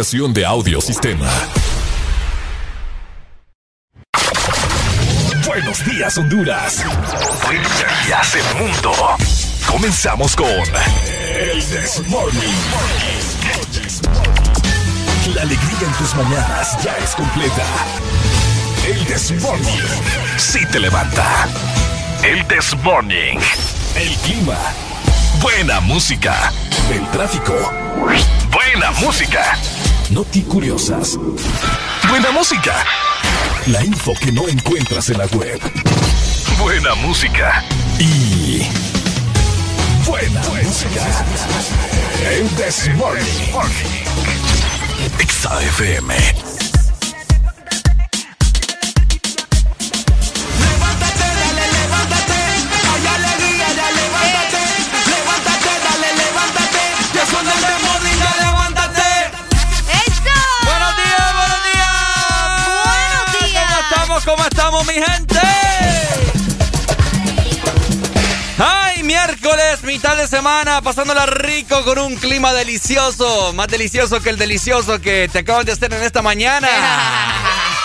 estación de audiosistema. Buenos días, Honduras. Buenos días, el mundo. Comenzamos con. El Desmorning. La alegría en tus mañanas ya es completa. El Desmorning. Si sí te levanta. El Desmorning. El clima. Buena música. El tráfico. Buena música Noti curiosas. Buena música. La info que no encuentras en la web. Buena música. Y. Buena, música. música. El Desmorning. XAFM. gente. ¡Ay, miércoles, mitad de semana, pasándola rico con un clima delicioso! Más delicioso que el delicioso que te acabas de hacer en esta mañana.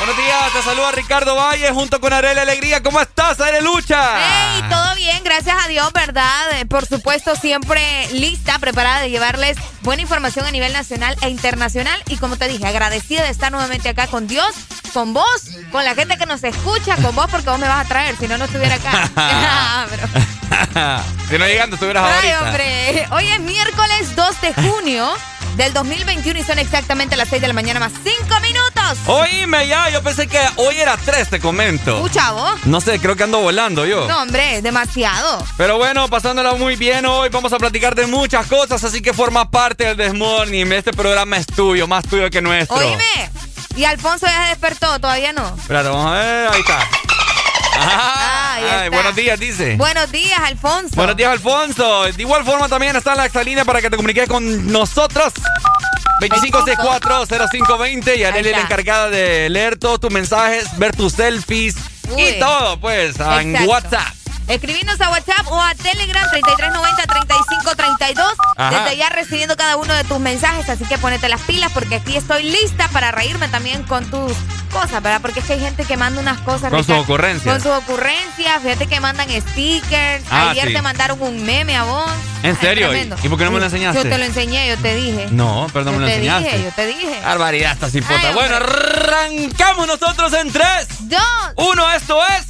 Buenos días, te saluda Ricardo Valle junto con Arela Alegría. ¿Cómo estás, Arela Lucha? Hey, todo bien, gracias a Dios, ¿verdad? Eh, por supuesto, siempre lista, preparada de llevarles buena información a nivel nacional e internacional. Y como te dije, agradecida de estar nuevamente acá con Dios, con vos, con la gente nos escucha, con vos, porque vos me vas a traer, si no, no estuviera acá. Ah, si no llegando, estuvieras Ay, hombre. Hoy es miércoles 2 de junio del 2021 y son exactamente las 6 de la mañana más 5 minutos. Oíme ya, yo pensé que hoy era 3, te comento. chavo? No sé, creo que ando volando yo. No, hombre, demasiado. Pero bueno, pasándola muy bien hoy, vamos a platicar de muchas cosas, así que forma parte del Desmorning. Este programa es tuyo, más tuyo que nuestro. Oíme, ¿y Alfonso ya se despertó? ¿Todavía no? Espérate, vamos a ver, ahí está. Ah, buenos días, dice. Buenos días, Alfonso. Buenos días, Alfonso. De igual forma también está en la exalínea para que te comuniques con nosotros. 2564-0520 y Arely la encargada de leer todos tus mensajes, ver tus selfies y todo, pues, en WhatsApp. Escribinos a WhatsApp o a Telegram 3390-3532. Desde ya recibiendo cada uno de tus mensajes, así que ponete las pilas porque aquí estoy lista para reírme también con tus cosas, ¿verdad? Porque es que hay gente que manda unas cosas. Con sus ocurrencias. Con sus ocurrencias. Fíjate que mandan stickers. Ah, Ayer te mandaron un meme a vos. ¿En serio? ¿Y por qué no me lo enseñaste? Yo te lo enseñé, yo te dije. No, pero no me lo enseñaste. Dije, yo te dije. Barbaridad, esta cipota. Bueno, arrancamos nosotros en tres. Dos. Uno, esto es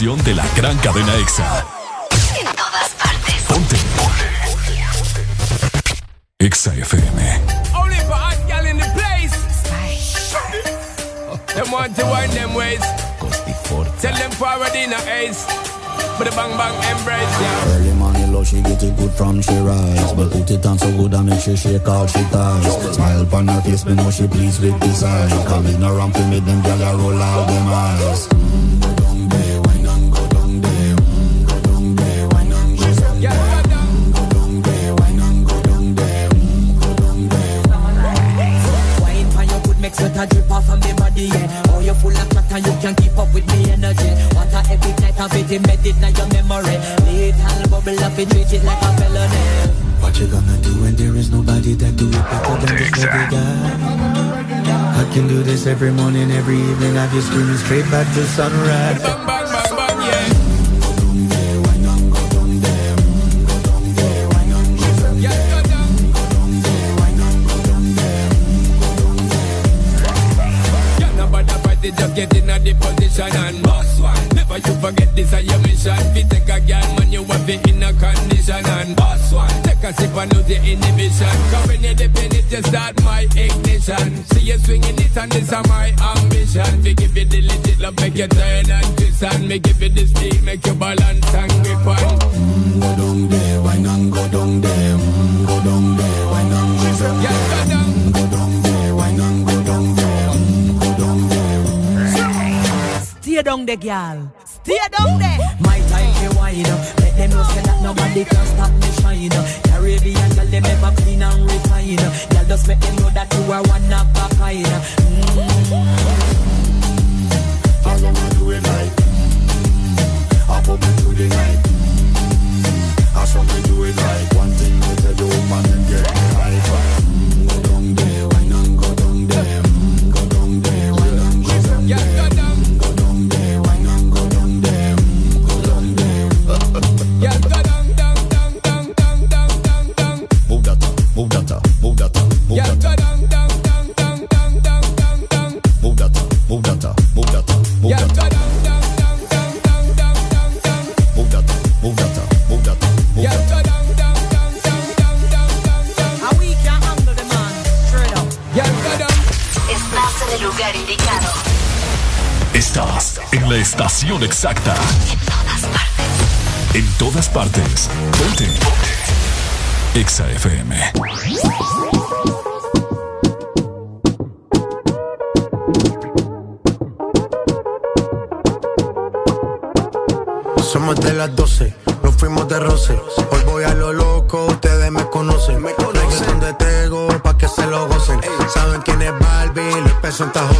Estación de la gran cadena EXA. En todas partes. Ponte. EXA FM. Only for hot gal in the place. Them want to wind them ways. Tell them forward in a ace. But the bang bang embrace, yeah. Early morning love, she get it good from she rise. But put it on so good I make she shake all she ties. Smile upon her face, me know she pleased with design. Come in around to me, them gyal roll out them eyes. Mm, bubble up treat it like a felony. What you gonna do when there is nobody that do it better than this baby guy? I can do this every morning, every evening. Have you screaming straight back to sunrise. And this is my ambition. We give you the legit love, make you turn and twist and me give you the speed, make you balance and grip on. Mm, Go down there, wine and go down there. Mm, Go down there, wine and go down there. go down. Mm, Go down there, wine and go down there. Mm, Go down there. Stay down there, girl. Stay down there. My time to wine up. Let them know say that nobody can stop me shine. Caribbean girl, them ever clean and refine. Girl, just make them know that you are one of a kind. The night I saw me do it partes. En partes. Ponte. EXA FM. Somos de las 12, nos fuimos de roce. Hoy voy a lo loco, ustedes me conocen. Me conocen de Tego pa' que se lo gocen. Saben quién es Barbie, Luis Peso Santa José.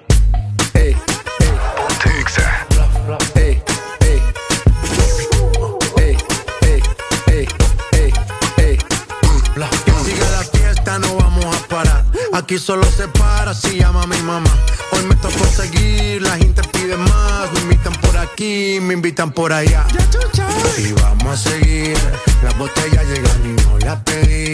Aquí solo se para si llama mi mamá. Hoy me tocó seguir, la gente pide más. Me invitan por aquí, me invitan por allá. Y vamos a seguir. Las botellas llegan y no las pedí.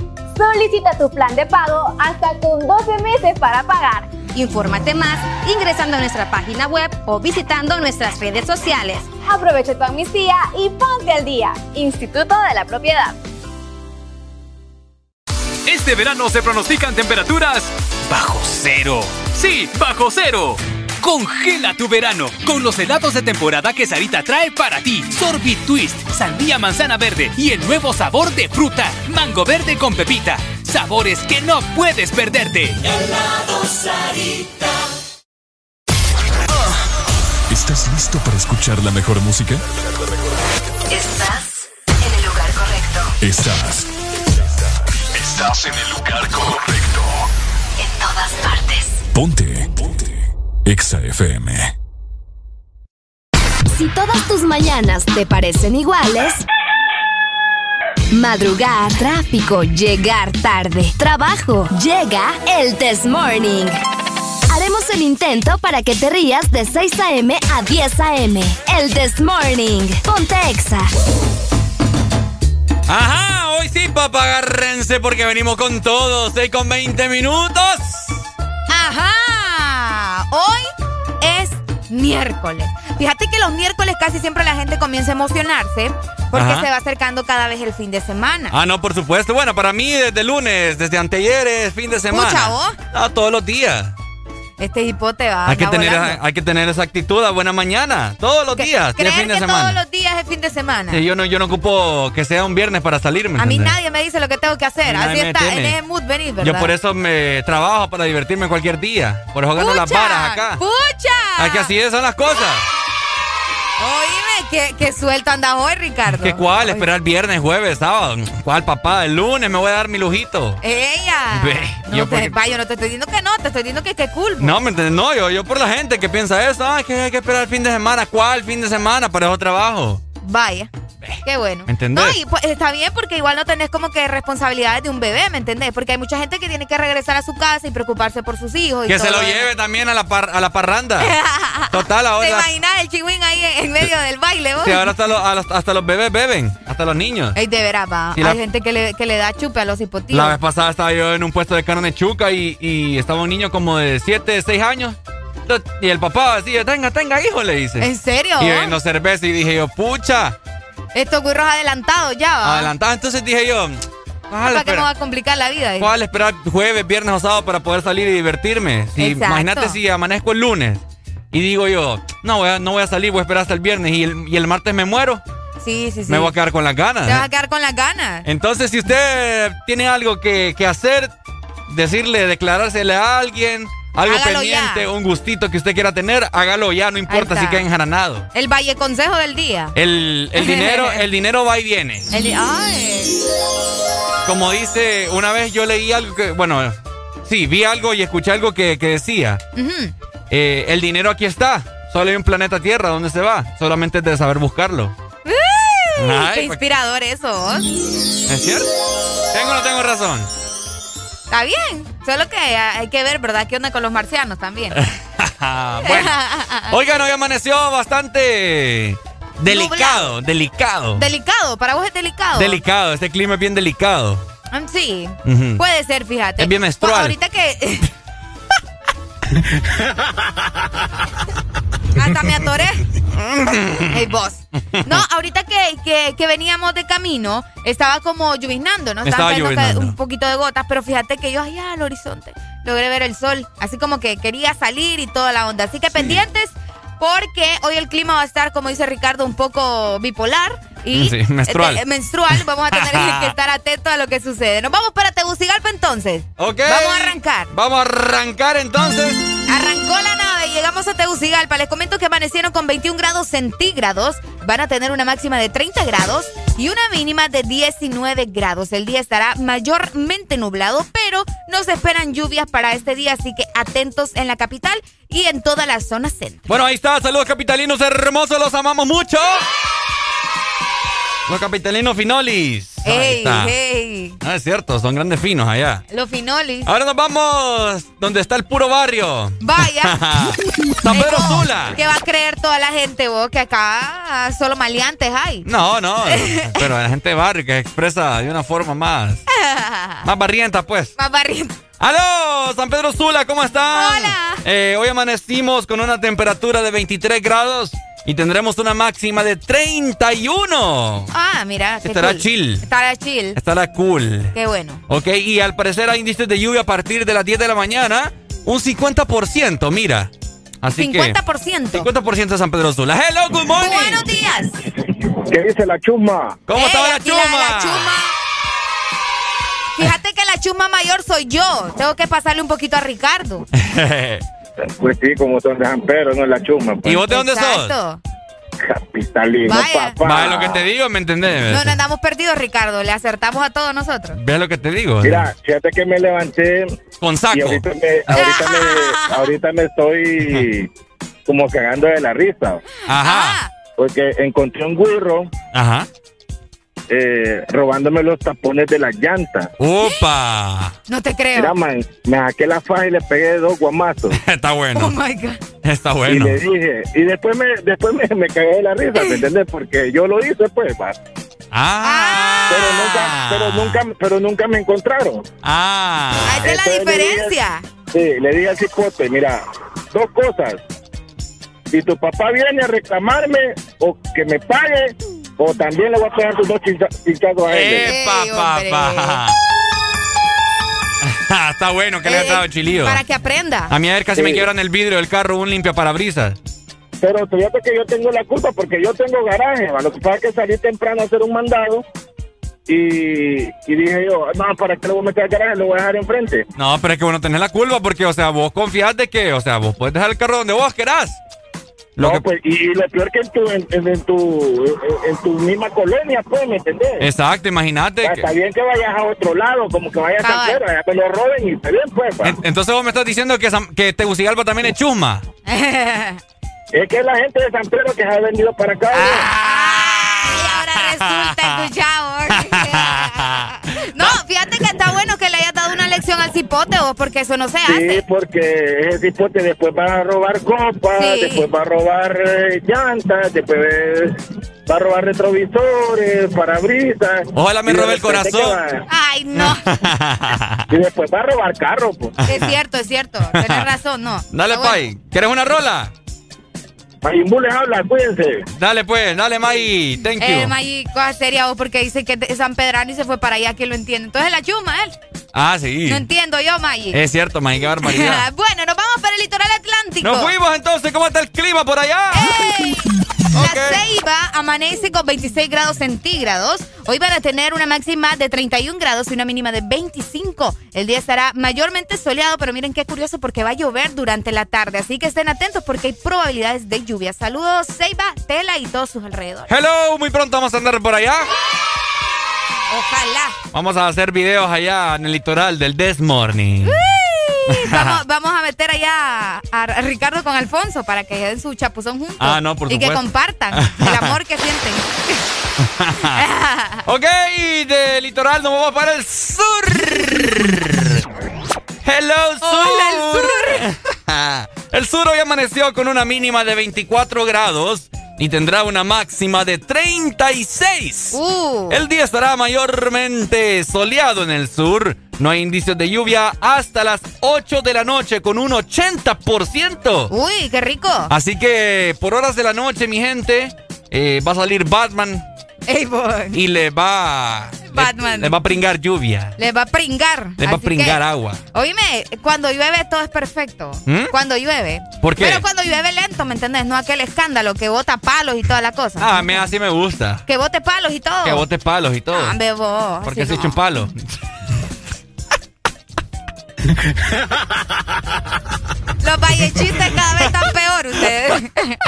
Solicita tu plan de pago hasta con 12 meses para pagar. Infórmate más ingresando a nuestra página web o visitando nuestras redes sociales. Aprovecha tu amnistía y ponte al día. Instituto de la Propiedad. Este verano se pronostican temperaturas bajo cero. Sí, bajo cero. Congela tu verano con los helados de temporada que Sarita trae para ti. Sorbit Twist, sandía manzana verde y el nuevo sabor de fruta, mango verde con pepita. Sabores que no puedes perderte. Helado Sarita. ¿Estás listo para escuchar la mejor música? Estás en el lugar correcto. Estás. Estás en el lugar correcto. En todas partes. Ponte. Ponte. Exa FM. Si todas tus mañanas te parecen iguales, madrugar, tráfico, llegar tarde, trabajo, llega el Test Morning. Haremos el intento para que te rías de 6 a.m. a 10 a.m. El Test Morning. Ponte Exa. Ajá, hoy sí, papá, agárrense porque venimos con todos. 6 con 20 minutos. Ajá. Hoy es miércoles. Fíjate que los miércoles casi siempre la gente comienza a emocionarse porque Ajá. se va acercando cada vez el fin de semana. Ah, no, por supuesto. Bueno, para mí desde lunes, desde anteayer es fin de semana. Pucha, vos. Ah, todos los días. Este hipote va. hay, que tener, hay que tener esa actitud a buena mañana. Todos los días. que Creer fin de que semana. todos los días es fin de semana. Sí, yo no, yo no ocupo que sea un viernes para salirme. a mí nadie me dice lo que tengo que hacer. Nadie Así está, en ese mood venir, ¿verdad? Yo por eso me trabajo para divertirme cualquier día. Por eso gano las varas acá. ¡Pucha! Aquí así son las cosas. Oíme, que, que suelto andas hoy, Ricardo. ¿Qué cuál? Esperar viernes, jueves, sábado. ¿Cuál, papá? El lunes me voy a dar mi lujito. Ella. Ve, No yo te, porque- va, yo no te estoy diciendo que no, te estoy diciendo que qué cool. No, ¿me entiendes? No, yo, yo por la gente que piensa eso. Que hay que esperar el fin de semana. ¿Cuál fin de semana? Para eso trabajo. Vaya. Qué bueno. ¿Me entendés? No, y pues, está bien porque igual no tenés como que responsabilidades de un bebé, ¿me entendés? Porque hay mucha gente que tiene que regresar a su casa y preocuparse por sus hijos. y Que se lo eso. lleve también a la, par- a la parranda. Total, ¿Te ahora. imaginas el chihuín ahí en, en medio del baile, vos? Que ahora hasta los, hasta bebés beben. Hasta los niños. Ey, de veras, va. Sí, la- Hay gente que le, que le da chupe a los hipotíos. La vez pasada estaba yo en un puesto de carne chuca y, y estaba un niño como de 7, 6 años. Y el papá decía, tenga, tenga, hijo, le dice. ¿En serio? Y bebiendo cerveza y dije yo, pucha, Estos güirros adelantados ya, va. adelantado. Entonces dije yo, ¿cuál ¿Para qué me va a complicar la vida? cuál esperar jueves, viernes o sábado para poder salir y divertirme? Si, imagínate si amanezco el lunes y digo yo, no voy a, no voy a salir, voy a esperar hasta el viernes y el, y el martes me muero, Sí, sí, sí. me voy a quedar con las ganas. Te vas a quedar con las ganas. Entonces, si usted tiene algo que, que hacer, decirle, declarársele a alguien, algo Hágalo pendiente, ya. un gustito que usted quiera tener, hágalo ya, no importa si queda enjaranado. El valle consejo del día. El, el dinero, el dinero va y viene. El di- Ay. Como dice, una vez yo leí algo que, bueno, sí, vi algo y escuché algo que, que decía, eh, el dinero aquí está, solo hay un planeta Tierra, ¿dónde se va? Solamente es de saber buscarlo. Ay, qué pues- inspirador eso. ¿Es cierto? ¿Tengo o no tengo razón? Está bien. Solo que hay que ver, ¿verdad? ¿Qué onda con los marcianos también? Bueno. Oigan, hoy amaneció bastante delicado, delicado. Delicado, para vos es delicado. Delicado, este clima es bien delicado. Mm, Sí, puede ser, fíjate. Es bien menstrual. Pues ahorita que. Hasta me atoré. Hey, vos. No, ahorita que, que, que veníamos de camino, estaba como lloviznando, ¿no? Estaba lloviznando. un poquito de gotas, pero fíjate que yo allá al horizonte logré ver el sol. Así como que quería salir y toda la onda. Así que pendientes. Porque hoy el clima va a estar, como dice Ricardo, un poco bipolar y Sí, menstrual. menstrual. Vamos a tener que estar atentos a lo que sucede. Nos vamos para Tegucigalpa entonces. Ok. Vamos a arrancar. Vamos a arrancar entonces. Arrancó la nave y llegamos a Tegucigalpa. Les comento que amanecieron con 21 grados centígrados. Van a tener una máxima de 30 grados y una mínima de 19 grados. El día estará mayormente nublado, pero no se esperan lluvias para este día, así que atentos en la capital y en toda la zona centro. Bueno, ahí está. Saludos capitalinos hermosos, los amamos mucho. Los capitalinos finolis. ¡Ey, ey! Ah, es cierto, son grandes finos allá. Los finolis. Ahora nos vamos donde está el puro barrio. Vaya. San Pedro Sula. ¿Qué va a creer toda la gente, vos? Que acá solo maleantes hay. No, no, pero la gente de barrio que expresa de una forma más, más barrienta, pues. Más barriendo. ¡Aló! San Pedro Sula, ¿cómo están? Hola. Eh, hoy amanecimos con una temperatura de 23 grados y tendremos una máxima de 31. Ah, mira. qué Estará cool. chill. Estará chill. Estará cool. Qué bueno. Ok, y al parecer hay índices de lluvia a partir de las 10 de la mañana. Un 50%, mira. Así 50%. que 50% de San Pedro Sula. Hello, good morning. Buenos días. ¿Qué dice la chusma? ¿Cómo estaba la chuma? la chuma. Fíjate que la chuma mayor soy yo. Tengo que pasarle un poquito a Ricardo. Pues sí, como son de San Pedro, no es la chusma. pues. ¿Y vos de dónde sos? Exacto. Capitalino, Vaya. papá. Va, lo que te digo, ¿me entendés? No, no andamos perdidos, Ricardo. Le acertamos a todos nosotros. ¿Ves lo que te digo? Mira, fíjate que me levanté Con saco. y ahorita me, ahorita me, ahorita me estoy como cagando de la risa. Ajá. Porque encontré un burro Ajá. Eh, robándome los tapones de las llantas. ¡Opa! No te creo. Mira, man, me saqué la faja y le pegué dos guamazos. Está Oh bueno. my God. Está Y bueno. le dije, y después me, después me, me cagué de la risa, ¿me entiendes? Porque yo lo hice, pues, va. Ah. Pero nunca, pero nunca, pero nunca me encontraron. Ah. Esa es la Entonces le dije- diferencia. Sí, le dije al cipote, mira, dos cosas. Si tu papá viene a reclamarme, o que me pague, o también le voy a pegar tus dos chinchazos a él. ¡Epa, Ey, hombre. papá! Está bueno que le haya Eh, dado chilío. Para que aprenda. A mí a ver casi me Sí. quiebran el vidrio del carro un limpia parabrisas. Pero fíjate que yo tengo la culpa porque yo tengo garaje, ¿va? Lo que pasa es que salí temprano a hacer un mandado y, y dije yo, no, ¿para qué le voy a meter al garaje? Lo voy a dejar enfrente. No, pero es que vos no tenés la culpa porque, o sea, vos confías de que, o sea, vos puedes dejar el carro donde vos querás. Lo no, que- pues, y, lo peor que en tu, en, en- en tu, en, tu misma colonia, pues, ¿me entendés? Exacto, imagínate. Que- Está bien que vayas a otro lado, como que vayas a Cabal. San Pedro, allá te lo roben y está bien, pues. Entonces vos me estás diciendo que, San- que Tegucigalpa también es chusma. Es que la gente de San Pedro que se ha venido para acá. Ay, ahora resulta, escuchado. No, fíjate que está bueno lección al cipote vos, porque eso no se Sí, hace. porque ese cipote después va a robar copas, Sí. después va a robar eh, llantas, después eh, va a robar retrovisores, parabrisas. Ojalá me robe el corazón. Ay, no. Y después va a robar carros, pues. Es cierto, es cierto. Tienes razón, no. Dale, bueno. Pai. ¿Quieres una rola? Mayimbu les habla, cuídense. Dale, pues. Dale, Mai. Thank you. Eh, Maggi, cosa seria vos, porque dice que es San Pedrano y se fue para allá, que lo entiende. Entonces la chuma, él. Ah, sí. No entiendo yo, Maggi. Es cierto, Mai. Qué barbaridad. bueno, nos vamos para el litoral atlántico. Nos fuimos entonces. ¿Cómo está el clima por allá? ¡Ey! La Ceiba amanece con 26 grados centígrados. Hoy van a tener una máxima de 31 grados y una mínima de 25. El día estará mayormente soleado, pero miren qué curioso porque va a llover durante la tarde. Así que estén atentos porque hay probabilidades de lluvia. Saludos, Ceiba, Tela y todos sus alrededores. Hello, muy pronto vamos a andar por allá. Ojalá. Vamos a hacer videos allá en el litoral del This Morning. Vamos, vamos a meter allá a, Ricardo con Alfonso para que den su chapuzón juntos. Ah, no, por Y que compartan el amor que sienten. ok, del litoral nos vamos para el sur. Hello, sur. Hola, el sur. El sur hoy amaneció con una mínima de 24 grados y tendrá una máxima de 36. Uh. El día estará mayormente soleado en el sur. No hay indicios de lluvia hasta las 8 de la noche con un 80%. Uy, qué rico. Así que por horas de la noche, mi gente, eh, va a salir Batman Ey, boy. y le va. Batman. Le, le va a pringar lluvia. Le va a pringar. Le va a pringar agua. Oíme, cuando llueve todo es perfecto. ¿Mm? Cuando llueve. ¿Por qué? Pero cuando llueve lento, ¿me entendés? No aquel escándalo que bota palos y toda la cosa. Ah, a mí así me gusta. Que bote palos y todo. Que bote palos y todo. Ah, bebo. Porque se no. echa un palo. Los vallechistas cada vez están peor ustedes.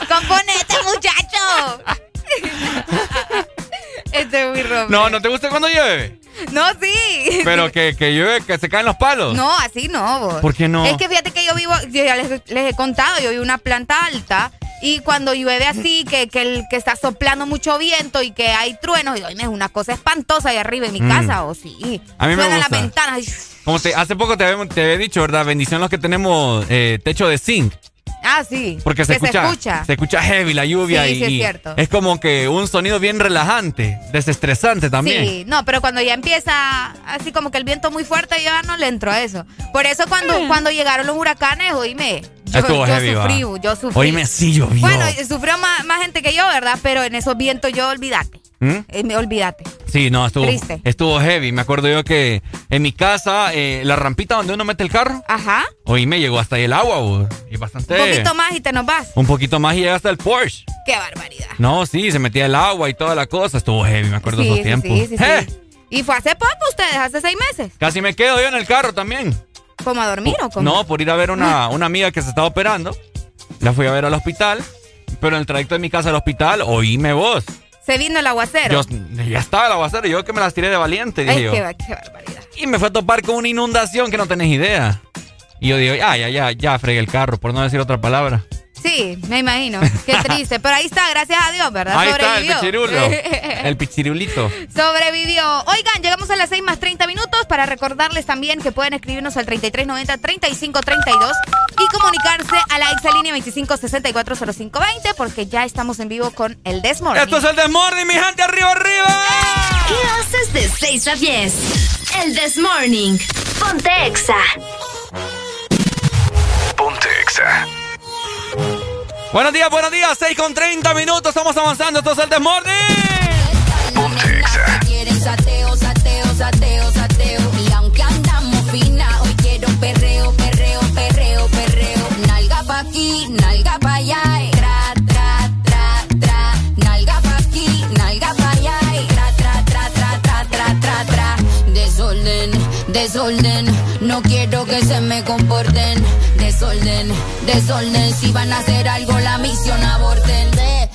Componete, muchacho. Este es muy rompe. No, ¿no te gusta cuando llueve? No, sí. Pero que, que llueve, que se caen los palos. No, así no. vos. ¿Por qué no? Es que fíjate que yo vivo, yo ya les, les he contado, yo vivo una planta alta y cuando llueve así, que, que, el, que está soplando mucho viento y que hay truenos, y es una cosa espantosa ahí arriba en mi Mm. casa, o sí. A mí me Suenan las ventanas. y- Como te, hace poco te había, te había dicho, ¿verdad? Bendición los que tenemos eh, techo de zinc. Ah, sí. Porque se que escucha, se escucha. se escucha heavy la lluvia Sí, y, sí, es cierto. es como que un sonido bien relajante, desestresante también. Sí, no, pero cuando ya empieza así como que el viento muy fuerte, yo ya no le entro a eso. Por eso cuando, cuando llegaron los huracanes, oíme, yo, Estuvo yo heavy, va. sufrí, yo sufrí. Oíme, sí llovió. Bueno, sufrió más, más gente que yo, ¿verdad? Pero en esos vientos yo olvídate. ¿Mm? Eh, me- olvídate. Sí, no, estuvo, Triste. estuvo heavy. Me acuerdo yo que en mi casa, eh, la rampita donde uno mete el carro, Ajá. hoy me llegó hasta ahí el agua, bo, y bastante... Un poquito más y te nos vas. Un poquito más y llega hasta el Porsche. Qué barbaridad. No, sí, se metía el agua y toda la cosa. Estuvo heavy, me acuerdo Sí, esos sí, tiempos. sí, sí, sí. ¡Eh! Y fue hace poco ustedes, hace seis meses. Casi me quedo yo en el carro también. ¿Cómo a dormir o cómo? No, por ir a ver una, una amiga que se estaba operando. La fui a ver al hospital. Pero en el trayecto de mi casa al hospital, oíme vos. Se vino el aguacero. Yo, ya estaba el aguacero, yo que me las tiré de valiente, Ay, qué barbaridad. Y me fue a topar con una inundación que no tenés idea. Y yo digo, ya, ya, ya, ya fregué el carro, por no decir otra palabra. Sí, me imagino. Qué triste. Pero ahí está, gracias a Dios, ¿verdad? Ahí está el pichirulo. el pichirulito. Sobrevivió. Oigan, llegamos a las 6 más 30 minutos para recordarles también que pueden escribirnos al 3390-3532 y comunicarse a la exalínea 25640520 porque ya estamos en vivo con el Desmorning. Esto es el Desmorning, mi gente, arriba, arriba. ¿Qué haces de 6 a 10? El This Morning. Ponte Exa. Ponte Exa. Buenos días, buenos días, 6 con 30 minutos, estamos avanzando, esto es el Desmorning. Quieren sateo, sateo, sateo, sateo. Y aunque andamos fina, hoy quiero perreo, perreo, perreo, perreo. Nalga pa' aquí, nalga pa' allá. Tra, tra, tra, tra. Nalga pa' aquí, nalga pa' allá. Tra, tra, tra, tra, tra, tra, tra, tra. Desorden, desorden. No quiero que se me comporten. Desorden, desorden. Si van a hacer algo, la misión aborten.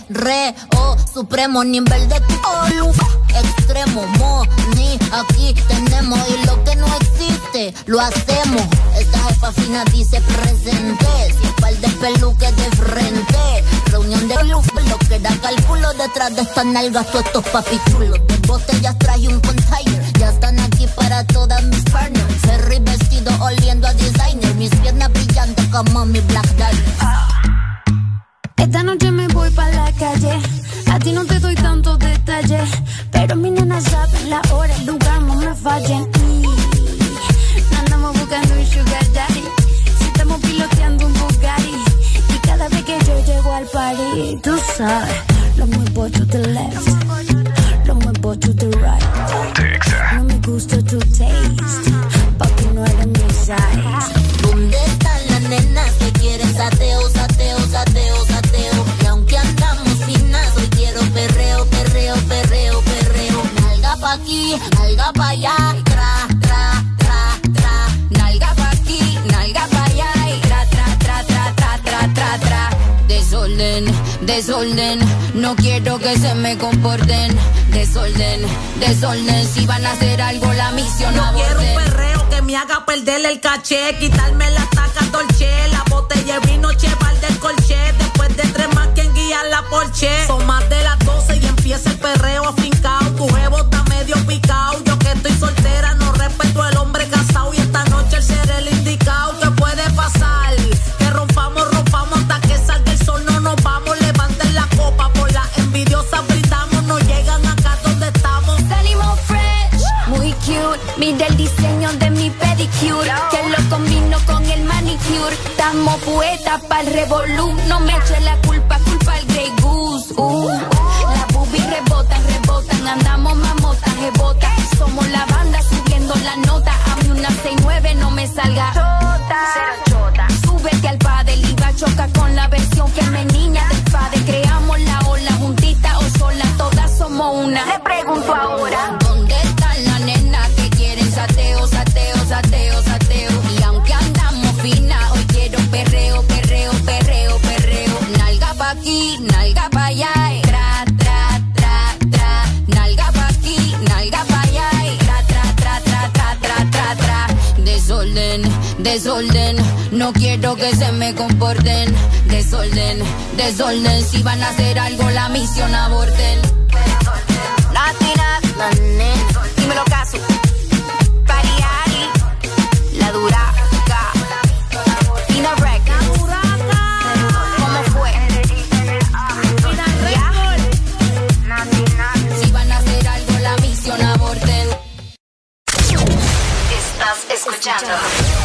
Re, o, supremo nivel de olu. Extremo, mo, ni, aquí tenemos. Y lo que no existe, lo hacemos. Esta jefa fina dice presente. Si par de peluques de frente. Reunión de luz, lo que da cálculo detrás de estas nalgas, todos estos papichulos. De botellas traje un container. Ya están aquí para todas mis partners. Ferry vestido oliendo a designer. Mis piernas brillando como mi Black Diamond. Esta noche me voy pa' la calle. A ti no te doy tantos detalles. Pero mi nena sabe la hora, el lugar, no me fallen. Y andamos buscando un sugar daddy. Si estamos piloteando un Bugatti. Y cada vez que yo llego al party, tú sabes, lo muevo to the left. Lo muevo to the right. No me gusta tu taste. Papi, no eres mi size. Pa' allá. y Tra, tra, tra, tra. Nalga pa' aquí, nalga pa' allá. y Tra, tra, tra, tra, tra, tra, tra, tra. Desorden, desorden. No quiero que se me comporten. Desorden, desorden. Si van a hacer algo, la misión Yo quiero un perreo que me haga perder el caché, quitarme la taca dolce, la botella de vino cheval del colché, después de tres más quien guía la porche. Son más de las 12 y empieza el perreo afincao, tu jevo está medio picao, estoy soltera no respeto al hombre casado y esta noche el ser el indicado, ¿qué puede pasar? Que rompamos, rompamos hasta que salga el sol, no nos vamos, levanten la copa, por la envidiosa brindamos, no llegan acá donde estamos. Salimos fresh, muy cute. Mira el diseño de mi pedicure, que lo combino con el manicure. Estamos poetas pa'l revolú, no me eche la culpa, culpa al Grey Goose. Uh. Las boobies rebotan, rebotan, andamos mamotas, Somos la banda subiendo la nota, a mí una 69 no me salga. Chota. Súbete al padre, iba choca con la versión femenina del padre. Creamos la ola juntita o sola, todas somos una. Le pregunto ahora. Desorden. No quiero que se me comporten. Desorden, desorden. Si van a hacer algo, la misión aborten. Dímelo caso. Pariari, la duraca. Records. ¿Cómo fue? Si van a hacer algo, la misión aborten. Estás escuchando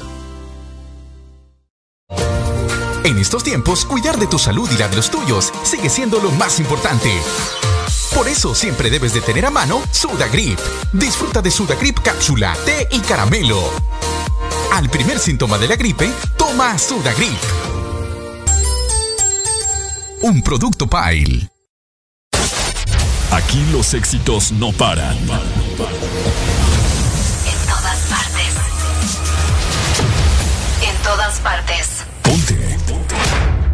En estos tiempos, cuidar de tu salud y la de los tuyos sigue siendo lo más importante. Por eso siempre debes de tener a mano Sudagrip. Disfruta de Sudagrip cápsula, té y caramelo. Al primer síntoma de la gripe, toma Sudagrip. Un producto Pile. Aquí los éxitos no paran. En todas partes. En todas partes.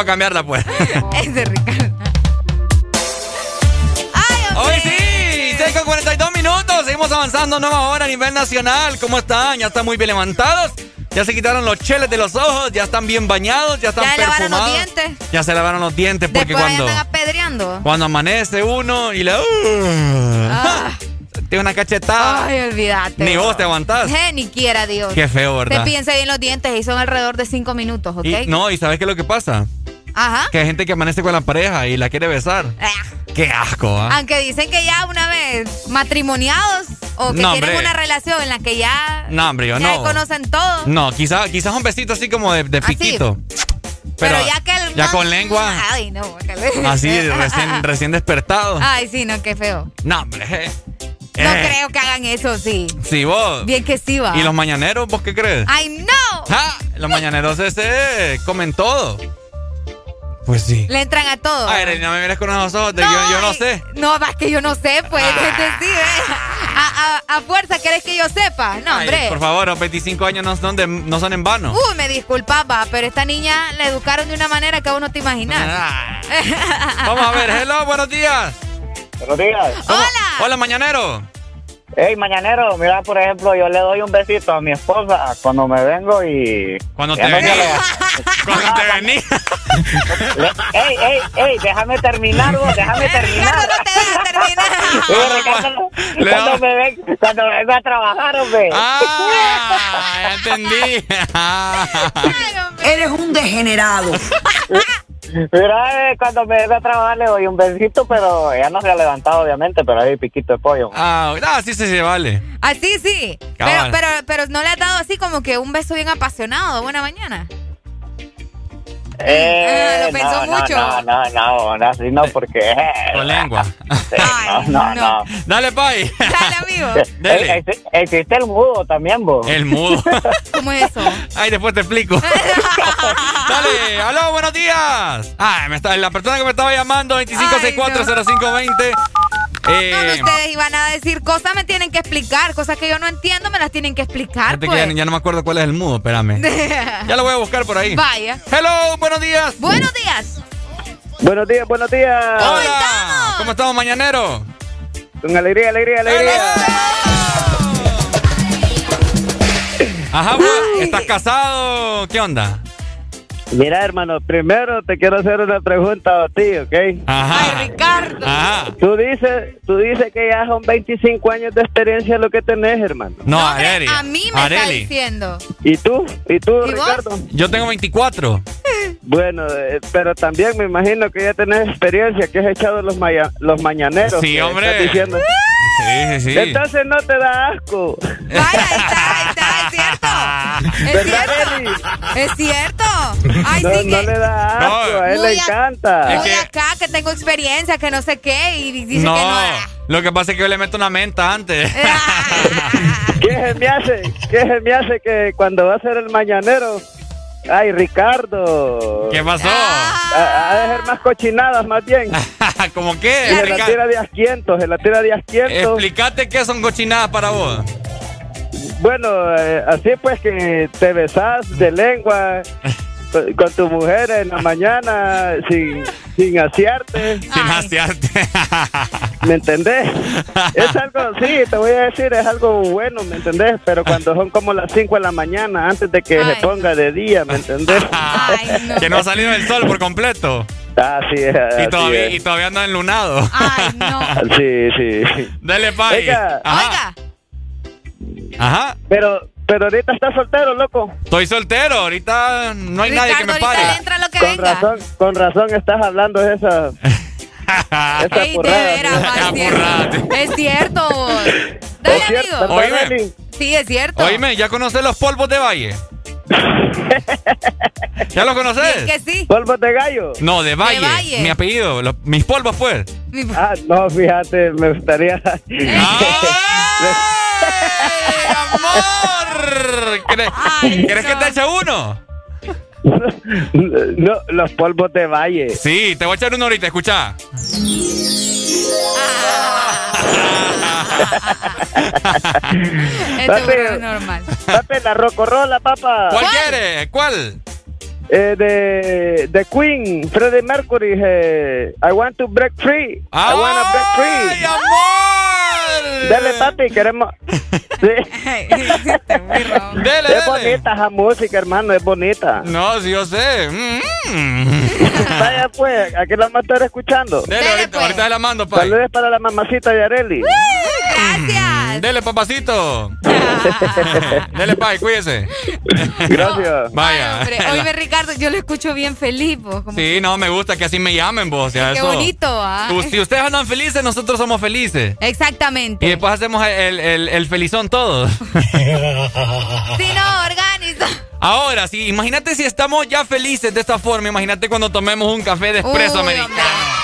Vamos a cambiarla pues. Es de Ricardo. Hoy sí, 6 con 42 minutos. Seguimos avanzando nueva hora a nivel nacional. ¿Cómo están? ¿Ya están muy bien levantados? Ya se quitaron los cheles de los ojos, ya están bien bañados, ya están Ya lavaron los perfumados. dientes. Ya se lavaron los dientes porque Después cuando, andan apedreando. cuando amanece uno y le... Ah. Tiene una cachetada. Ay, olvídate. Ni vos te aguantás. Eh, ni quiera, Dios. Qué feo, ¿verdad? Te bien los dientes y son alrededor de cinco minutos, ¿ok? Y- no, ¿y sabes qué es lo que pasa? Ajá. Que hay gente que amanece con la pareja y la quiere besar. Ah. Qué asco, ¿ah? Aunque dicen que ya una vez matrimoniados o que No, tienen hombre. una relación en la que ya, No, hombre, yo ya no. conocen todo. No, quizás quizás un besito así como de, piquito. Pero, ya que el ya man- con lengua. Ay, no. Así, recién, recién despertado. Ay, sí, no, qué feo. No, hombre. eh. No Eh, creo que hagan eso, sí. Sí, vos. Bien que sí va. ¿Y los mañaneros, vos qué crees? ¡Ay, no! Los mañaneros ese comen todo. Pues sí. Le entran a todo. Ay, no me mires con esos ojos, de- yo, yo no sé. No, es que yo no sé, pues. Ah. es decir, ¿eh? a, a- a fuerza, ¿querés que yo sepa? No, Ay, hombre. por favor, los 25 años no son, de- no son en vano. Uy, me disculpaba, pero esta niña la educaron de una manera que vos no te imaginas. Ah. Vamos a ver, hello, buenos días. Buenos días. Hola. Hola, mañanero. Hey, mañanero, mira, por ejemplo, yo le doy un besito a mi esposa cuando me vengo y... Cuando te no le- Cuando te venís. Le- ey, ey, ey, déjame terminar, vos, déjame terminar. Eh, Ricardo, Le cuando, doy- me ven- cuando vengo a trabajar, hombre. Ah, ya entendí. Eres un degenerado. Mira, eh, cuando me vengo a trabajar le doy un besito, pero ella no se ha levantado, obviamente, pero hay piquito de pollo. Ah, ah, sí, sí, sí, vale. Así sí. Pero, pero, pero no le has dado así como que un beso bien apasionado. Buena mañana. Eh, Ah, lo pensó no, mucho. No, no, no, no, así no, porque... eh, Con lengua. sí, no, no, no. Dale, pay. Dale, amigo. Dale. Eh, exi- Existe el mudo también, vos. El mudo. ¿Cómo es eso? Ay, después te explico. Dale, aló, buenos días. Ay, me está, la persona que me estaba llamando, 25640520. Eh, ustedes iban a decir cosas, me tienen que explicar. Cosas que yo no entiendo, me las tienen que explicar. que Pues. ya, ya no me acuerdo cuál es el mudo, espérame. Ya lo voy a buscar por ahí. Vaya. Hello, buenos días. Buenos días. Buenos días, buenos días. Hola. ¿Cómo estamos, mañanero? Con alegría, alegría, alegría. Ajá, ¿estás casado? ¿Qué onda? Mira, hermano, primero te quiero hacer una pregunta a ti, ¿ok? Ajá. Ricardo. Ajá. Tú dices, tú dices que ya son 25 años de experiencia lo que tenés, hermano. No, Areli. A mí me está Areli. diciendo. ¿Y tú? ¿Y tú, ¿Y vos? Ricardo? Yo tengo 24. Bueno, eh, pero también me imagino que ya tenés experiencia, que has echado los, maya- los mañaneros. Sí, hombre. estás diciendo. Sí, sí, sí. Entonces no te da asco. Vaya, está, está, es cierto. Es ¿Verdad, cierto. Es cierto. Ay, no, sí no que. le da asco, a él le encanta. Muy acá, que tengo experiencia, que no sé qué, y dice no, que no. lo que pasa es que yo le meto una menta antes. ¿Qué se me hace? ¿Qué se me hace que cuando va a ser el mañanero? Ay, Ricardo. ¿Qué pasó? A, a dejar más cochinadas, más bien. ¿Cómo qué? se la Explica- tira de asquientos, se la tira de asquientos. Explícate qué son cochinadas para vos. Bueno, eh, así pues que te besas de lengua con, con tu mujer en la mañana sin, sin asearte. Sin asearte. ¿Me entendés? Es algo, sí, te voy a decir, es algo bueno, ¿me entendés? Pero cuando son como las 5 de la mañana, antes de que se ponga de día, ¿me entendés? Que no ha salido el sol por completo. Así es. Y así todavía, es. y todavía anda enlunado. Ay, no. Sí, sí. Dale, pai. Oiga. Ajá. Ajá. Pero, pero ahorita estás soltero, loco. Estoy soltero. Ahorita no hay nadie que me pare. entra lo que Con venga. razón, con razón estás hablando de esa, esa Ey, de veras, es cierto. Es cierto. vos. Dale, Es cierto, amigo. ¿verdad, Oíme. Sí, es cierto. Oíme, ¿ya conoces los polvos de Valle? ¿Ya los conoces? Que sí. ¿Polvos de gallo? No, de Valle. Valle. Mi apellido. mis polvos, pues. Ah, no, fíjate, me gustaría... ¡Amor! ¿Quieres, ¿quieres que te eche uno? no, los polvos de valle. Sí, te voy a echar uno ahorita, escucha. Este Papi, es normal. papi, la rocorrola, papá. ¿Cuál quieres? ¿Cuál? Eh, de, de Queen, Freddie Mercury, eh, I want to break free. I wanna break free. ¡Ay, amor! Dale, papi, queremos. Sí. Dele, es bonita esa música, hermano, es bonita. No, sí, yo sé. Mm. Vaya, pues, aquí la vamos a estar escuchando. Dele, ahorita, ahorita la mando, pai. Saludos para la mamacita de Areli. Gracias. Dele, papacito. Dele, pai, cuídese. Gracias. Vaya. Hombre, oíme, Ricardo, yo lo escucho bien feliz. vos, como- Sí, no, me gusta que así me llamen vos. o sea, Qué eso- bonito, ¿ah? Si ustedes andan felices, nosotros somos felices. Exactamente. Y después hacemos el, el- el felizón todos. Si no, organiza. Ahora, sí, imagínate si estamos ya felices de esta forma. Imagínate cuando tomemos un café de espresso Uy, americano.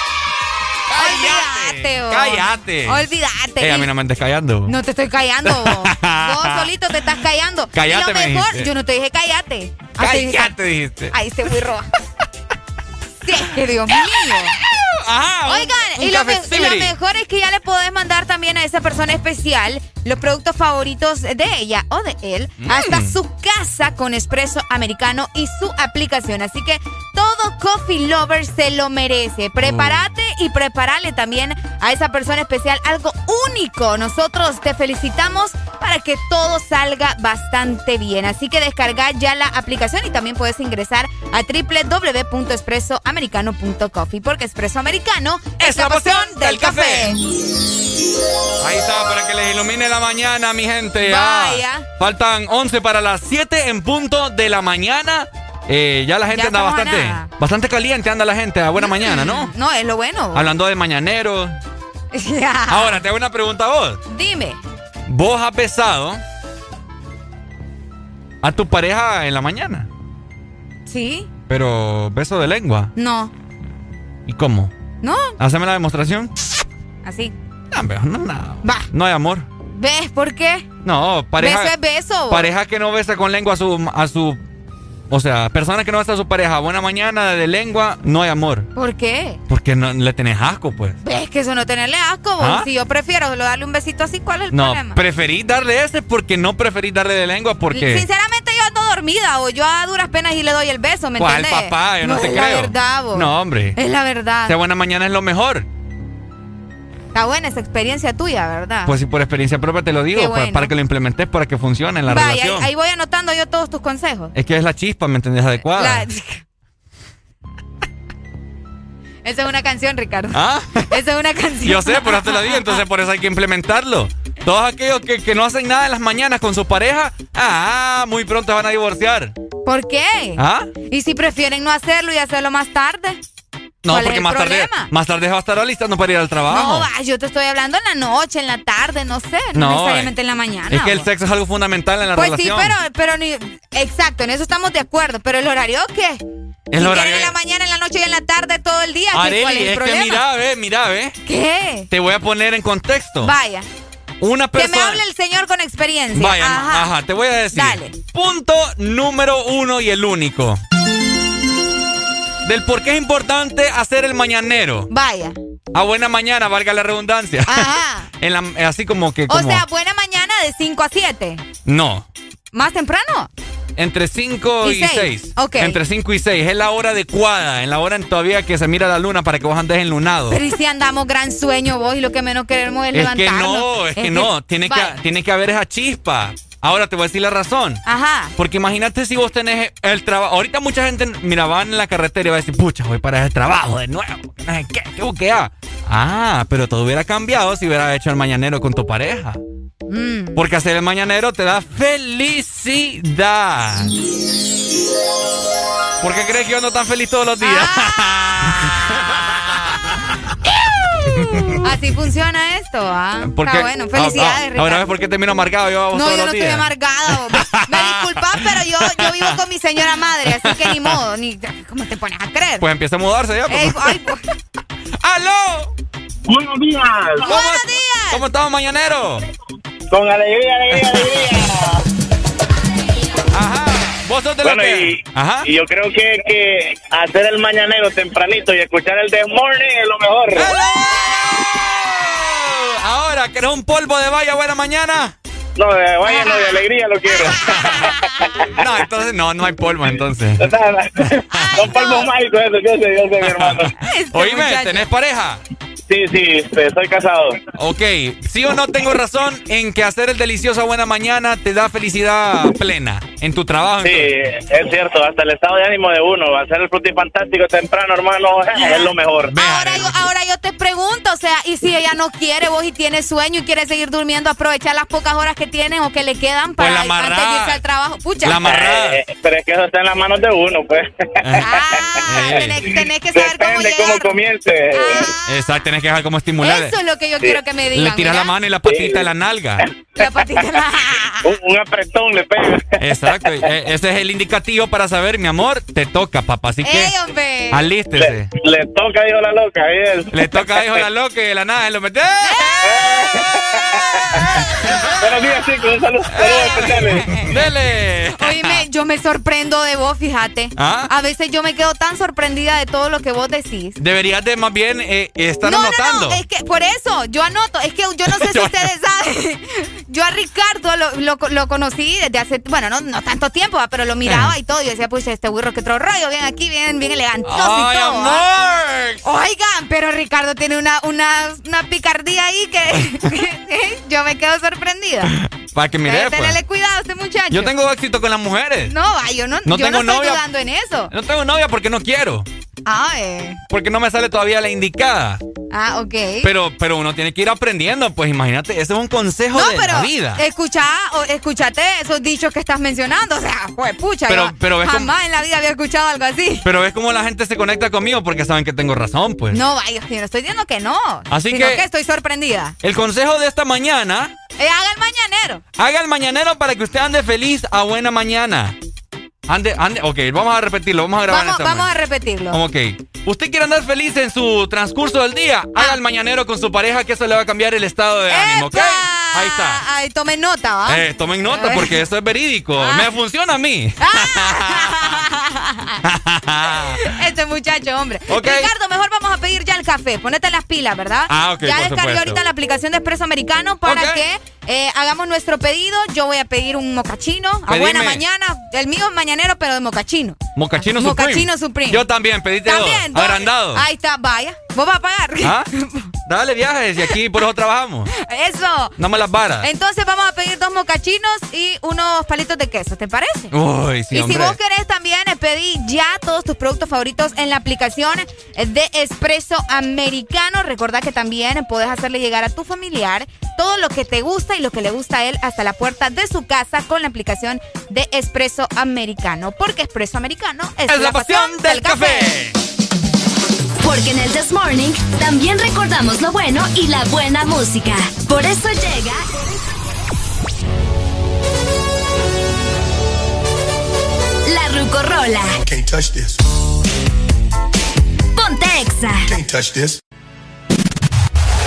Olvídate, vos. Cállate. Olvídate. Eh, a mí no me andes callando. No te estoy callando. vos. Vos solito te estás callando. Cállate, y lo me mejor, yo no te dije cállate. Ah, Cállate, dijiste. Ahí se muy roja. Sí, es que Dios mío. Ajá. Oigan, un y, lo me- y lo mejor es que ya le podés mandar también a esa persona especial los productos favoritos de ella o de él Mm. hasta su casa con espresso americano y su aplicación. Así que todo Coffee Lover se lo merece. Prepárate y prepárale también a esa persona especial algo único. Nosotros te felicitamos para que todo salga bastante bien. Así que descarga ya la aplicación y también puedes ingresar a www.espressoamericano.coffee porque Espresso Americano es la pasión del café. Ahí está, para que les ilumine la mañana, mi gente. Ah, Vaya. faltan 11 para las 7 en punto de la mañana. Eh, ya la gente Ya anda bastante, nada. bastante caliente, anda la gente. A buena mañana, ¿no? No, es lo bueno. Hablando de mañaneros. Ahora, te hago una pregunta a vos. Dime. ¿Vos has besado a tu pareja en la mañana? ¿Sí? Pero beso de lengua. No. ¿Y cómo? No. Haceme la demostración. Así. No, no, no. No hay amor. ¿Ves por qué? No, pareja. Beso es beso. Pareja que no besa con lengua a su, a su. O sea, persona que no besa a su pareja buena mañana de lengua, no hay amor. ¿Por qué? Porque no le tenés asco, pues. ¿Ves? Es que eso no tenerle asco, vos. ¿Ah? Si yo prefiero solo darle un besito así, ¿cuál es el No, problema? preferí darle ese porque no preferí darle de lengua porque... Sinceramente yo ando dormida o yo a duras penas y le doy el beso, ¿me ¿Cuál entiendes? papá? Yo no, te es creo. la verdad, vos. No, hombre. Es la verdad. Sea buena mañana es lo mejor. Está buena esa experiencia tuya, ¿verdad? Pues sí, por experiencia propia te lo digo, Qué para, que lo implementes, para que funcione en la Vaya, ahí, relación. ahí voy anotando yo todos tus consejos. Es que es la chispa, ¿me entendés? Adecuada. La- Esa es una canción, Ricardo. ¿Ah? Esa es una canción. Yo sé, pero te lo digo, entonces por eso hay que implementarlo. Todos aquellos que, que no hacen nada en las mañanas con su pareja, ah, muy pronto van a divorciar. ¿Por qué? ¿Ah? ¿Y si prefieren no hacerlo y hacerlo más tarde? No, ¿Cuál es porque el más tarde, problema? más tarde va a estar alistando para ir al trabajo. No, yo te estoy hablando en la noche, en la tarde, no sé, no, No, necesariamente eh, en la mañana. es que el sexo es algo fundamental en la Pues relación. sí, pero, pero ni, exacto, en eso estamos de acuerdo, pero el horario qué? El Si horario- en la mañana, en la noche y en la tarde todo el día, ¿qué- ¿cuál Areli, es el es problema? que mira, ve, mira, ve. ¿Qué? Te voy a poner en contexto. Vaya, Una que me persona. hable el señor con experiencia. Vaya, Ajá. ajá. te voy a decir. Dale. Punto número uno y el único. Del por qué es importante hacer el mañanero. Vaya. A buena mañana, valga la redundancia. Ajá. En la- así como que. O sea, buena mañana de 5 a 7. no. ¿Más temprano? Entre 5 Y y seis. 6. Ok. Entre 5 y 6. Es la hora adecuada. En la hora en todavía que se mira la luna para que vos andes enlunado. Pero y si andamos gran sueño vos y lo que menos queremos es, Es que no, es que no. Tiene que, tiene que haber esa chispa. Ahora te voy a decir la razón. Ajá. Porque imagínate si vos tenés el trabajo. Ahorita mucha gente, mira, van en la carretera y va a decir, pucha, voy para el trabajo de nuevo. qué, qué buquea. Ah, pero todo hubiera cambiado si hubiera hecho el mañanero con tu pareja. Mm. Porque hacer el mañanero te da felicidad. ¿Por qué crees que yo ando tan feliz todos los días? Así funciona esto, ¿ah? Porque- Está bueno, felicidades, Ah, ah, Ricardo. Ahora ves por qué termino amargado yo a vos No, todos yo no los estoy días. amargada. vos. Me disculpas, pero yo, yo vivo con mi señora madre, así que ni modo, ni ¿cómo te pones a creer? Pues empieza a mudarse ya. pues. Ey, ay, pues, ¡Aló! Buenos días. ¿Cómo, ¿Cómo estamos, mañanero? Con alegría, alegría, alegría. Ajá. Vos sos de Bueno, que... y, Ajá. y yo creo que, que hacer el mañanero tempranito y escuchar el The Morning es lo mejor. Ahora, ¿querés un polvo de valla buena mañana? No, de vaya, no, de alegría lo quiero. No, entonces no, no hay polvo entonces. Son polvos mágicos eso, yo sé, yo sé, mi hermano. Oíme, ¿tenés pareja? Sí, sí, estoy casado. Ok, ¿sí o no tengo razón en que hacer el delicioso a buena mañana te da felicidad plena en tu trabajo? Sí, es cierto, hasta el estado de ánimo de uno, hacer el fantástico temprano, hermano, es lo mejor. Ahora yo, ahora yo te pregunto, o sea, y si ella no quiere vos y tiene sueño y quiere seguir durmiendo, aprovechar las pocas horas que tienen o que le quedan para Pues la antes de irse al trabajo. Pucha. La amarrada. Eh, pero es que eso está en las manos de uno, pues. tenés, tenés que saber cómo Depende llegar. cómo comience. Exacto, tienes que dejar como estimular. Eso es lo que yo quiero que me digan. Le tiras la mano y la patita de la nalga. La patita en la- un, un apretón le pega. Exacto, e- ese es el indicativo para saber, mi amor, te toca, papá. Así que ¡Ey, hombre! alístese. Le toca, dijo la loca, ahí es. Le toca, dijo la loca y de la nada él lo mete. Buenos días, chicos, un saludo, saludos especiales. ¡Dele! Oíme, yo me sorprendo de vos, fíjate. ¿Ah? A veces yo me quedo tan sorprendida de todo lo que vos decís. Deberías de más bien eh, estar no, anotando. no, no, es que por eso, yo anoto, es que yo no sé si ustedes saben, yo a Ricardo lo, lo, lo conocí desde hace, bueno, no, no tanto tiempo, va, pero lo miraba y todo, y yo decía, pues este burro que otro rollo, bien aquí, bien, bien elegantoso ¡Ay, y todo. amor! Oigan, pero Ricardo tiene una, una, una picardía ahí que yo me quedo sorprendida. Para que mire, pues. cuidado a este muchacho. Yo tengo éxito con las mujeres. No, yo no, No yo tengo no estoy novia. dudando en eso. No tengo novia porque no quiero. Ah, eh. Porque no me sale todavía la indicada. Ah, ok. Pero, pero uno tiene que ir aprendiendo. Pues imagínate, ese es un consejo No, de pero la vida. escucha, o, escúchate esos dichos que estás mencionando. O sea, pues pucha, Pero- yo pero ves jamás en la vida había escuchado algo así. Pero ves cómo la gente se conecta conmigo porque saben que tengo razón, pues. No, vaya, yo no estoy diciendo que no. Así sino que- que estoy sorprendida. El consejo de esta mañana, Eh, haga el mañanero. haga el mañanero para que usted ande feliz a buena mañana. Ande, ande, ok, vamos a repetirlo, vamos a grabar Vamos, en este vamos a repetirlo. Ok. Usted quiere andar feliz en su transcurso del día, haga el mañanero con su pareja que eso le va a cambiar el estado de ánimo, ¿ok? Ahí está. Ay, tomen nota, ¿va? Eh, tomen nota porque eso es verídico. Ah. Me funciona a mí. Este muchacho, hombre. Ricardo, mejor vamos a pedir ya el café. Ponete las pilas, ¿verdad? Ah, ok, Ya descargué ahorita la aplicación de Espresso Americano para que eh, hagamos nuestro pedido. Yo voy a pedir un mocachino a buena mañana. El mío es mañanero, pero de mocachino. Mocachino Supreme. Mocachino Supreme. Yo también, pediste También. dos. dos. Agrandado. Ahí está, vaya. Vos vas a pagar. ¿Ah? Dale viajes y aquí por eso trabajamos. Eso. No me las varas. Entonces vamos a pedir dos mocachinitos y unos palitos de queso, ¿te parece? Uy, sí, y si vos querés también eh, pedí ya todos tus productos favoritos en la aplicación de Espresso Americano. Recordá que también podés hacerle llegar a tu familiar todo lo que te gusta y lo que le gusta a él hasta la puerta de su casa con la aplicación de Espresso Americano. Porque Espresso Americano es, Es la pasión del café. Porque en el This Morning también recordamos lo bueno y la buena música. Por eso llega. La Rucorola. Can't touch this. Ponte Exa. Can't touch this.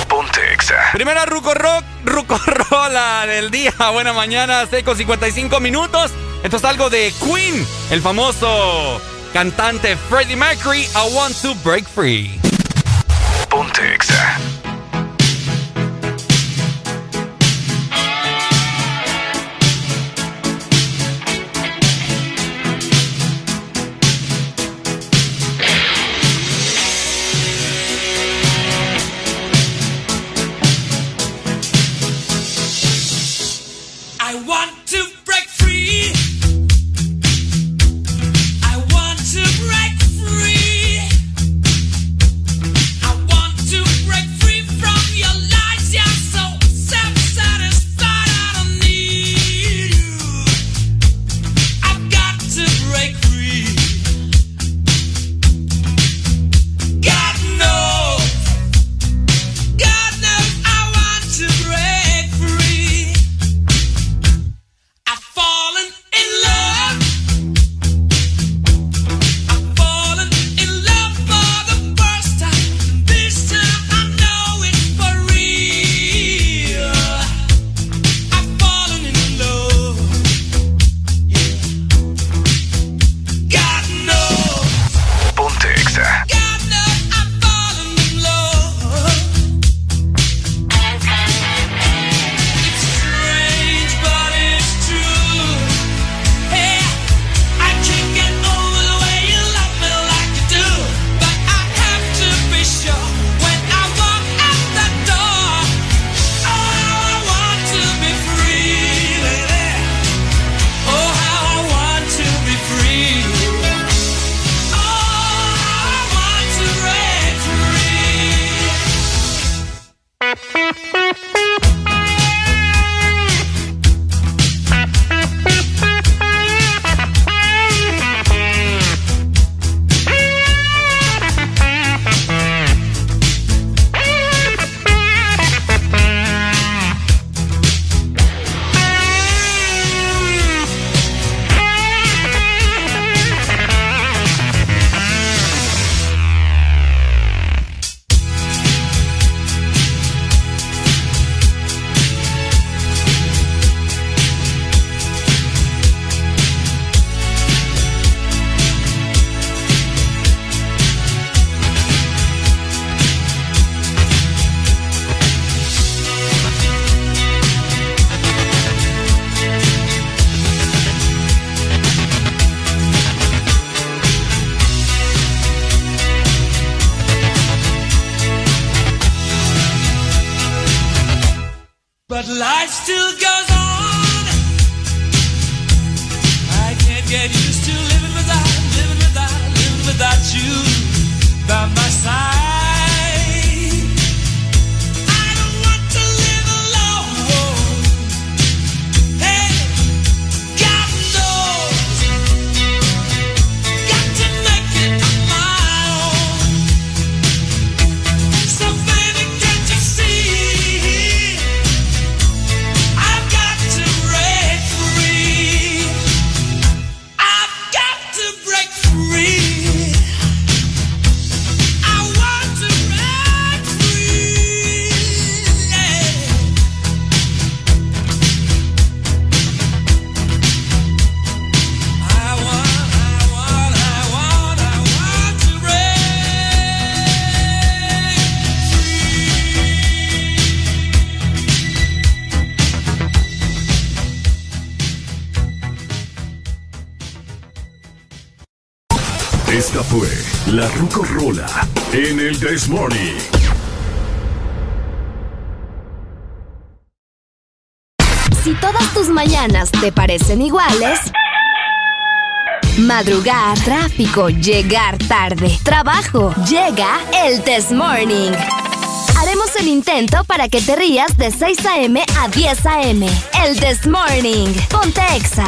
Ponte Exa. Primera Ruco Rock, Ruco Rola del día. Buena mañana, 6 con 55 minutos. Esto es algo de Queen, el famoso cantante Freddie Mercury. I want to break free. Ponte. llegar tarde, trabajo. Llega el Test Morning. Haremos el intento para que te rías de 6 a.m. a 10 a.m. El This Morning. Ponte Exa.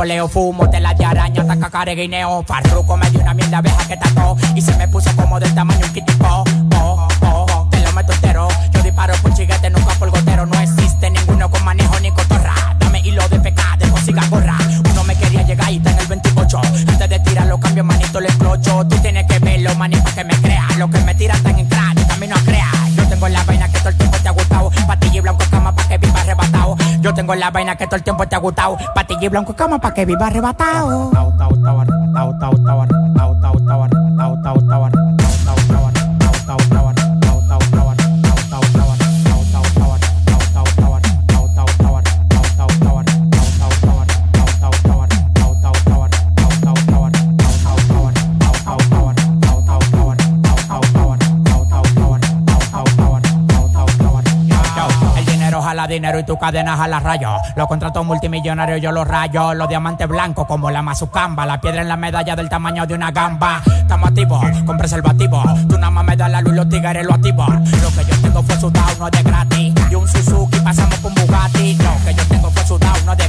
poleo, fumo de la de araña, taca careguineo. Farruco me dio una mierda abeja que tacó y se me puso como del tamaño un kitipo. Oh, oh, oh, oh te lo meto entero. Yo disparo con chiguete, nunca por gotero. No existe ninguno con manejo ni cotorra. Dame hilo de pecado, consiga gorra. Uno me quería llegar y está el 28. Antes de tirar los cambios manito, le explocho. Tú tienes que verlo, manito, para que me crea. Lo que me tiran están en cráneo, camino a crear. Yo tengo la vaina que todo el tiempo te ha gustado. Patilla y blanco cama para que viva arrebatado. Yo tengo la vaina que todo el agotado. Patilla blanco y cama para que viva arrebatado. y tus cadenas a la raya. Los contratos multimillonarios yo los rayo. Los diamantes blancos como la mazucamba. La piedra en la medalla del tamaño de una gamba. Estamos activos con preservativos. Tú nada más me das la luz los tigres lo activan. Lo que yo tengo fue sudado, no de gratis. Y un Suzuki pasamos con Bugatti. Lo que yo tengo fue sudado, no es de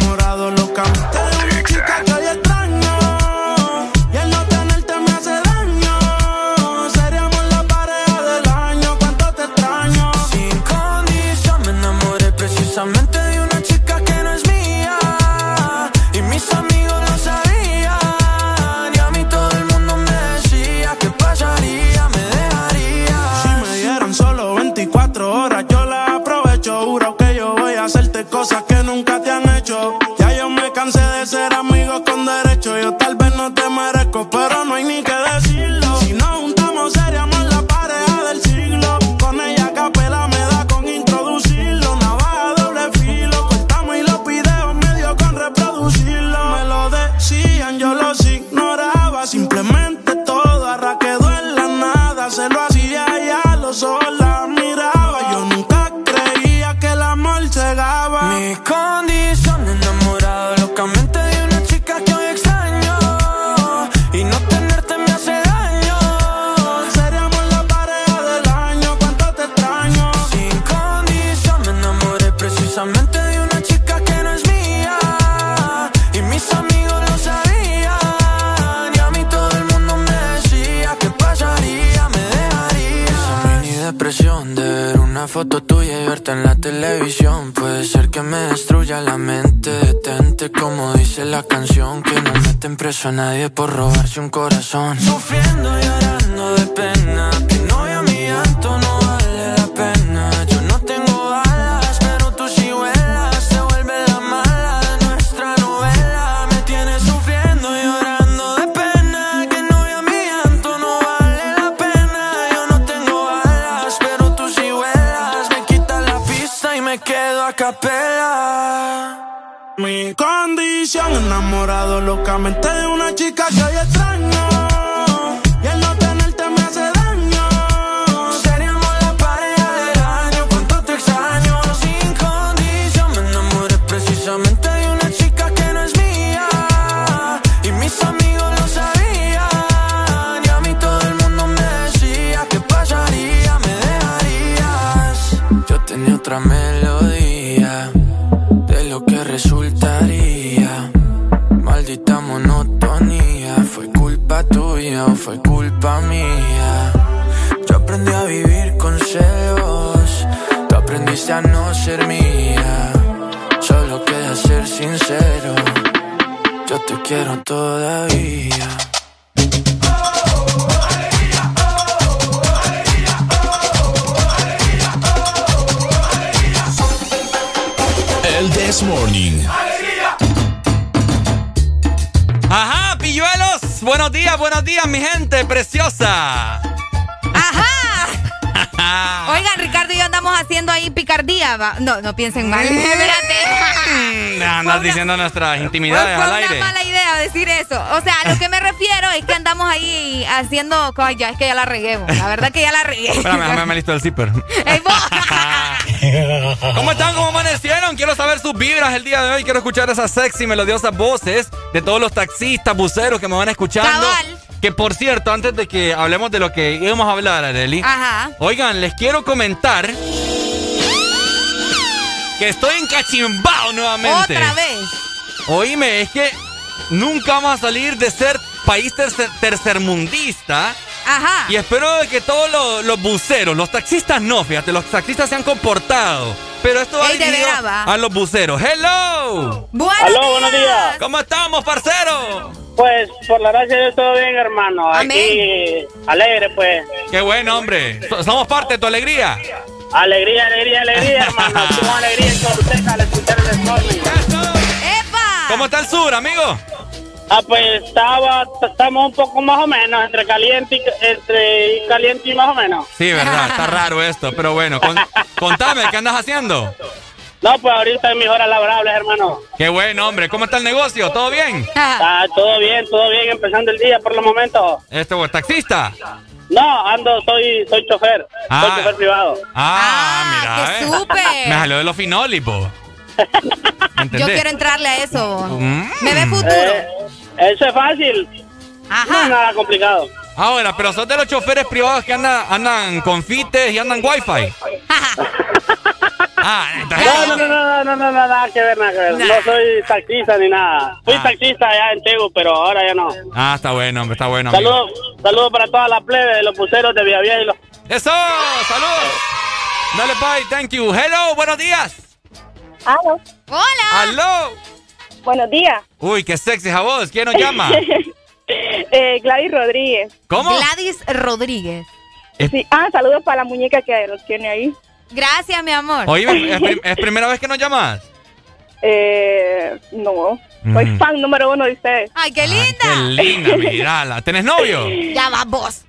a nadie por robarse un corazón. No, no piensen mal. Espérate. Andas diciendo nuestras intimidades Fue al una aire. mala idea decir eso. O sea, a lo que me refiero es que andamos ahí haciendo. Ay, ya, es que ya la regué. La verdad que ya la regué. Espérame, déjame me listo el zipper. ¿Cómo están? ¿Cómo amanecieron? Quiero saber sus vibras el día de hoy. Quiero escuchar esas sexy, melodiosas voces de todos los taxistas, buceros que me van escuchando. Cabal. Que por cierto, antes de que hablemos de lo que íbamos a hablar, Areli. Ajá. Oigan, les quiero comentar que estoy encachimbado nuevamente. Otra vez. Oíme, es que nunca vamos a salir de ser país tercer- tercermundista. Ajá. Y espero de que todos los, los buceros, los taxistas no, fíjate, los taxistas se han comportado. Pero esto va Ey, dirigido a los buceros. ¡Hello! Buenos Aló, buenos días. ¿Cómo estamos, parcero? Pues, por la gracia de Dios, todo bien, hermano. Amén. Aquí, alegre, pues. Qué bueno, hombre. So- Somos parte de tu alegría. Alegría, alegría, alegría, hermano. Tengo alegría en Choluteca al escuchar el Stormy. ¡Epa! ¿Cómo está el sur, amigo? Ah, pues estaba, estamos un poco más o menos, entre caliente y, entre caliente y más o menos. Sí, verdad, está raro esto, pero bueno, con- contame, ¿qué andas haciendo? No, pues ahorita en mis horas laborables, hermano. Qué bueno, hombre. ¿Cómo está el negocio? ¿Todo bien? Está todo bien, todo bien, empezando el día por los momentos. Este, taxista. No, ando, soy, soy chofer. Ah. Soy chofer privado. Ah, mira. qué eh. súper. Me salió de los finoli, po. ¿Me Yo quiero entrarle a eso. Mm. Me ve futuro. Eh, eso es fácil. No es nada complicado. Ahora, pero sos de los choferes privados que andan, andan con fites y andan wifi. ah, No, no, no, no, no, no, no, nada que ver, nada que ver. No soy taxista ni nada. Fui Ah. taxista allá en Tegu, pero ahora ya no. Ah, está bueno, hombre, está bueno. Saludos saludos para toda la plebe de los buceros de Vía y los... ¡Eso! ¡Saludos! Dale, bye, thank you. Hello, buenos días. Aló. Hola. Aló. Buenos días. Uy, qué sexy esa voz. ¿Quién nos llama? eh, Gladys Rodríguez. ¿Cómo? Gladys Rodríguez. Sí. Ah, saludos para la muñeca que los tiene ahí. Gracias, mi amor. Oye, ¿es, prim- es primera vez que nos llamas? Eh, no. Soy Mm. fan número uno de ustedes. Ay, qué linda. Qué linda, mirala. ¿Tenés novio? Ya va vos.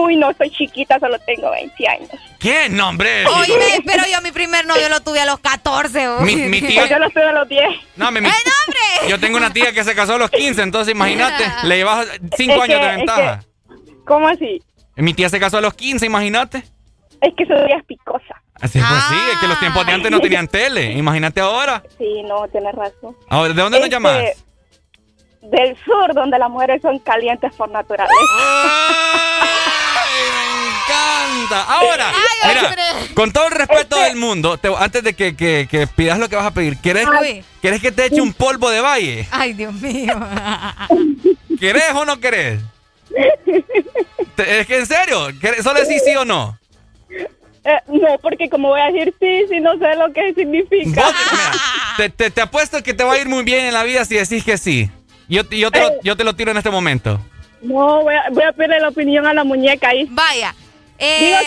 Uy, no, soy chiquita, solo tengo 20 años. ¿Qué nombre? Oye, pero yo mi primer novio lo tuve a los 14. Mi- mi tía- Pues yo lo tuve a los 10. No, mi, mi- ¡Eh, no, hombre! Yo tengo una tía que se casó a los 15, entonces imagínate, le llevas 5 Es años que- de es ventaja. ¿Cómo así? Mi tía se casó a los 15, imagínate. Es que soy picosa. Así pues sí, es que los tiempos de antes no tenían tele. Imagínate ahora. Sí, no, tienes razón. Ahora, ¿De dónde nos Este, llamas? Del sur, donde las mujeres son calientes por naturaleza. Ahora, mira, con todo el respeto del mundo, te- antes de que, que- que pidas lo que vas a pedir, ¿quieres. ¿quieres que te eche un polvo de valle? Ay, Dios mío. ¿Querés o no querés? Es que en serio, ¿querés- ¿solo decís sí o no? Eh, no, porque como voy a decir sí, si no sé lo que significa. Vos, mira, te, te- te apuesto que te va a ir muy bien en la vida si decís que sí. Yo, yo, te, lo, yo te lo tiro en este momento. No, voy a, voy a pedirle la opinión a la muñeca ahí. Vaya. Eh.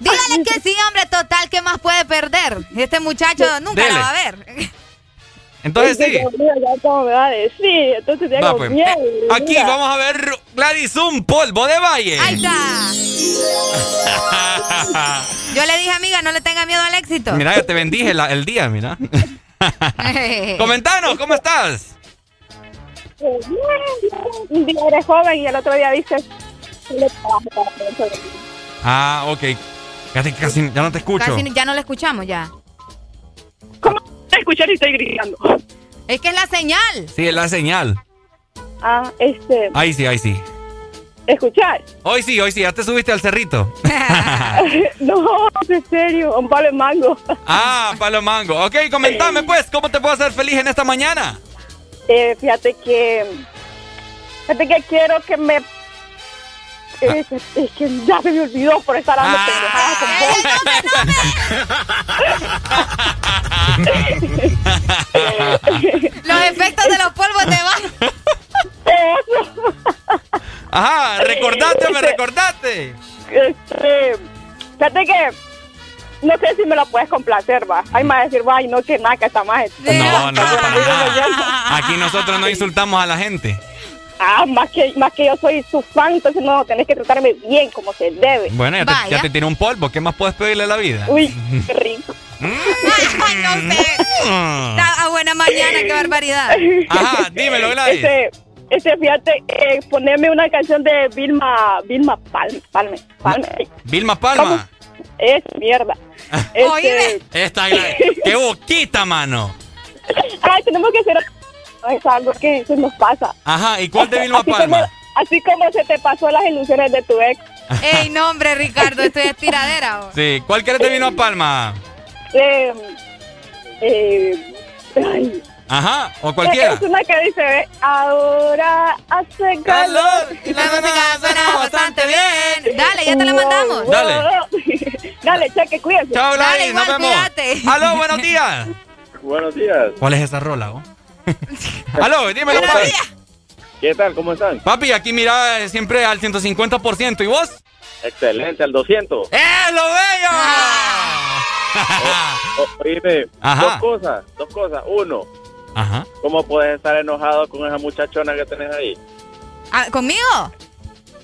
Dígale que sí, hombre, total, ¿qué más puede perder? Este muchacho nunca Dele. la va a ver. Entonces sí. Dios mío, ya como me va a decir, entonces tengo Va, pues. miedo. Eh, Aquí mira. vamos a ver, Gladys, un polvo de valle. Ahí está. Yo le dije, amiga, no le tenga miedo al éxito. mira, ya te bendije la- el día, mira. Comentanos, ¿cómo estás? Bien, Un día eres joven y el otro día dices, Ah, ok. Casi, casi ya no te escucho. Casi ya no le escuchamos ya. Te escuchar y estoy gritando. Es que es la señal. Sí, es la señal. Ah, este, Ahí sí, ahí sí. escuchar. Hoy sí, hoy sí, ya te subiste al cerrito. no, en serio, un palo de mango. Ah, palo mango. Ok, comentame pues, ¿cómo te puedo hacer feliz en esta mañana? Eh, fíjate que, fíjate que quiero que me Es, es que ya se me olvidó por estar dando pendejadas con Los efectos de los polvos de baño. Ajá, recordate, me recordate. Este, fíjate que no sé si me lo puedes complacer, va. Hay más decir, va, y no que nada, que está más. No, no, para nada. Aquí nosotros no insultamos a la gente. Ah, más que, más que yo soy su fan, entonces no, tenés que tratarme bien, como se debe. Bueno, ya te, ya te tiré un polvo. ¿Qué más puedes pedirle a la vida? Uy, qué rico. Ay, no sé. Está a buena mañana, qué barbaridad. Ajá, dímelo, Gladys. Este, este, fíjate, eh, ponerme una canción de Vilma, Vilma Palme, Palme, Palme. Vilma Palma. Es mierda. Este, Esta Gladys. ¡Qué boquita, mano! Ay, tenemos que hacer es algo que se nos pasa. Ajá, ¿y cuál de Vilma Así Palma? como, así como se te pasó las ilusiones de tu ex. Ey, no, hombre, Ricardo, esto es tiradera. Sí, ¿cuál quieres de Vilma Palma? Eh, eh, ay, Ajá, o cualquiera. Es una que dice, ve, ahora hace calor. Y la música suena bastante bien. Dale, ya te la mandamos. Dale. Dale, cheque, cuídense. Chao, Dale, Gladys, igual, nos vemos. cuídate. Aló, buenos días. Buenos días. ¿Cuál es esa rola, oh? Aló, dímelo. ¿Qué tal? ¿Cómo están? Papi, aquí mira siempre al 150%. ¿Y vos? Excelente, al 200. ¡Eh, lo bello! O- oíme, Ajá. dos cosas, dos cosas. Uno, Ajá. ¿cómo puedes estar enojado con esa muchachona que tenés ahí? Ah, ¿Conmigo?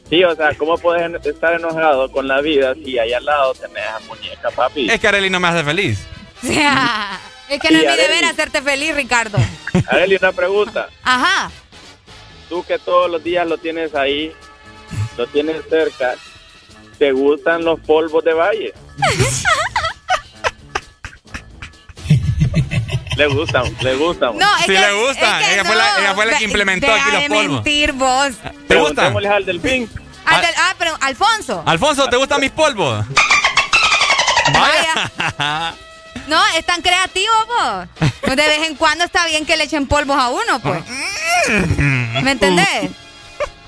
Sí, o sea, ¿cómo puedes estar enojado con la vida si ahí al lado tenés a muñeca, papi? Es que Arely no me hace feliz. Es que no es mi deber hacerte feliz, Ricardo. Arely, una pregunta. Ajá. Tú que todos los días lo tienes ahí, lo tienes cerca, ¿te gustan los polvos de valle? le gustan, le gustan. No, es Sí que, le gustan. es que Ella fue la- no. ella fue la que implementó deja aquí los de polvos. mentir vos. ¿Te gustan? Al del. Al del- ah, pero Alfonso. Alfonso, ¿te gustan mis polvos? Vaya. No, es tan creativo, vos. Pues de vez en cuando está bien que le echen polvos a uno, pues. ¿Me entendés?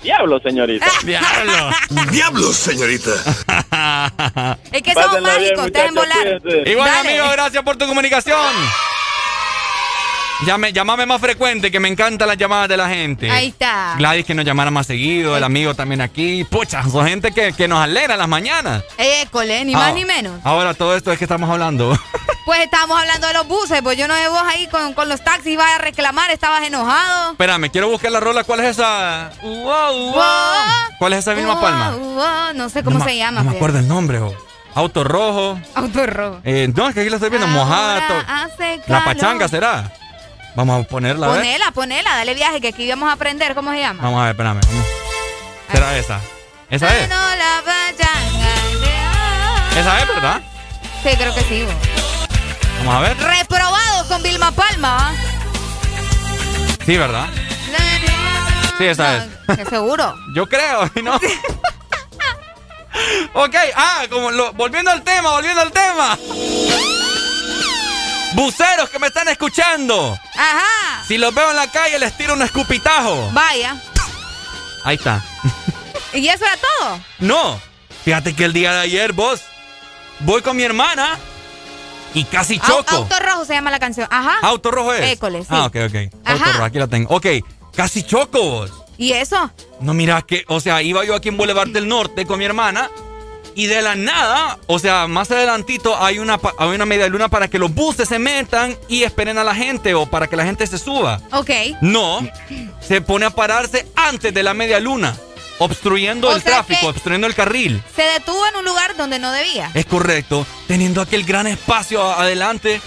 Diablo, señorita. Diablo. Diablos, señorita. Es que somos mágicos, ustedes en volar. Igual, amigo, gracias por tu comunicación. Llame, llámame más frecuente, que me encantan las llamadas de la gente. Ahí está. Gladys que nos llamara más seguido, el amigo también aquí. Pucha, son gente que, que nos alegra las mañanas. École, ni Ah, más ni menos. Ahora todo esto es que estamos hablando. Pues estábamos hablando de los buses, pues yo no sé vos ahí con, con los taxis ibas a reclamar, estabas enojado. Espérame, quiero buscar la rola. ¿Cuál es esa? ¿Cuál es esa misma palma? No sé cómo No se llama. No me acuerdo el nombre, oh. Auto rojo. Auto rojo. Eh, no, es que aquí la estoy viendo Ahora hace La pachanga será. Vamos a ponerla, ver. Ponela, ponela, dale viaje, que aquí vamos a aprender cómo se llama. Vamos a ver, espérame. vamos. ¿Será esa? ¿Esa es? No. ¿Esa es, verdad? Sí, creo que sí. Vamos a ver. Reprobado con Vilma Palma. Sí, ¿verdad? Sí, esa es. ¿Qué seguro? Yo creo, ¿no? ok, ah, como lo- volviendo al tema, volviendo al tema. Buceros que me están escuchando. Ajá. Si los veo en la calle, les tiro un escupitajo. Vaya. Ahí está. ¿Y eso era todo? No, fíjate que el día de ayer, vos, voy con mi hermana y casi choco. Auto rojo se llama la canción. Ajá. Auto rojo es. École, sí. Ah, ok, ok. Auto rojo, aquí la tengo. Ok, casi choco vos. ¿Y eso? No, mira que, o sea, iba yo aquí en Boulevard del Norte con mi hermana y de la nada, o sea, más adelantito hay una, hay una media luna para que los buses se metan y esperen a la gente o para que la gente se suba. Ok. No, se pone a pararse antes de la media luna, obstruyendo O el tráfico, obstruyendo el carril. Se detuvo en un lugar donde no debía. Es correcto, teniendo aquel gran espacio adelante.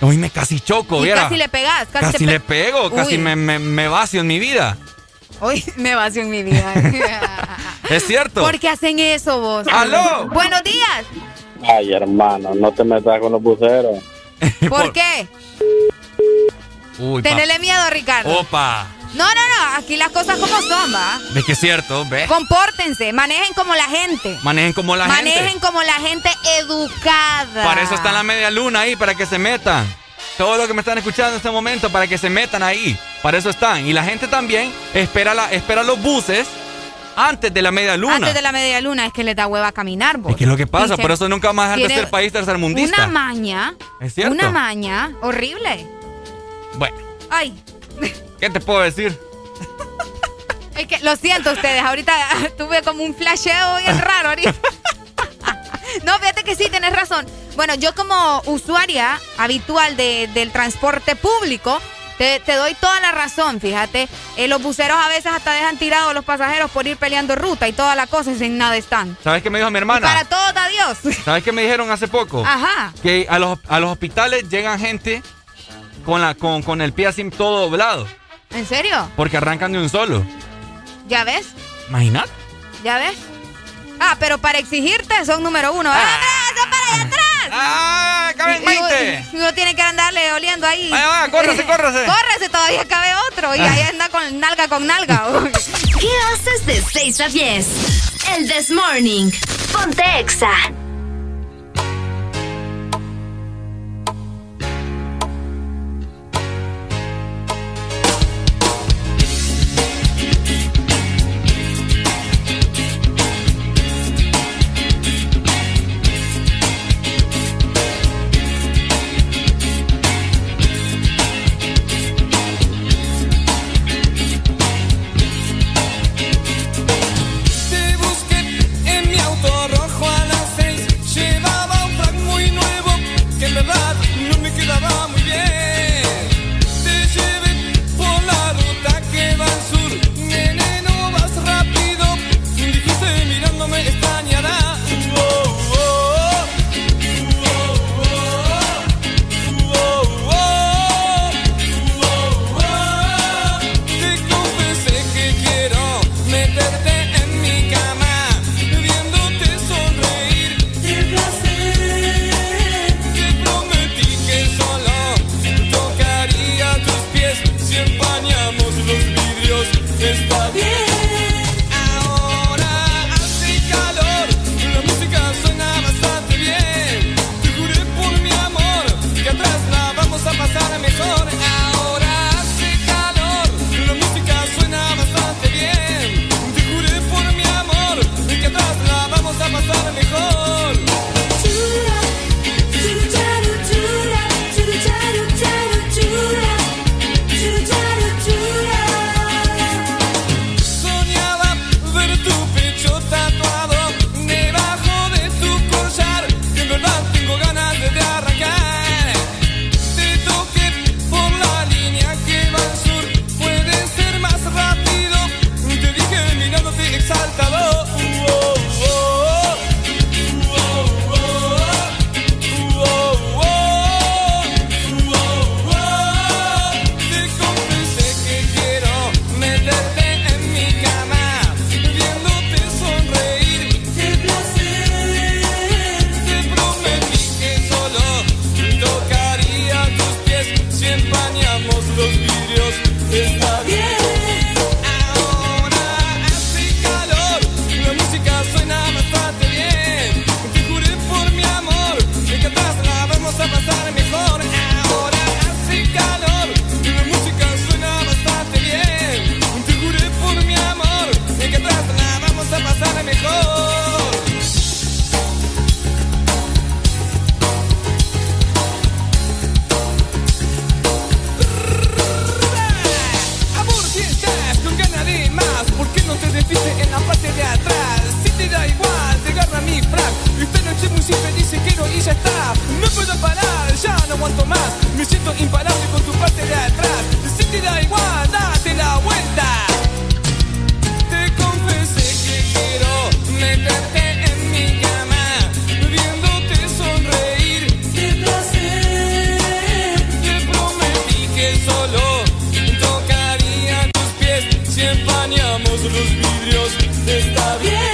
Hoy me casi choco, y viera. casi le pegas. Casi, Casi le pe- pego, casi me, me, me vacio en mi vida. Hoy me vació en mi vida. Es cierto. ¿Por qué hacen eso vos? ¡Aló! Buenos días. Ay, hermano, no te metas con los buceros. ¿Por qué? Uy, Tenele miedo, Ricardo. Opa. No, no, no. Aquí las cosas como son, ¿va? ¿Ves que es cierto? ¿Ves? Compórtense. Manejen como la gente. Manejen como la Manejen gente. como la gente educada. Para eso está la media luna ahí, para que se metan. Todo lo que me están escuchando en este momento, para que se metan ahí. Para eso están. Y la gente también espera, la, espera los buses Antes de la media luna. Antes de la media luna es que le da hueva caminar, vos. Es que es lo que pasa, Dice, por eso nunca a dejar de ser país tercermundista. Una maña. ¿Es cierto? Una maña horrible. Bueno, Ay, ¿qué te puedo decir? es que lo siento ustedes, ahorita tuve como un flasheo bien raro ahorita. No, fíjate que sí, tienes razón. Bueno, yo como usuaria habitual de- del transporte público, te, te doy toda la razón, fíjate. Eh, los buceros a veces hasta dejan tirados a los pasajeros por ir peleando ruta y toda la cosa y sin nada están. ¿Sabes qué me dijo mi Y hermana? para todos, adiós. ¿Sabes qué me dijeron hace poco? Ajá. Que a los, a los hospitales llegan gente con, la, con, con el pie así todo doblado. ¿En serio? Porque arrancan de un solo. ¿Ya ves? Imagínate. ¿Ya ves? Ah, pero para exigirte son número uno. ¡Atrás! ¡Ven para allá atrás! ¡Ah! ¡Caben Y uno- 20! y Uno tiene que andarle oliendo ahí. Vaya, vaya, córrese, córrese. Córrese, todavía cabe otro. Y ahí anda con nalga con nalga. ¿Qué haces de 6 a 10? El This Morning. Ponte Exa. Está bien.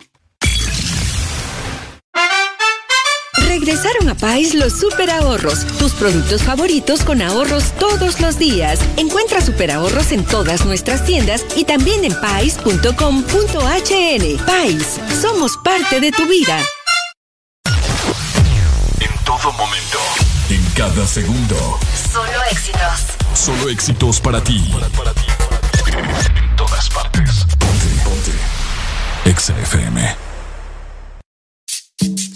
Regresaron a Pais los super ahorros, tus productos favoritos con ahorros todos los días. Encuentra super ahorros en todas nuestras tiendas y también en pais.com.hn. Pais, somos parte de tu vida. En todo momento. En cada segundo. Solo éxitos. Solo éxitos para ti. En todas partes. Ponte, ponte. Exa FM.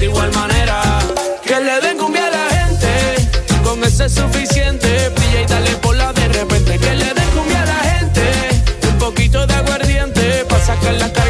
de igual manera. Que le den cumbia a la gente, con ese es suficiente, brilla y dale por la de repente, que le den cumbia a la gente, un poquito de aguardiente, para sacar las cargas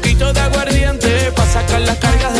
poquito de aguardiente. Pa' sacar las cargas de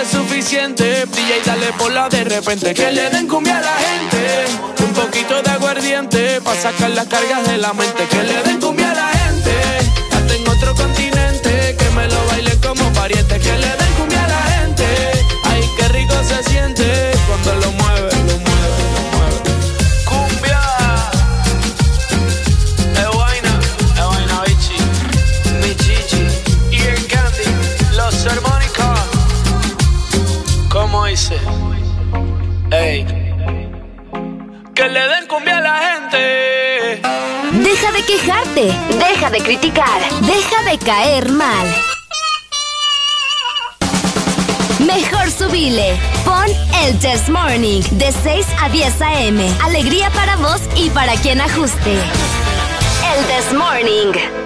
es suficiente. Brilla y dale por de repente. Que le den cumbia a la gente, un poquito de aguardiente, para sacar las cargas de la mente. Que le den cumbia a la gente, hasta en otro continente, que me lo bailen como pariente. Que le den cumbia a la gente, ay, qué rico se siente dice, que le den cumbia a la gente. Deja de quejarte, deja de criticar, deja de caer mal. Mejor subile. Pon el Test Morning de 6 a 10 a.m. Alegría para vos y para quien ajuste. El Test Morning.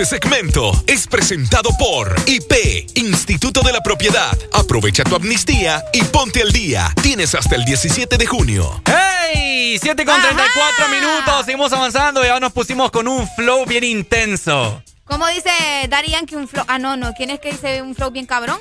Este segmento es presentado por IP, Instituto de la Propiedad. Aprovecha tu amnistía y ponte al día. Tienes hasta el 17 de junio. ¡Hey! 7 con 34 minutos. Seguimos avanzando y ahora nos pusimos con un flow bien intenso. ¿Cómo dice Daddy Yankee un flow? Ah, no, no. ¿Quién es que dice un flow bien cabrón?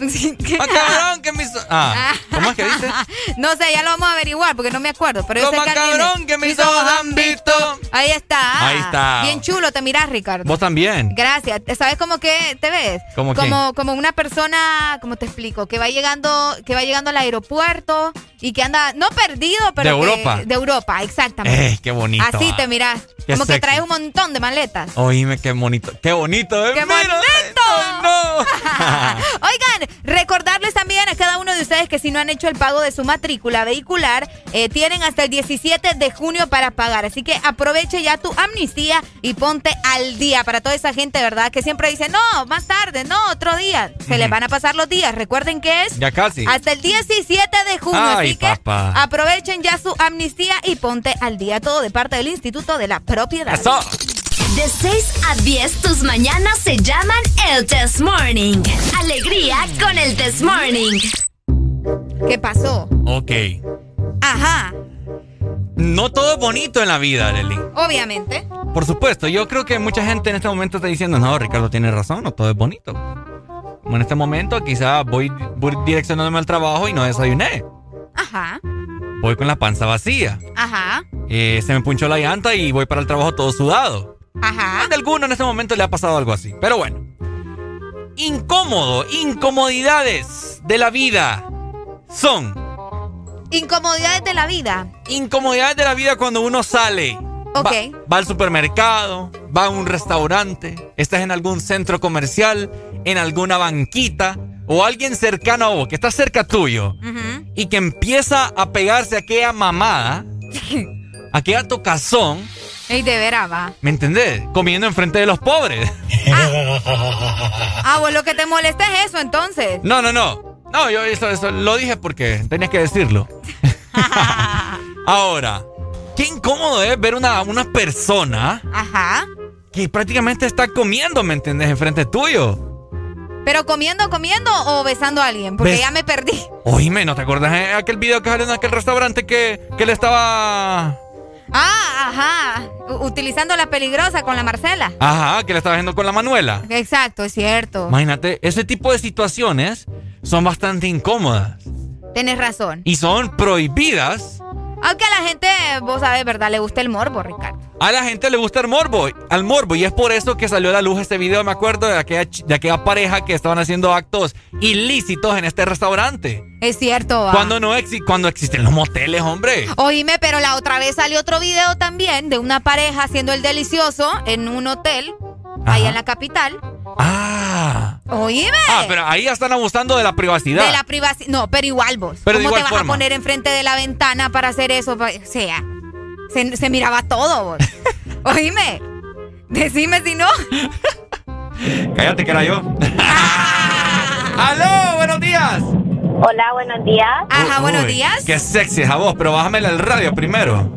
¡Ah, cabrón! que mis... Ah, ¿cómo es que dice? no sé, ya lo vamos a averiguar porque no me acuerdo. Pero yo sé más que que mis ojos han visto. Ahí está. Ahí está. Bien chulo, te miras, Ricardo. Vos también. Gracias. ¿Sabes cómo que te ves? ¿Cómo como, como una persona, ¿cómo te explico? Que va llegando, que va llegando al aeropuerto y que anda, no perdido, pero De que- Europa. de Europa, exactamente. Eh, qué bonito. Así ah. te miras. Qué Como que traes un montón de maletas. Oíme, qué bonito. Qué bonito, ¿eh? ¡Qué Mira, bonito! no! Oigan, recordarles también a cada uno de ustedes que si no han hecho el pago de su matrícula vehicular, eh, tienen hasta el 17 de junio para pagar. Así que aproveche ya tu amnistía y ponte al día para toda esa gente, ¿verdad? Que siempre dice, no, más tarde, no, otro día. Se les van a pasar los días. Recuerden que es Ya casi. hasta el 17 de junio. Ay, así que aprovechen ya su amnistía y ponte al día. Todo de parte del Instituto de la Propiedad. Eso. De 6 a 10, tus mañanas se llaman el Test Morning. Alegría con el Test Morning. ¿Qué pasó? Ok. Ajá, No todo es bonito en la vida, Arely. obviamente. Por supuesto, yo creo que mucha gente en este momento está diciendo, no, Ricardo tiene razón, no todo es bonito. Como en este momento quizá voy, voy direccionándome al trabajo y no desayuné. Ajá, Voy con la panza vacía. ajá, Eh, se me punchó la llanta y voy para el trabajo todo sudado. Ajá. Más de alguno en este momento le ha pasado algo así. Pero bueno. Incómodo, incomodidades de la vida son Incomodidades de la vida. incomodidades de la vida cuando uno sale. Ok. Va, va al supermercado, va a un restaurante, estás en algún centro comercial, en alguna banquita o alguien cercano a vos, que está cerca tuyo y que empieza a pegarse aquella mamada, aquella tocazón, Ey, de veras, va. ¿me entendés? Comiendo enfrente de los pobres. Ah, pues lo que te molesta es eso, entonces. No, no, no. No, yo eso, eso lo dije porque tenías que decirlo. Ahora, qué incómodo es ver una, una persona Ajá. que prácticamente está comiendo, ¿me entendés? Enfrente tuyo. Pero comiendo, comiendo o besando a alguien, porque Bes- ya me perdí. Oíme, ¿no te acuerdas de aquel video que salió en aquel restaurante que, que le estaba... Ah, ajá. U- utilizando la peligrosa con la Marcela. Ajá, que le estaba haciendo con la Manuela. Exacto, es cierto. Imagínate, ese tipo de situaciones son bastante incómodas Tienes razón. y son prohibidas. Aunque a la gente, vos sabés, ¿verdad? Le gusta el morbo, Ricardo. A la gente le gusta el morbo, al morbo, y es por eso que salió a la luz este video, me acuerdo, de aquella, de aquella pareja que estaban haciendo actos ilícitos en este restaurante. Es cierto, va. Cuando no exi- cuando existen los moteles, hombre. Oíme, pero la otra vez salió otro video también de una pareja haciendo el delicioso en un hotel, allá en la capital. Ah. Oíme. Ah, pero ahí ya están abusando de la privacidad. De la privacidad. No, pero igual vos. Pero de ¿Cómo te vas forma. a poner enfrente de la ventana para hacer eso? O sea, se, se miraba todo vos. Oíme. Decime si no. Cállate que era yo. ¡Aló! ¡Buenos días! Hola, buenos días. Ajá, buenos Uy, días. Qué sexy es a vos, pero bájame el radio primero.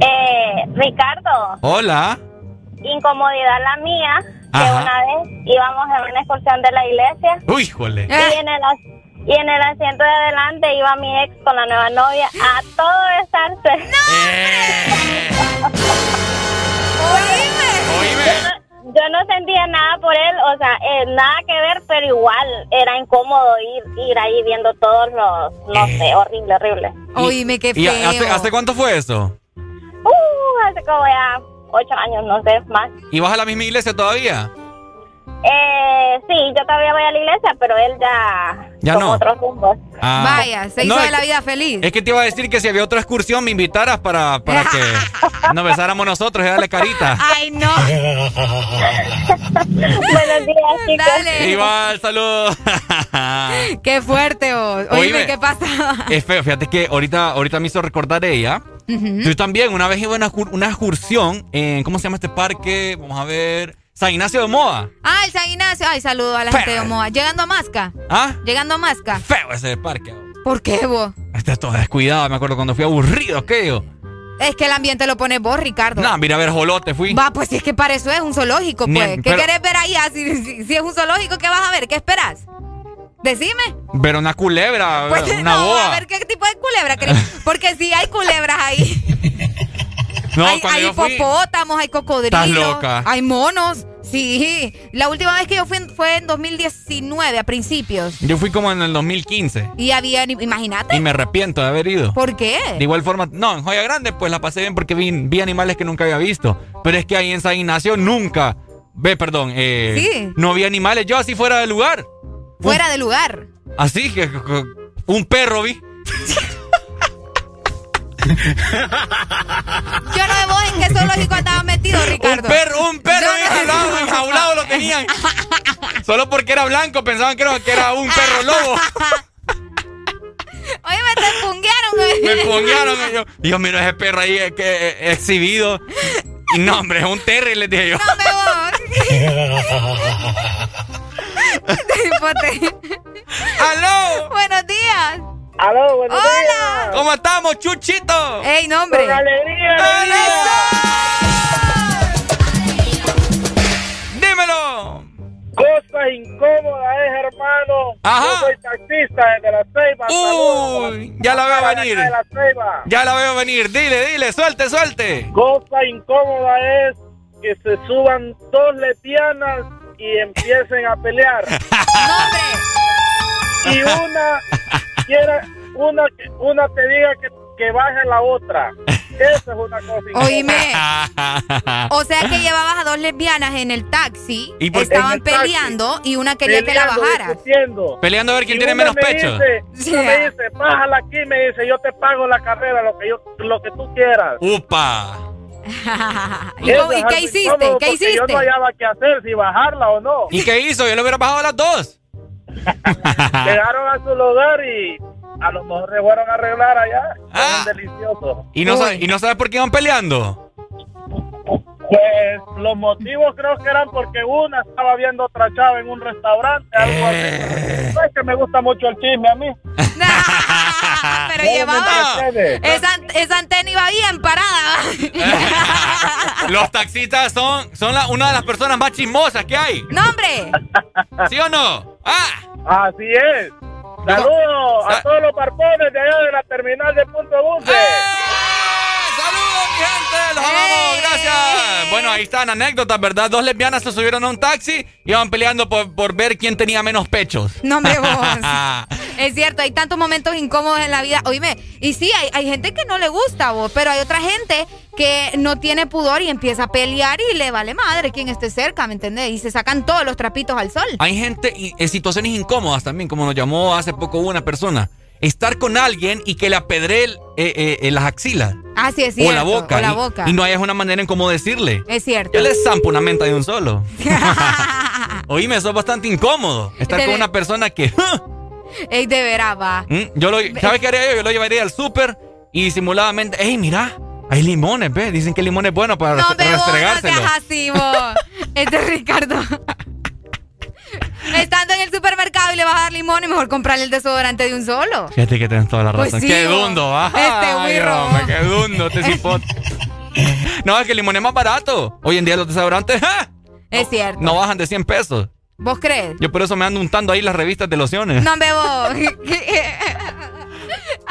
Eh, Ricardo, Hola. Incomodidad la mía, que una vez íbamos en una excursión de la iglesia Uy, híjole. y, en el, y en el asiento de adelante iba mi ex con la nueva novia a todo besarse. Oíme. Yo no sentía nada por él, o sea, eh, nada que ver, pero igual era incómodo ir, ir ahí viendo todos los, no sé, horrible, horrible. Oíme, qué ¿Y feo. hace, hace cuánto fue eso? Uh, hace como ya ocho años, no sé, más. ¿Y vas a la misma iglesia todavía? Eh, sí, yo todavía voy a la iglesia, pero él ya... Ya con no. otros rumbos. Ah. Vaya, se hizo No, de la vida feliz. Es que te iba a decir que si había otra excursión me invitaras para, para que nos besáramos nosotros y darle carita. Ay, no. Buenos días, chicos. Dale. Igual, saludos. Qué fuerte vos. Oíme, Oíme. ¿qué pasa? es feo, fíjate que ahorita, ahorita me hizo recordar ella. Yo también, una vez iba a una excursión en, ¿cómo se llama este parque? Vamos a ver, San Ignacio de Moa. Ah, el San Ignacio. Ay, saludo a la gente de Omoa. Llegando a Masca. ¿Ah? Llegando a Masca. Feo ese parque. ¿Por qué vos? Está todo descuidado, me acuerdo cuando fui aburrido aquello. Es que el ambiente lo pone vos, Ricardo. No, mira a ver Jolote fui. Va, pues si es que para eso es un zoológico, pues. ¿Qué pero- querés ver allá? Si, si- si es un zoológico, ¿qué vas a ver? ¿Qué esperas? Decime. Ver una culebra, Pues una no, boa. a ver qué tipo de culebra querés. Porque si hay culebras ahí. no, hay hay hipopótamos, hay cocodrilos. Estás loca. Hay monos. Sí. La última vez que yo fui en- fue en 2019, a principios. Yo fui como en el 2015. Y había, imagínate. Y me arrepiento de haber ido. ¿Por qué? De igual forma, no, en Joya Grande pues la pasé bien porque vi, vi animales que nunca había visto. Pero es que ahí en San Ignacio nunca, ve, perdón, eh, Sí. no vi animales. Yo así fuera del lugar. Fuera de lugar. Así que- un perro vi. Yo no sé vos en qué zoológico andabas metido, Ricardo. Un perro, un perro jalado, enjaulado lo tenían. Solo porque era blanco pensaban que era, que era un perro lobo. Oye, me te punguearon, güey. Me ponguearon. Y yo, yo miro ese perro ahí que, eh, exhibido. Y no, hombre, es un terry, les dije yo. No me voy. ¡Aló! Buenos días. ¡Aló, buenos Hola. días! ¿Cómo estamos, Chuchito? ¡Ey, nombre! ¡Con alegría, alegría! ¡Dímelo! Cosa incómoda es, hermano. Ajá. Yo soy taxista desde La Ceiba. Uy, ya la veo venir. La. Ya la veo venir. Dile, dile, suelte, suelte. Cosa incómoda es que se suban dos lesbianas y empiecen a pelear. y una quiera, una, una te diga que, que baje la otra. Eso es una cosa. Oíme. O sea que llevabas a dos lesbianas en el taxi, ¿Y por- estaban taxi. peleando y una quería que la bajaras. Peleando a ver quién Y tiene una menos me pecho. Dice, me dice, bájala aquí, me dice, yo te pago la carrera, lo que yo, lo que tú quieras. ¡Upa! ¿Y, y qué hiciste? ¿Qué hiciste? Yo no hallaba qué hacer, si bajarla o no. ¿Y qué hizo? Yo le hubiera bajado a las dos. Llegaron a su lugar y a lo mejor se fueron a arreglar allá. Ah. Delicioso. ¿Y no, sabe, ¿Y no sabes por qué iban peleando? Pues los motivos creo que eran porque una estaba viendo otra chava en un restaurante, algo Eh. así. No es que me gusta mucho el chisme a mí. Pero llevaba. Esa, esa antena iba bien parada. Los taxistas son, son la- una de las personas más chismosas que hay. ¡No, hombre! ¿Sí o no? ¡Ah! Así es. Saludos a todos los barbones de allá de la terminal de Punto Buque. ¡Saludos, ¡Los amamos! ¡Gracias! Bueno, ahí están anécdotas, ¿verdad? Dos lesbianas se subieron a un taxi y iban peleando por, por ver quién tenía menos pechos. No, hombre, vos. Es cierto, hay tantos momentos incómodos en la vida. Oíme, y sí, hay, hay gente que no le gusta vos, pero hay otra gente que no tiene pudor y empieza a pelear y le vale madre quien esté cerca, ¿me entendés? Y se sacan todos los trapitos al sol. Hay gente en situaciones incómodas también, como nos llamó hace poco una persona. Estar con alguien y que le apedree eh, eh, eh, las axilas. Ah, sí, es cierto. o la boca. O la y, boca. y no hay una manera en cómo decirle. Es cierto. Yo le zampo una menta de un solo. Oíme, eso es bastante incómodo. Estar Debe- con una persona que... Ey, de veras, va. ¿Mm? Yo lo, ¿Sabes qué haría yo? Yo lo llevaría al súper y disimuladamente... ¡Ey, mira! Hay limones, ¿ves? Dicen que el limón es bueno para No, no restregárselo. seas así, vos. Este es Ricardo. Estando en el supermercado y le vas a dar limón y mejor comprarle el desodorante de un solo. Fíjate que tienes toda la Pues razón. sí, ¡Qué dundo! ¡Ay, Este güiro. ¡Qué dundo! Este cipote. No, es que el limón es más barato. Hoy en día los desodorantes ¡ja! Es cierto. no bajan de 100 pesos. ¿Vos crees? Yo por eso me ando untando ahí las revistas de lociones. No me voy.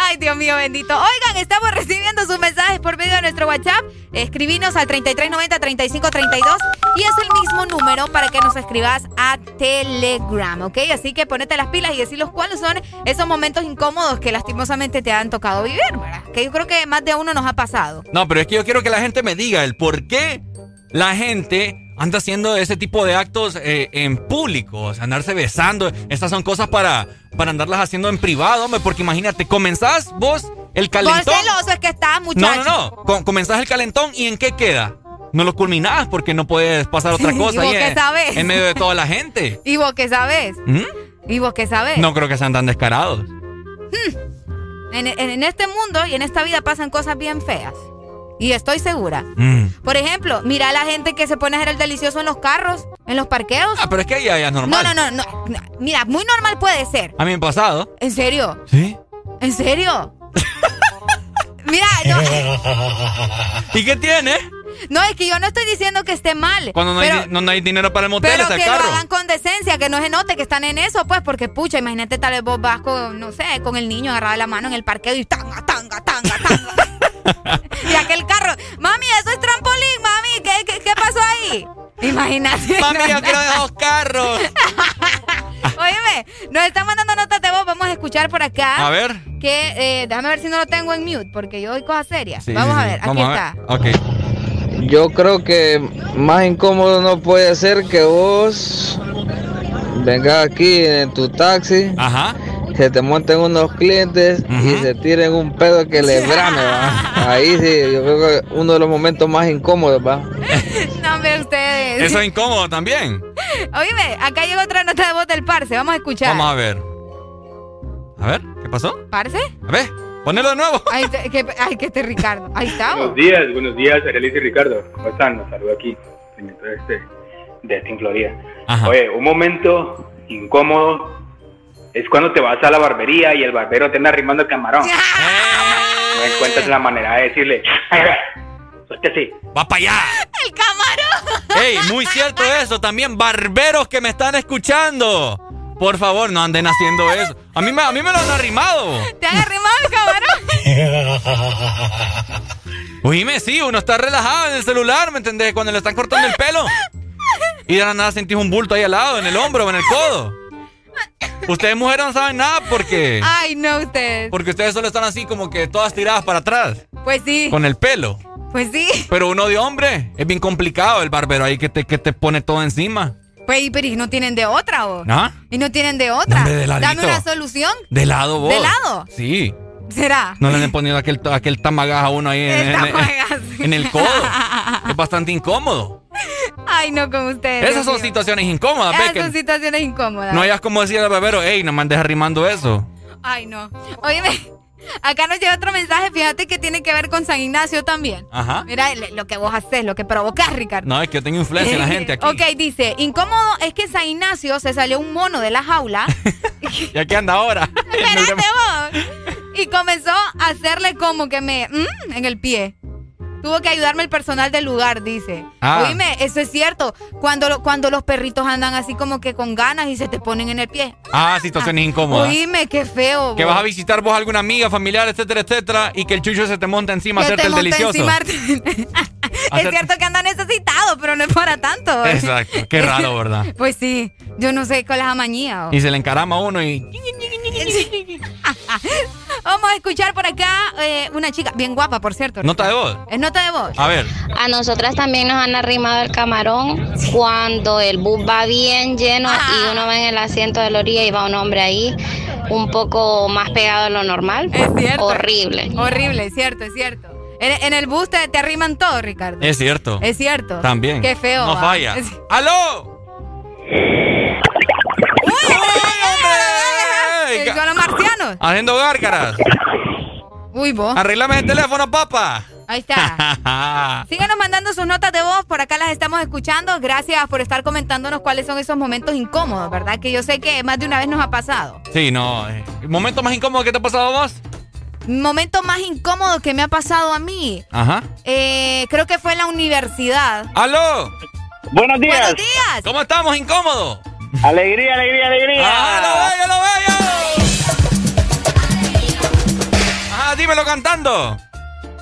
Ay, Dios mío, bendito. Oigan, estamos recibiendo sus mensajes por medio de nuestro WhatsApp. Escribinos al 3390-3532 y es el mismo número para que nos escribas a Telegram, ¿ok? Así que ponete las pilas y decilos cuáles son esos momentos incómodos que lastimosamente te han tocado vivir, ¿verdad? Que yo creo que más de uno nos ha pasado. No, pero es que yo quiero que la gente me diga el por qué la gente anda haciendo ese tipo de actos eh, en público, o sea, andarse besando. Estas son cosas para, para andarlas haciendo en privado, hombre, porque imagínate, comenzás vos el Por calentón. celoso es que estás, No, muchacho. no, no. Com- comenzás el calentón y ¿en qué queda? No lo culminás porque no puedes pasar otra ¿Y cosa vos ahí qué en, sabes? en medio de toda la gente. ¿Y vos qué sabes? ¿Mm? ¿Y vos qué sabes? No creo que sean tan descarados. En, en- en este mundo y en esta vida pasan cosas bien feas. Y estoy segura. Mm. Por ejemplo, mira a la gente que se pone a hacer el delicioso en los carros, en los parqueos. Ah, pero es que ahí es normal. No, no, no, no. Mira, muy normal puede ser. A mí ha pasado. ¿En serio? ¿Sí? ¿En serio? Mira, no, ¿Y qué tiene? no, es que yo no estoy diciendo que esté mal. Cuando no, pero, hay, no, no hay dinero para el motel, pero que carro. lo hagan con decencia, que no se note que están en eso, pues, porque pucha, imagínate tal vez vos vas con, no sé, con el niño agarrado de la mano en el parqueo y tanga, tanga, tanga, tanga. y aquel carro, mami, eso es trampolín, mami, ¿qué, qué, qué pasó ahí? Imagínate. Mami, yo quiero de dos carros. Óyeme, nos están mandando notas de voz, vamos a escuchar por acá. A ver. Que, eh, déjame ver si no lo tengo en mute, porque yo doy cosas serias. Sí, vamos sí, a sí. ver, aquí está. Ok. Yo creo que más incómodo no puede ser que vos vengas aquí en tu taxi, se te monten unos clientes y se tiren un pedo que le brame, ¿va? Ahí sí, yo creo que uno de los momentos más incómodos, ¿va? No, hombre, ustedes. Eso es incómodo también. Oíme, acá llega otra nota de voz del Parce. Vamos a escuchar. Vamos a ver. A ver, ¿qué pasó? ¿Parce? A ver, ponelo de nuevo. Ay, te- que, ay, que este Ricardo. Ahí está. Buenos días, buenos días, Arely y Ricardo. ¿Cómo están? Los saludo aquí, de este, de Team Florida. Oye, un momento incómodo es cuando te vas a la barbería y el barbero te anda arrimando el camarón. No encuentras la manera de decirle, suéltese. ¡Va para allá! ¡El camarón! ¡Ey, muy cierto eso! También barberos que me están escuchando. Por favor, no anden haciendo eso. A mí me, a mí me lo han arrimado. ¿Te han arrimado el camarón? Oíme, sí, uno está relajado en el celular, ¿me entendés? Cuando le están cortando el pelo. Y de la nada sentís un bulto ahí al lado, en el hombro o en el codo. Ustedes mujeres no saben nada porque... Ay, no, ustedes. Porque ustedes solo están así como que todas tiradas para atrás. Pues sí. Con el pelo. Pues sí. Pero uno de hombre es bien complicado el barbero ahí que te, que te pone todo encima. Pues, y- pero y no tienen de otra, vos. ¿Ah? Y no tienen de otra. Hombre, de. Dame una solución. De lado vos. ¿De lado? Sí. ¿Será? No le han ponido aquel, aquel tamagaja a uno ahí en, en- tamagaja, en el codo. Es bastante incómodo. Ay, no, con ustedes. Esas son situaciones incómodas, Esas son situaciones incómodas. No hayas como decir al barbero, ey, no me andes arrimando eso. Ay, no. Óyeme, acá nos llega otro mensaje, fíjate que tiene que ver con San Ignacio también. Ajá. Mira lo que vos haces, lo que provocás, Ricardo. No, es que yo tengo influencia en la gente aquí. Ok, dice, incómodo es que San Ignacio se salió un mono de la jaula. ¿Y aquí anda ahora? Espérate vos. Y comenzó a hacerle como que me... mm, en el pie. Tuvo que ayudarme el personal del lugar, dice. Ah. Oíme, eso es cierto. Cuando, lo- cuando los perritos andan así como que con ganas y se te ponen en el pie. Ah, situaciones incómodas. Oíme, qué feo. Que vos. vas a visitar vos a alguna amiga, familiar, etcétera, etcétera, y que el chucho se te monta encima a Que hacerte te el delicioso. encima- es cierto que anda necesitado, pero no es para tanto. Exacto. Qué raro, ¿verdad? Pues sí, yo no sé cuál es la. Y se le encarama a uno y. Vamos a escuchar por acá eh, una chica, bien guapa, por cierto. Nota de voz. Es nota de voz. A ver. A nosotras también nos han arrimado el camarón cuando el bus va bien lleno y uno va en el asiento de la orilla y va un hombre ahí un poco más pegado a lo normal. Es cierto. Horrible. Horrible, es cierto, es cierto. En, en el bus te, te arriman todo, Ricardo. Es cierto. Es cierto. También. Qué feo. No va. falla. Es- ¡Aló! ¿Qué son los marcianos? Haciendo gárgaras. Uy, vos. Arreglame el teléfono, papá. Ahí está. Síganos mandando sus notas de voz, por acá las estamos escuchando. Gracias por estar comentándonos cuáles son esos momentos incómodos, ¿verdad? Que yo sé que más de una vez nos ha pasado. sí, no. eh, ¿Momento más incómodo que te ha pasado a vos? Momento más incómodo que me ha pasado a mí, Ajá. eh, creo que fue en la universidad. ¡Aló! Buenos días. Buenos días. ¿Cómo estamos, incómodo? Alegría, alegría, alegría. ¡Ah, lo bello, lo dímelo cantando.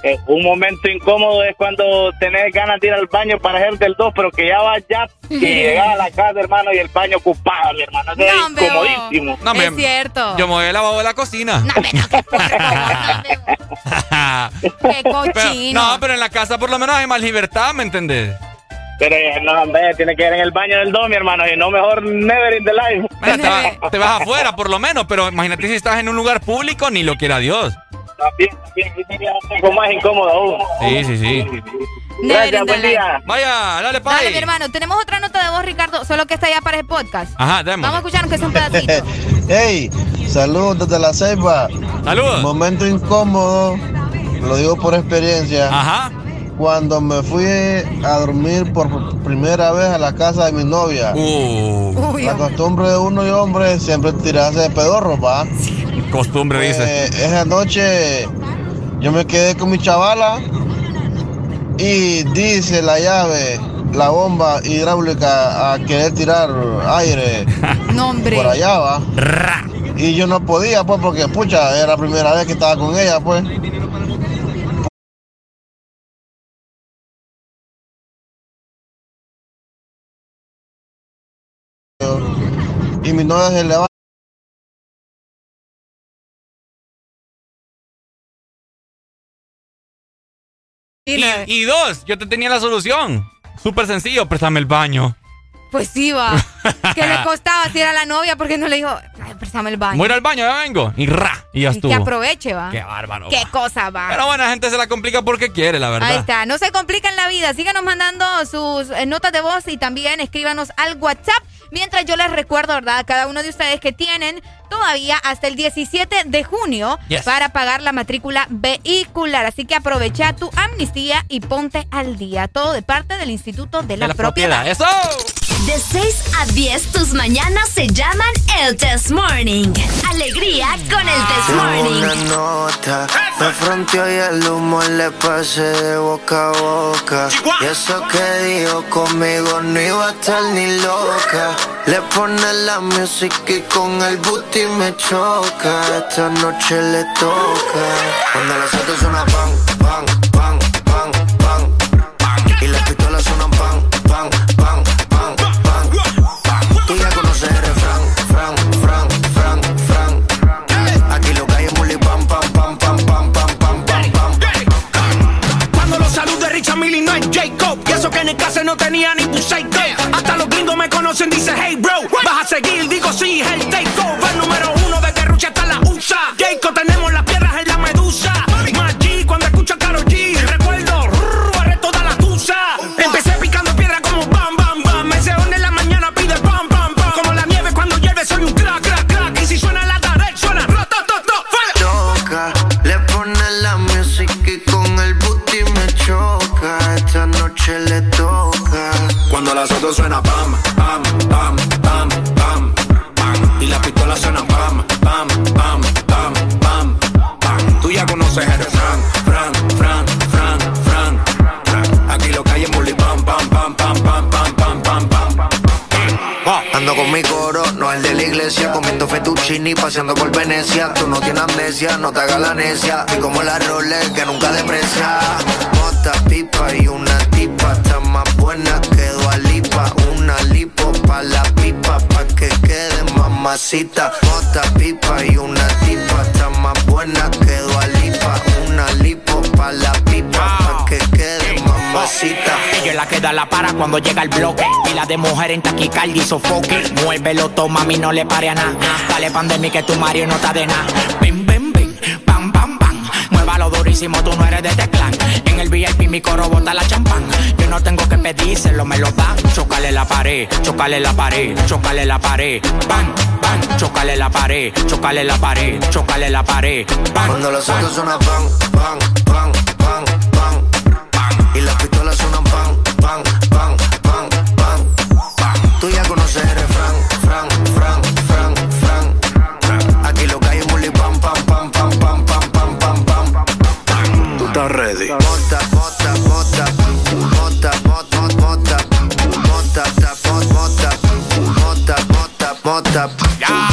Eh, un momento incómodo es cuando tenés ganas de ir al baño para hacerte el dos, pero que ya vas ya y llegas a la casa, hermano, y el baño ocupado, mi hermano. Eso es No, incomodísimo. No, es me- cierto. Yo me voy al lavabo de la cocina. Qué Pero- cochino. no, pero en la casa por lo menos hay más libertad, ¿me entendés? Pero eh, no, hombre, tiene que ir en el baño del dos, mi hermano, y no mejor never in the life. Mira, te, vas, te vas afuera por lo menos, pero imagínate si estás en un lugar público, ni lo quiera Dios. También, también, sí sería un poco más incómodo aún. Sí, sí, sí. Never Gracias, buen día. Vaya, dale, Dale, pay. mi hermano. Tenemos otra nota de voz, Ricardo, solo que está ya para el podcast. Ajá, démosle. Vamos a escuchar que es un pedacito. Hey, saludos desde la ceiba. Saludos. Momento incómodo, lo digo por experiencia. Ajá. Cuando me fui a dormir por primera vez a la casa de mi novia. Uh, La costumbre de uno y hombre siempre es tirarse de pedorro, va. costumbre, dice. Eh, esa noche yo me quedé con mi chavala y dice la llave, la bomba hidráulica a querer tirar aire No, hombre. por allá, va. Y yo no podía, pues, porque, pucha, era la primera vez que estaba con ella, pues. Y dos, yo te tenía la solución. Súper sencillo, préstame el baño. Pues sí, va. ¿Qué le costaba si era la novia? Porque no le dijo, préstame el baño. Voy al baño, ya vengo. Y ra, y ya estuvo. Que aproveche, va. Qué bárbaro. Qué cosa, va. Pero bueno, la gente se la complica porque quiere, la verdad. Ahí está, no se complica en la vida. Síganos mandando sus eh, notas de voz y también escríbanos al WhatsApp. Mientras yo les recuerdo, ¿verdad? A cada uno de ustedes que tienen todavía hasta el 17 de junio para pagar la matrícula vehicular. Así que aprovecha tu amnistía y ponte al día. Todo de parte del Instituto de la, propiedad. ¡Eso! De 6 a 10, tus mañanas se llaman el Test Morning. Alegría con el Test Morning. Una nota, me fronteó y el humo le pasé de boca a boca. Y eso que dijo conmigo no iba a estar ni loca. Le pone la música y con el booty me choca. Esta noche le toca. Cuando las autos suena pan, pan, pan, pan, pan. Y las pistolas suenan pan, pan, en el caso no tenía ni un psycho. Hasta los gringos me conocen, dice hey bro. Vas a seguir, digo sí, el takeover. Número uno de Rucha hasta la USA. Jacob tenemos las piedras en la medusa. Maggi cuando escucho a Karol G. Recuerdo, rrr, toda la tusa. Empecé picando piedra como bam, bam, bam. Me en la mañana pide bam, bam, bam. Como la nieve cuando llueve soy un crack, crack, crack. Y si suena la tarde, suena rotototo. Toca, le pone la música y con el booty me choca. Esta noche le toca. Las autos suena pam, pam, pam, pam, pam, pam. Y las pistolas suenan pam, pam, pam, pam, pam, pam. Tú ya conoces el fran, fran, fran, fran, fran. Aquí lo es muli pam, pam, pam, pam, pam, pam, pam, pam, pam. Ando con mi coro, no el de la iglesia, comiendo fettuccini, paseando por Venecia. Tú no tienes amnesia, no te hagas la necia. Y como la Rolex que nunca deprecia. Mota, pipa y una tipa, está más buena. Una lipo pa' la pipa, pa' que quede mamacita. Mota, pipa y una tipa, está más buena que Lipa. Una lipo pa' la pipa, pa' que quede mamacita. Ella la que da la para cuando llega el bloque. Y la de mujer en taquicardia y sofoque. Muévelo, toma, mami, no le pare a nada. Dale pandemia que tu Mario no está de nada. Bim, bim, bim, pam, pam, pam. Muévalo durísimo, tú no eres de este clan. En el VIP mi coro bota la champán. Yo no tengo que pedírselo, me lo dan. Chocale la pared, chocale la pared, chocale la pared. Bam, bam, chocale la pared, chocale la pared, chocale la pared. Bam, Cuando los autos suenan pan, pan, pan, Yeah.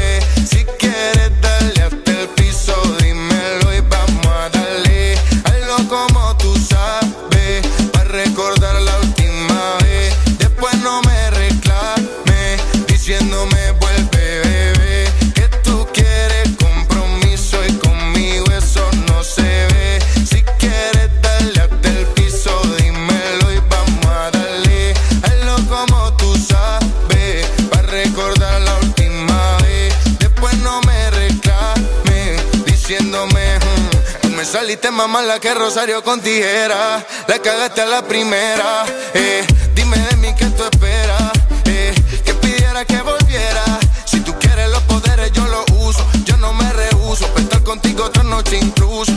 Saliste más mala que Rosario con tijera. La cagaste a la primera. Eh, dime de mí qué tú esperas. Eh, que pidiera que volviera. Si tú quieres los poderes, yo los uso. Yo no me rehuso. Para estar contigo otra noche incluso.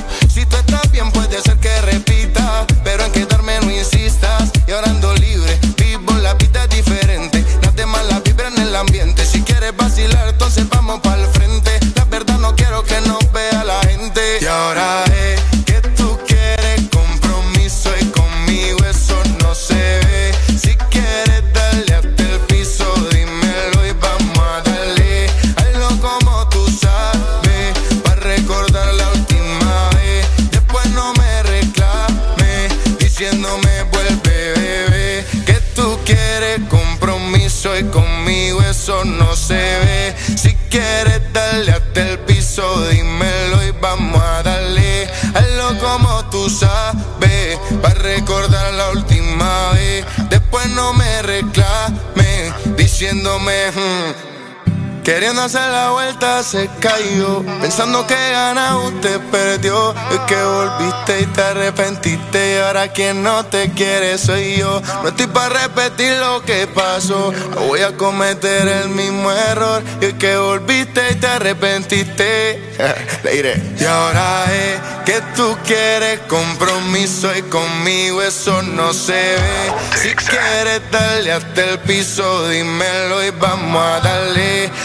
Diciéndome. hmm, Queriendo hacer la vuelta se cayó Pensando que gana usted perdió. Es que volviste y te arrepentiste Y ahora quien no te quiere soy yo. No estoy para repetir lo que pasó No voy a cometer el mismo error. Y es que volviste y te arrepentiste. Le diré. Y ahora es que tú quieres compromiso Y conmigo eso no se ve. Si quieres darle hasta el piso Dímelo y vamos a darle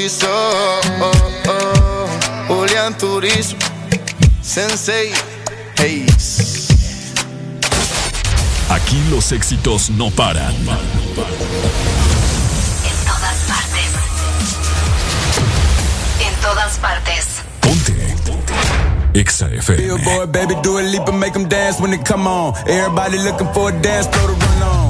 Turizo, oh, oh, Julián Turizo, Sensei, hey. Aquí los éxitos no paran. En todas partes. En todas partes. Exa FM. Billboard, baby, do a leap and make them dance when they come on. Everybody looking for a dance run on.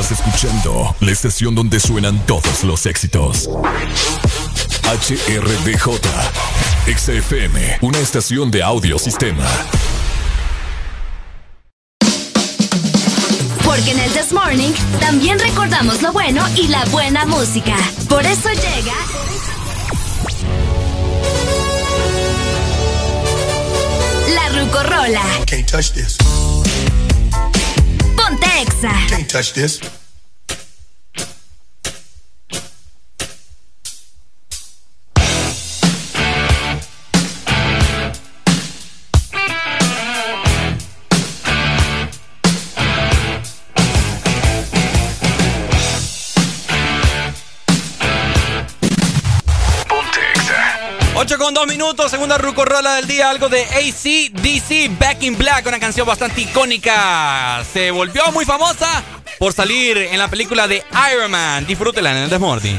escuchando la estación donde suenan todos los éxitos. HRDJ, XFM, una estación de audio sistema. Porque en el This Morning también recordamos lo bueno y la buena música. Por eso llega. La Rucorola. Can't touch this. Can't touch this. Minutos, segunda rucorola del día, algo de ACDC Back in Black, una canción bastante icónica. Se volvió muy famosa por salir en la película de Iron Man. Disfrútela en el Desmordi.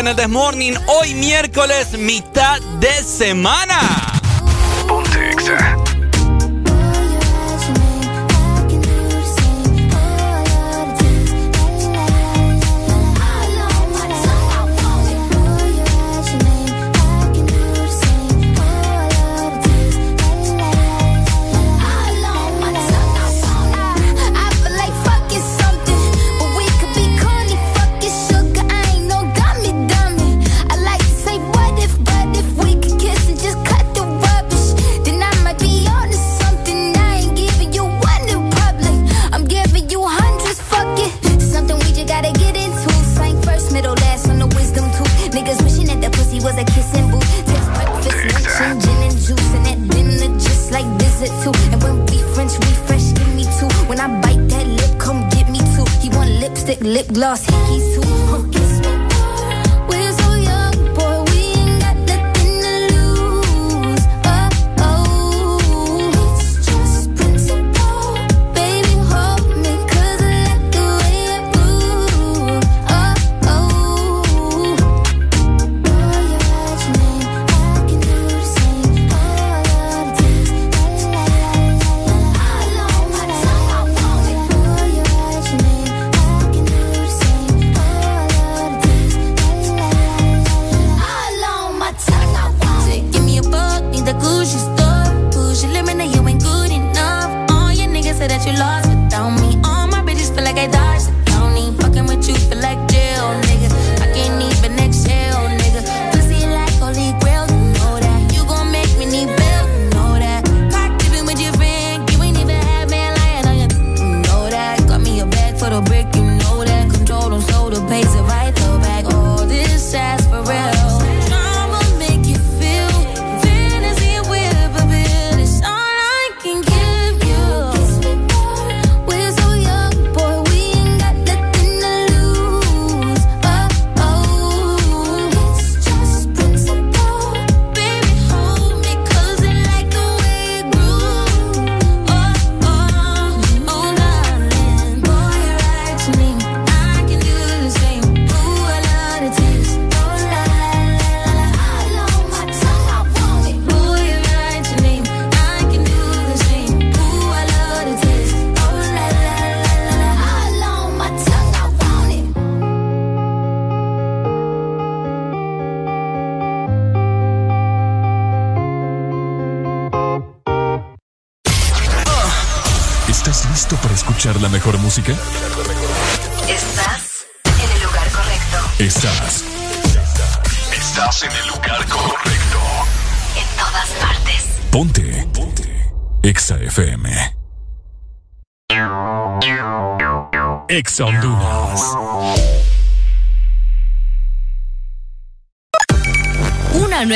en el Desmorning hoy miércoles mitad de semana.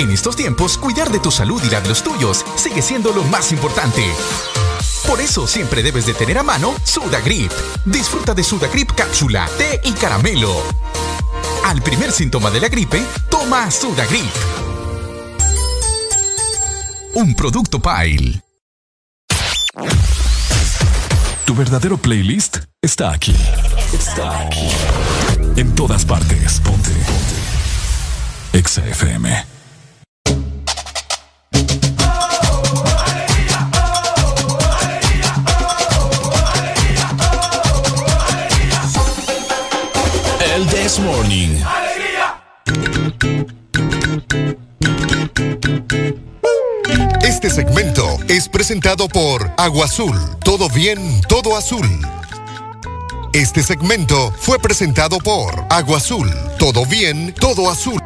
En estos tiempos, cuidar de tu salud y la de los tuyos sigue siendo lo más importante. Por eso siempre debes de tener a mano Sudagrip. Disfruta de Sudagrip cápsula, té y caramelo. Al primer síntoma de la gripe, toma Sudagrip. Un producto Pile. Tu verdadero playlist está aquí. Está aquí. En todas partes. Ponte. Ponte. Exa. Presentado por Agua Azul. Todo bien, todo azul. Este segmento fue presentado por Agua Azul. Todo bien, todo azul.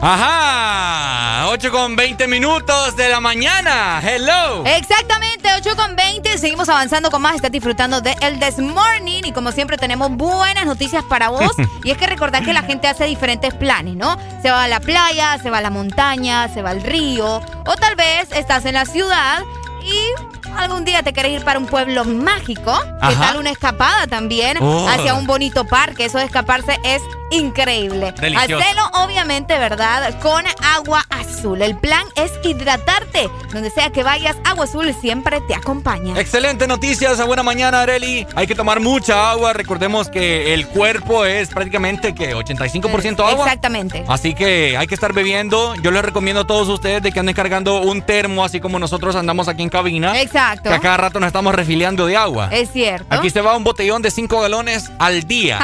Ajá, 8 con 20 minutos de la mañana. Hello. Exactamente, 8 con 20. Seguimos avanzando con más. Estás disfrutando de El This Morning. Y como siempre, tenemos buenas noticias para vos. y es que recordad que la gente hace diferentes planes, ¿no? Se va a la playa, se va a la montaña, se va al río. O tal vez estás en la ciudad y algún día te querés ir para un pueblo mágico. ¿Qué Ajá. tal una escapada también Oh. hacia un bonito parque? Eso de escaparse es increíble. Delicioso. Hacelo, obviamente, ¿verdad? Con agua azul. El plan es hidratarte. Donde sea que vayas, agua azul siempre te acompaña. Excelente noticias, a buena mañana, Areli. Hay que tomar mucha agua. Recordemos que el cuerpo es prácticamente que 85% agua. Exactamente. Así que hay que estar bebiendo. Yo les recomiendo a todos ustedes de que anden cargando un termo, así como nosotros andamos aquí en cabina. Exacto. Que a cada rato nos estamos refiliando de agua. Es cierto. Aquí se va un botellón de 5 galones al día.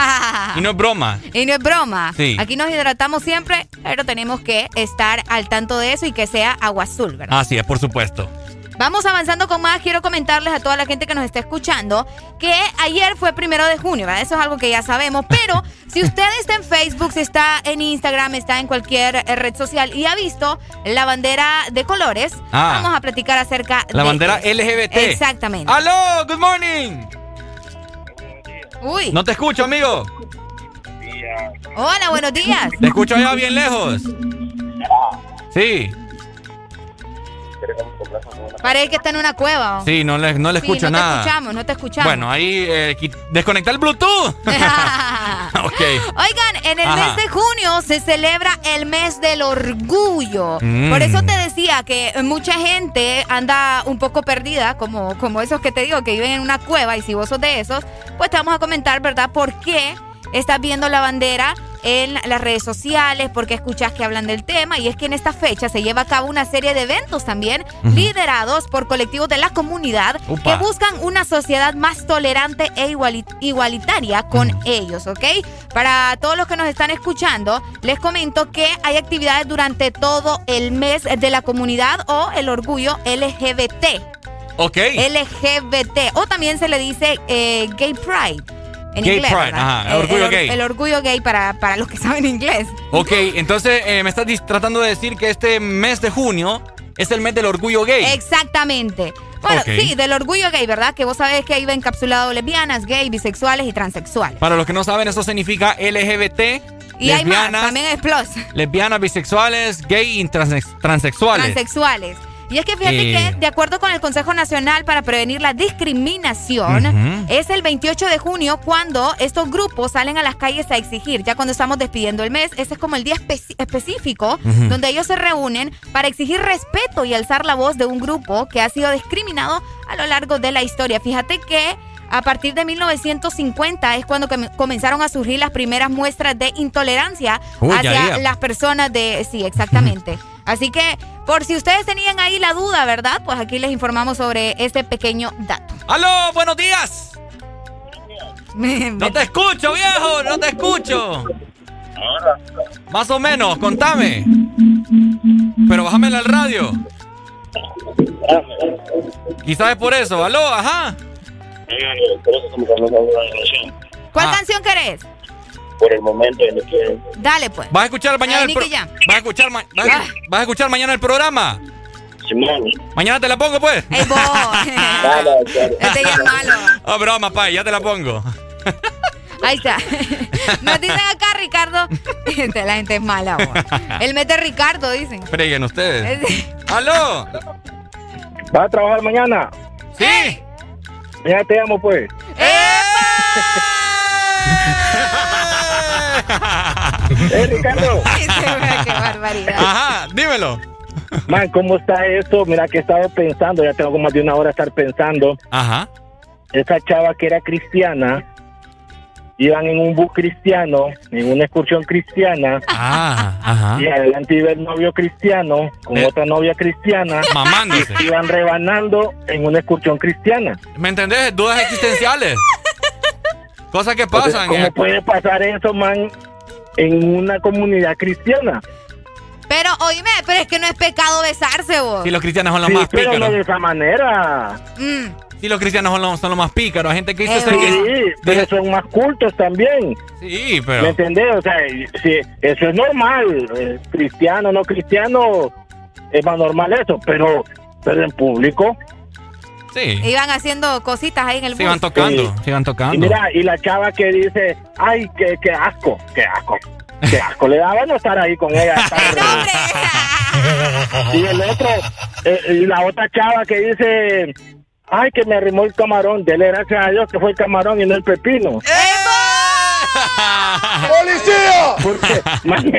y no es broma. Y no es broma. Sí. Aquí nos hidratamos siempre, pero tenemos que estar al tanto de eso y que sea agua azul, ¿verdad? Así es, por supuesto. Vamos avanzando con más. Quiero comentarles a toda la gente que nos está escuchando que ayer fue primero de junio, ¿verdad? Eso es algo que ya sabemos. Pero si usted está en Facebook, si está en Instagram, está en cualquier eh, red social y ha visto la bandera de colores, Ah. vamos a platicar acerca La de. bandera LGBT. Exactamente. ¡Aló! ¡Good morning! Uy. No te escucho, amigo. Hola, buenos días. Te escucho allá bien lejos. Sí, Parece que está en una cueva. ¿o? sí, no le, no le Sí, escucho no nada. te escuchamos, no te escuchamos. Bueno, ahí eh, desconecta el Bluetooth. ok. Oigan, en el Ajá. mes de junio se celebra el mes del orgullo. Mm. Por eso te decía que mucha gente anda un poco perdida, como, como esos que te digo, que viven en una cueva, y si vos sos de esos, pues te vamos a comentar, ¿verdad? ¿Por qué estás viendo la bandera en las redes sociales? ¿Por qué escuchas que hablan del tema? Y es que en esta fecha se lleva a cabo una serie de eventos también liderados por colectivos de la comunidad que buscan una sociedad más tolerante e iguali- igualitaria con ellos, ¿ok? Para todos los que nos están escuchando, les comento que hay actividades durante todo el mes de la comunidad o el orgullo LGBT. Ok. LGBT. O también se le dice eh, Gay Pride. En Gay inglés, Pride, ¿verdad? ajá, el orgullo or- gay. El orgullo gay para, para los que saben inglés. Ok, entonces eh, me estás tratando de decir que este mes de junio es el mes del orgullo gay. Exactamente. Bueno, sí, del orgullo gay, ¿verdad? Que vos sabés que ahí va encapsulado lesbianas, gay, bisexuales y transexuales. Para los que no saben, eso significa LGBT. Y hay más, también es plus. Lesbianas, bisexuales, gay y transexuales. Transexuales. Y es que fíjate que, de acuerdo con el Consejo Nacional para Prevenir la Discriminación, es el 28 de junio cuando estos grupos salen a las calles a exigir, ya cuando estamos despidiendo el mes, ese es como el día específico donde ellos se reúnen para exigir respeto y alzar la voz de un grupo que ha sido discriminado a lo largo de la historia. Fíjate que a partir de 1950 es cuando comenzaron a surgir las primeras muestras de intolerancia hacia las personas de... Sí, exactamente. Así que, por si ustedes tenían ahí la duda, ¿verdad? Pues aquí les informamos sobre este pequeño dato. ¡Aló! ¡Buenos días! no te escucho, viejo, no te escucho. Más o menos, contame. Pero bájame al radio. Quizás es por eso. ¿Aló? Ajá. ¿Cuál ah. canción querés? Por el momento que Dale, pues. ¿Vas a escuchar mañana el programa? ¿Vas a escuchar, vas, a, escuchar mañana el programa? Mañana te la pongo, pues. Ey, vos. este ya es malo. Oh, broma, pa, ya te la pongo. Ahí está. Nos dicen acá, Ricardo. Este, la gente es mala, vos. El mete Ricardo, dicen. Freguen ustedes. ¡Aló! ¿Vas a trabajar mañana? Sí. Mañana te llamo, pues. ¡Eh, Ricardo! ¡Qué barbaridad! Ajá, dímelo. Man, ¿cómo está esto? Mira que he estado pensando, ya tengo más de una hora estar pensando. Ajá. Esa chava que era cristiana, iban en un bus cristiano, en una excursión cristiana. Ah, ajá. Y adelante iba el novio cristiano con eh. otra novia cristiana. Mamándose. Iban rebanando en una excursión cristiana. ¿Me entendés? Dudas existenciales. Cosas que pasan. ¿Cómo puede pasar eso, man, en una comunidad cristiana? Pero, oíme, pero es que no es pecado besarse, vos. Si los cristianos son los más pero pícaros. no de esa manera. Mm. Si los cristianos son los, son los más pícaros. Hay gente que dice... sí, pero son más cultos también. Sí, pero... ¿Me entendés? O sea, si, eso es normal. Eh, cristiano, no cristiano, es más normal eso. Pero, pero en público... Sí. Iban haciendo cositas ahí en el bus. Se iban tocando, se iban tocando. Y mira, y la chava que dice, ay, qué, qué asco, qué asco. Qué asco le daba no estar ahí con ella. y el otro, eh, y la otra chava que dice, ay, que me arrimó el camarón. Dele gracias a Dios que fue el camarón y no el pepino. ¡Policía! Porque, man,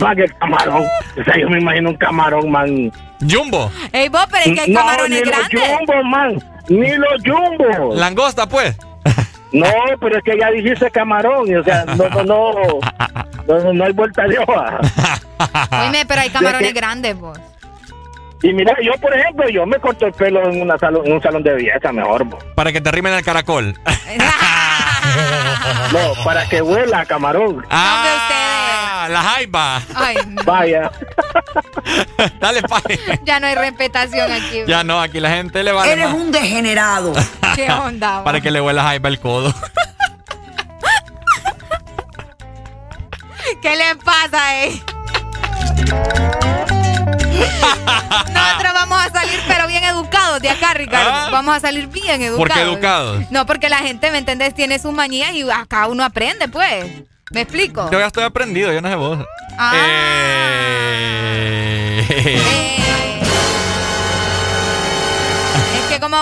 man, el camarón. O sea, yo me imagino un camarón, man. Jumbo. Ey, vos, pero es que hay no, camarones ni grandes. Los jumbo, man. Ni los jumbo. Langosta, pues. No, pero es que ya dijiste camarón, o sea, no, no, no, no, hay vuelta de hoja. Oye, pero hay camarones grandes, vos. Y mira, yo, por ejemplo, yo me corto el pelo en, una salón, en un salón de belleza, mejor. Vos. Para que te rimen el caracol. no, para que huela a camarón. Ah, la jaiba. Ay, Vaya. Dale, pai. Ya no hay respetación aquí. Ya no, aquí la gente le va Eres un degenerado. ¿Qué onda? Para que le huela jaiba el codo. ¿Qué le pasa, eh? Nosotros vamos a salir, pero bien educados de acá, Ricardo. ¿Ah? Vamos a salir bien educados. ¿Por qué educados? No, porque la gente, ¿me entendés? Tiene sus manías y acá uno aprende, pues. ¿Me explico? Yo ya estoy aprendido, yo no sé vos. Ah. Eh. Es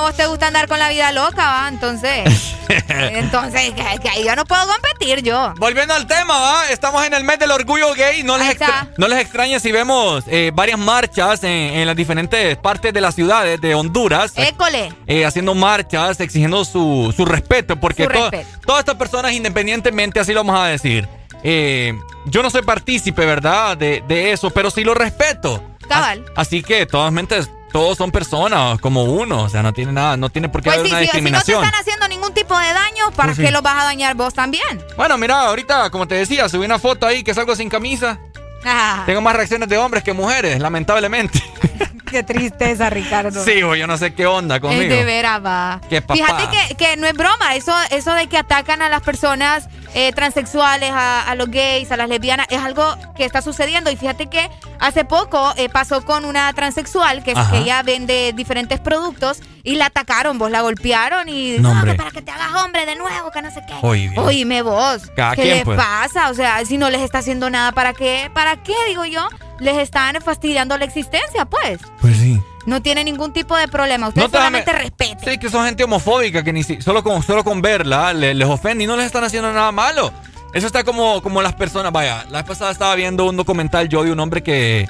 vos te gusta andar con la vida loca, ¿va? Entonces... Entonces, que, que ahí yo no puedo competir yo. Volviendo al tema, ¿va? Estamos en el mes del orgullo gay. No les, extra- no les extraña si vemos eh, varias marchas en, en las diferentes partes de las ciudades de Honduras. École. eh, haciendo marchas, exigiendo su, su respeto, porque Su to- respeto. todas estas personas, independientemente, así lo vamos a decir, eh, yo no soy partícipe, ¿verdad?, de, de eso, pero sí lo respeto. Cabal. As- Así que todas mentes, todos son personas como uno, o sea, no tiene nada, no tiene por qué Pues haber sí, una si, si no te están haciendo ningún tipo de daño, ¿para Pues sí. qué los vas a dañar vos también? Bueno, mira, ahorita, como te decía, subí una foto ahí que salgo sin camisa. Ah, Tengo más reacciones de hombres que mujeres, lamentablemente. qué tristeza, Ricardo. sí, yo no sé qué onda Es conmigo. de veras, va. Qué. Fíjate que, que no es broma, eso, eso de que atacan a las personas eh, transexuales, a, los gays, a las lesbianas, es algo que está sucediendo. Y fíjate que hace poco eh, pasó con una transexual que, que, ella vende diferentes productos y la atacaron, vos la golpearon y no, para que te hagas hombre de nuevo, que no sé qué. Oíme vos, ¿qué les pues. pasa? O sea, si no les está haciendo nada, ¿para qué? ¿Para qué, digo yo? Les están fastidiando la existencia, pues. Pues sí. No tiene ningún tipo de problema. Usted solamente respete. Sí, que son gente homofóbica que ni solo con, solo con verla les, ofende y no les están haciendo nada malo. Eso está como, como las personas. Vaya, la vez pasada estaba viendo un documental yo de un hombre que,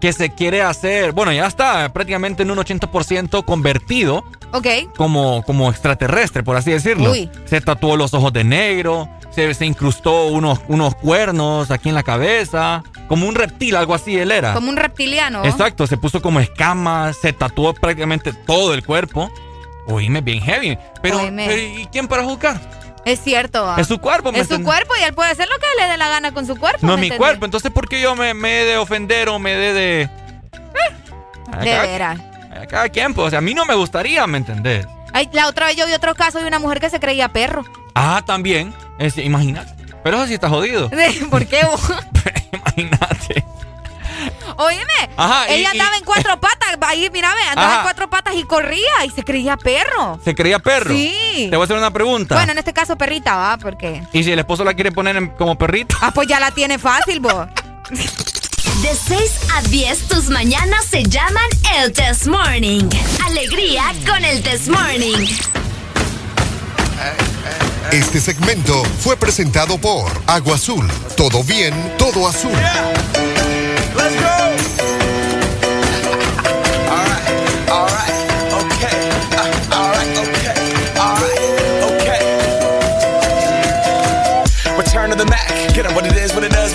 que se quiere hacer. Bueno, ya está prácticamente en un 80% convertido. Ok. Como, como extraterrestre, por así decirlo. Uy. Se tatuó los ojos de negro. Se, se incrustó unos, unos cuernos aquí en la cabeza. Como un reptil, algo así él era. Como un reptiliano. Exacto, se puso como escamas, se tatuó prácticamente todo el cuerpo. Oíme, bien heavy. Pero, ¿y quién para juzgar? Es cierto. Es su cuerpo, Es su cuerpo y él puede hacer lo que le dé la gana con su cuerpo. No es mi cuerpo, entonces ¿por qué yo me, me he de ofender o me dé de... Eh, de veras. A cada quien, pues, o sea, a mí no me gustaría, ¿me entendés? la otra vez yo vi otro caso de una mujer que se creía perro. Ah, también. imagínate. Pero eso sí está jodido. ¿Por qué vos? Imagínate. Oíme, ella andaba en cuatro patas, ahí mira, andaba en cuatro patas y corría y se creía perro. ¿Se creía perro? Sí. Te voy a hacer una pregunta. Bueno, en este caso perrita, va, porque. ¿Y si el esposo la quiere poner como perrito? Ah, pues ya la tiene fácil, vos. De 6 a 10, tus mañanas se llaman el Test Morning. Alegría con el Test Morning. Este segmento fue presentado por Agua Azul. Todo bien, todo azul.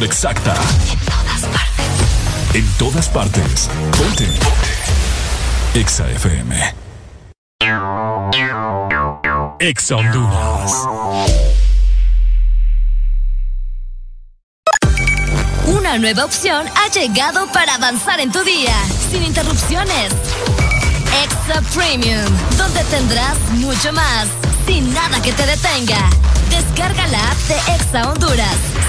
Exacta. En todas partes. Ponte. Exa FM. Exa Honduras. Una nueva opción ha llegado para avanzar en tu día, sin interrupciones. Extra Premium, donde tendrás mucho más, sin nada que te detenga. Descarga la app de Exa Honduras.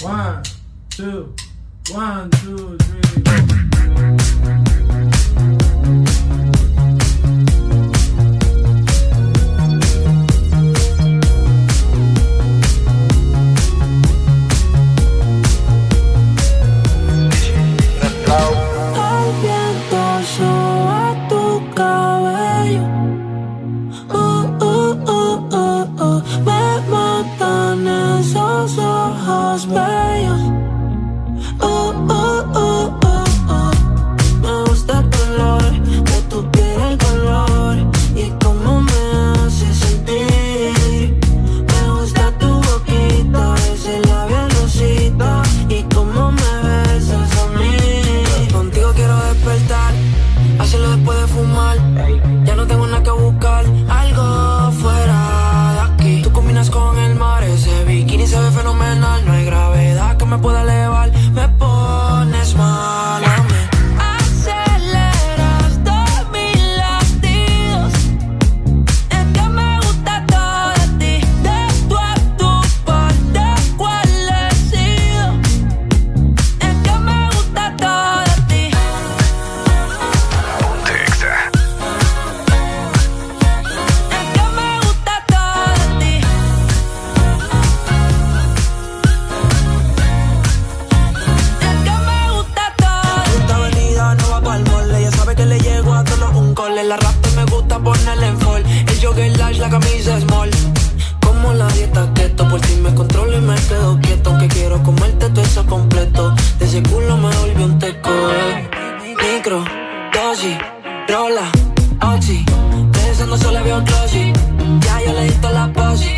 One, two, one, two, three. Ojos bellos. Quedo quieto. Aunque quiero comerte todo eso completo. De ese culo me volvió un teco. eh. Micro, dosis, rola, oxi. Pensando solo veo glossy. Ya yo le di la posi.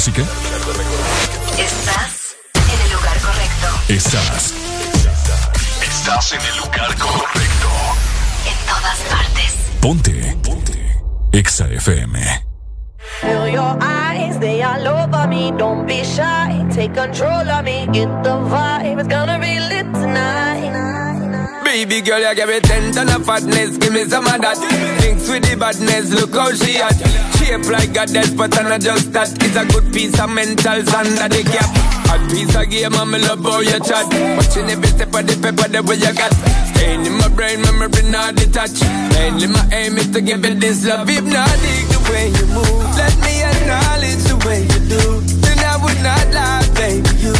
Música? Estás en el lugar correcto. Estás. Estás en el lugar correcto. En todas partes. Ponte. Ponte. Exa FM. Feel your eyes, they all over me. Don't be shy, take control of me. Get the vibe, it's gonna be lit tonight. Baby girl, you give me ten ton of fatness, give me some of that. Thinks with the badness, look how she at. Shape like a but I'm not just that. It's a good piece of mental under the cap. A piece of game, I'm love how you chat. Watching every step of the paper, the way you got. Staying in my brain, memory not detached. Mainly my aim is to give it this love. If not, dig the way you move. Let me acknowledge the way you do. Then I would not lie, baby. You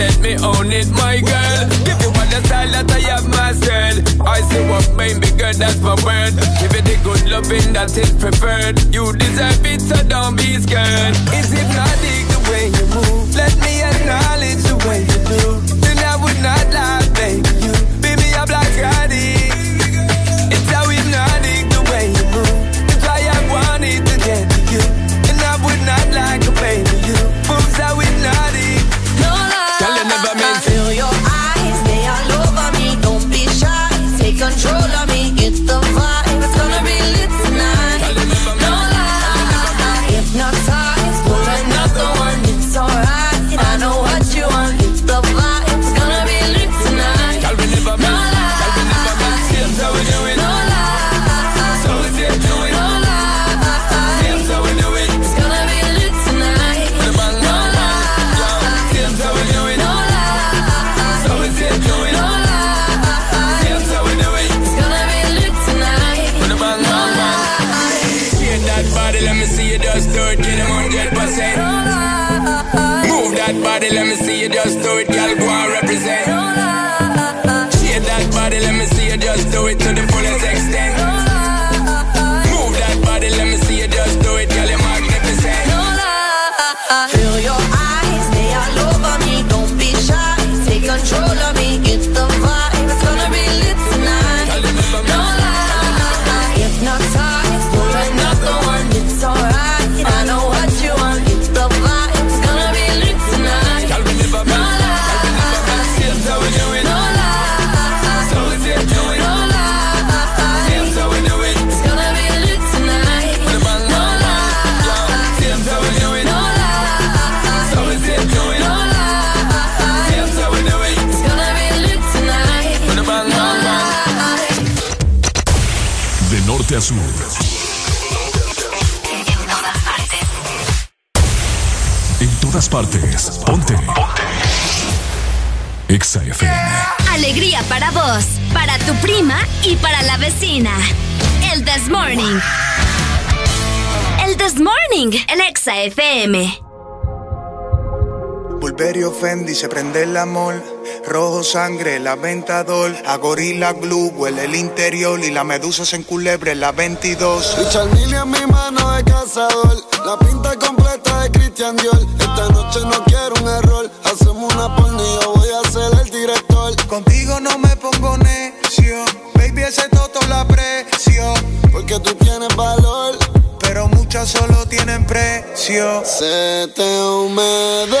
let me own it, my girl. Give you all the style that I have mastered. I see what baby girl, that's my word. Give it the good loving that is preferred. You deserve it, so don't be scared. It's hypnotic the way you move. Let me acknowledge the way you do. Partes. Ponte. Ponte. Exa FM. Alegría para vos, para tu prima y para la vecina. El This Morning. El This Morning, el Exa FM. Bulberio Fendi se prende el amor. Rojo sangre, el aventador. A gorila glue, huele el interior. Y la medusa se enculebre la 22. Richard Mille en mi mano de cazador. La pinta completa de Christian Dior. Esta noche no quiero un error. Hacemos una porno y yo voy a ser el director. Contigo no me pongo necio. Baby, ese toto la aprecio. Porque tú tienes valor. Pero muchas solo tienen precio. Se te humedeció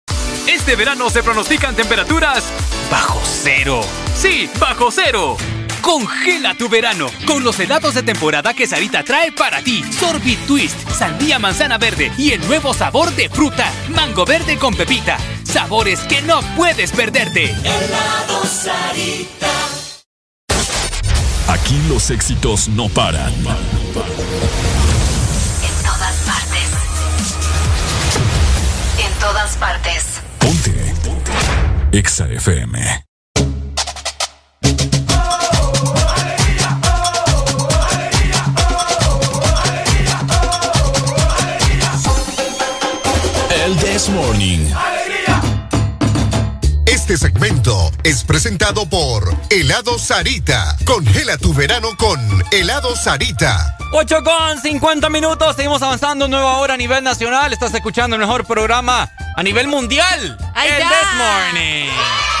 Este verano se pronostican temperaturas bajo cero. Sí, bajo cero. Congela tu verano con los helados de temporada que Sarita trae para ti. Sorbit Twist, sandía manzana verde y el nuevo sabor de fruta, mango verde con pepita. Sabores que no puedes perderte. Helado Sarita. Aquí los éxitos no paran. En todas partes. todas partes. Exa FM. El This Morning. Este segmento es presentado por Helado Sarita. Congela tu verano con Helado Sarita. 8 con 50 minutos, seguimos avanzando, nueva hora a nivel nacional. Estás escuchando el mejor programa a nivel mundial. El. This Morning.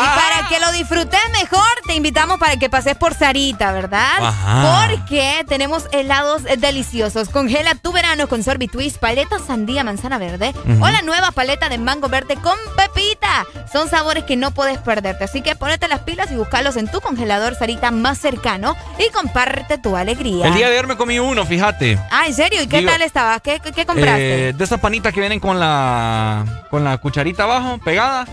Y para que lo disfrutes mejor, te invitamos para que pases por Sarita, ¿verdad? Ajá. Porque tenemos helados deliciosos. Congela tu verano con Sorbitwist, paleta sandía, manzana verde o la nueva paleta de mango verde con pepita. Son sabores que no puedes perderte. Así que ponete las pilas y búscalos en tu congelador Sarita más cercano y comparte tu alegría. El día de ayer me comí uno, fíjate. Ah, ¿en serio? ¿Y qué Digo, tal estaba? ¿Qué, qué- qué compraste? Eh, de esas panitas que vienen con la con la cucharita abajo, pegada.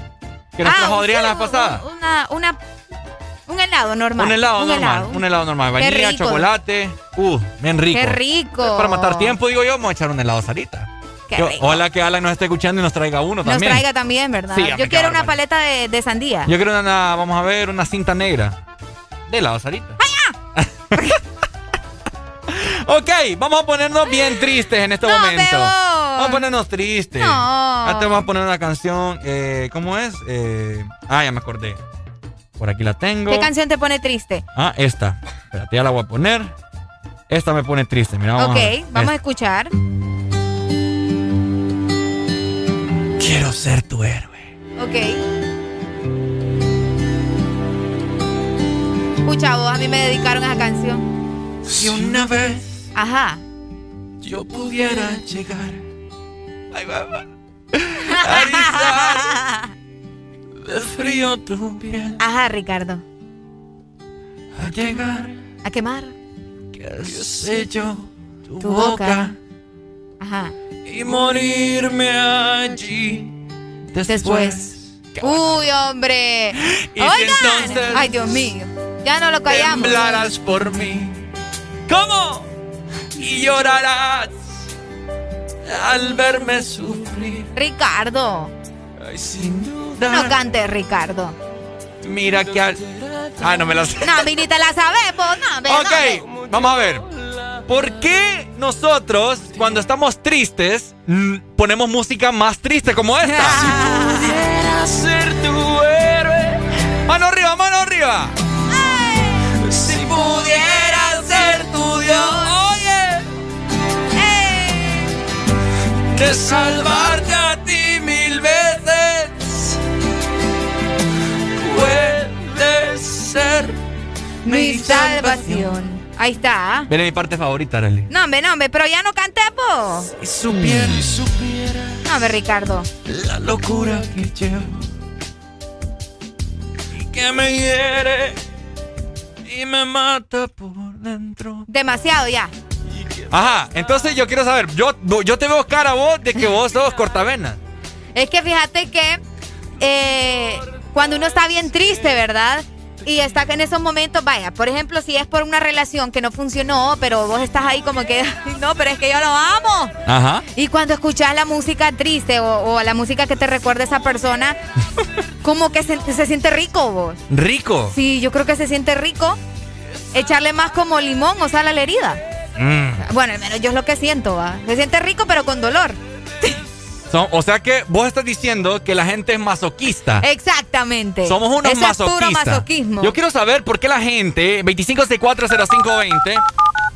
Que nos Ah, trajo Adrián sí, la pasada. Una, una, un helado normal. Un helado normal, helado. un helado normal. Vainilla, chocolate. Uh, bien rico. Qué rico. Para matar tiempo, digo yo, vamos a echar un helado Sarita. Qué Yo- rico. ojalá que Alan nos esté escuchando y nos traiga uno Nos también. traiga también, ¿verdad? Sí, Yo quiero una paleta de, de sandía. Yo quiero una, vamos a ver, una cinta negra. De helado Sarita. ok, vamos a ponernos bien tristes en este No, momento. Bebo. Vamos a ponernos tristes. No. Ahora te vamos a poner una canción. eh, ¿Cómo es? Eh, ah, ya me acordé. Por aquí la tengo. ¿Qué canción te pone triste? Ah, esta. Espérate, ya la voy a poner. Esta me pone triste. Mira, vamos ok, a ver. vamos a escuchar. Quiero ser tu héroe. Ok. Escucha vos, a mí me dedicaron a esa canción. Si una vez Ajá. yo pudiera llegar Ay, va, va. a rizar de frío tu piel, Ajá, Ricardo. a llegar, A quemar qué sé yo, tu, tu boca. boca, Ajá. y morirme allí Después. Uy, hombre. Y Oigan. entonces Ay, Dios mío. Ya no lo callamos. Temblarás por mí. ¿Cómo? Y llorarás al verme sufrir. Ricardo. Ay, sin duda. No cantes, Ricardo. Mira que al... Ah, no me la sé. No, a mí ni te la sabes, pues. No, ve, no, Ok, vamos a ver. ¿Por qué nosotros, cuando estamos tristes, ponemos música más triste como esta? Pudiera ser tu héroe. ¡Mano arriba, mano arriba! De salvarte a ti mil veces. Puedes ser Mi salvación. Ahí está. viene mi parte favorita, Arely. No, hombre, no, hombre, pero ya no canté, po. Si supiera, supiera No, hombre, Ricardo. la locura que llevo. Y que me hiere y me mata por dentro. Demasiado ya. Ajá, entonces yo quiero saber, yo, yo te veo cara a vos de que vos sos cortavenas. Es que fíjate que eh, cuando uno está bien triste, ¿verdad? Y está en esos momentos, vaya, por ejemplo, si es por una relación que no funcionó, pero vos estás ahí como que, "Ay, no, pero es que yo lo amo. Ajá. Y cuando escuchas la música triste o, o la música que te recuerda a esa persona, como que se, se siente rico vos. Rico. Sí, yo creo que se siente rico echarle más como limón o sal a la herida. Mm. Bueno, al menos yo es lo que siento, ¿va? Se siente rico pero con dolor. Son- o sea que vos estás diciendo que la gente es masoquista. Exactamente. Somos unos Eso es masoquistas. puro masoquismo. Yo quiero saber por qué la gente, 25640520,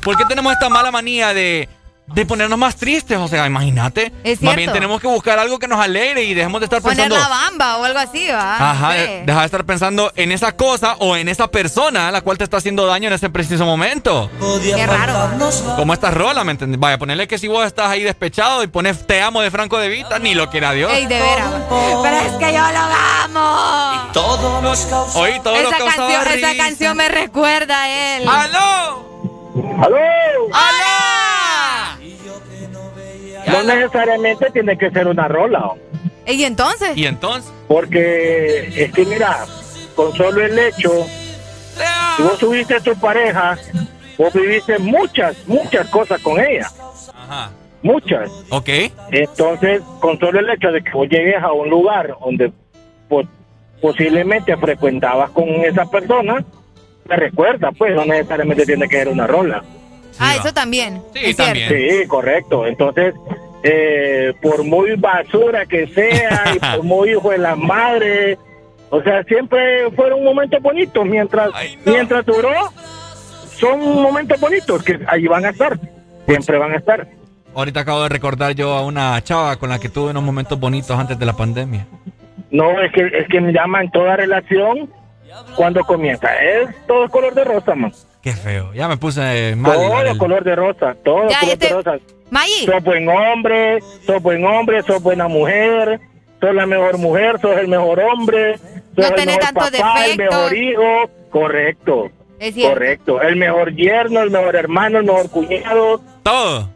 por qué tenemos esta mala manía de, de ponernos más tristes. O sea, imagínate. Es Más bien tenemos que buscar algo que nos alegre y dejemos de estar Poner pensando. la bamba o algo así, ¿va? Ajá, Sí. deja de estar pensando en esa cosa o en esa persona a la cual te está haciendo daño en ese preciso momento. Qué raro. Como esta rola, ¿me entiendes? Vaya, ponerle que si vos estás ahí despechado y pones Te amo de Franco de Vita, ni lo quiera Dios. Ey, de veras. Pero es que yo lo amo. Todo nos causa. Oí todo Esa canción, esa canción me recuerda a él. ¡Aló! ¡Aló! ¡Alá! No necesariamente tiene que ser una rola, ¿o? ¿Y entonces? ¿Y entonces? porque es que mira, con solo el hecho, si vos tuviste a tu pareja, vos viviste muchas, muchas cosas con ella. Ajá. muchas. Ok. Entonces, con solo el hecho de que vos llegues a un lugar donde po- posiblemente frecuentabas con esa persona, te recuerda, pues no necesariamente tiene que ser una rola. Ah, eso también. Sí, es. Sí, correcto. Entonces, eh, por muy basura que sea y por muy hijo de la madre, o sea, siempre fueron momentos bonitos. Mientras, mientras duró, son momentos bonitos que ahí van a estar. Siempre van a estar. Ahorita acabo de recordar yo a una chava con la que tuve unos momentos bonitos antes de la pandemia. No, es que, es que me llaman toda relación cuando comienza. Es todo color de rosa, man. Qué feo. Ya me puse mal. Todo color de rosa, todo Ya, color este- de rosa. Maggie. Sos buen hombre, sos buen hombre, sos buena mujer, sos la mejor mujer, sos el mejor hombre, sos No el tenés mejor papá, el mejor hijo. Correcto, Es cierto. correcto. El mejor yerno, el mejor hermano, el mejor cuñado. Todo.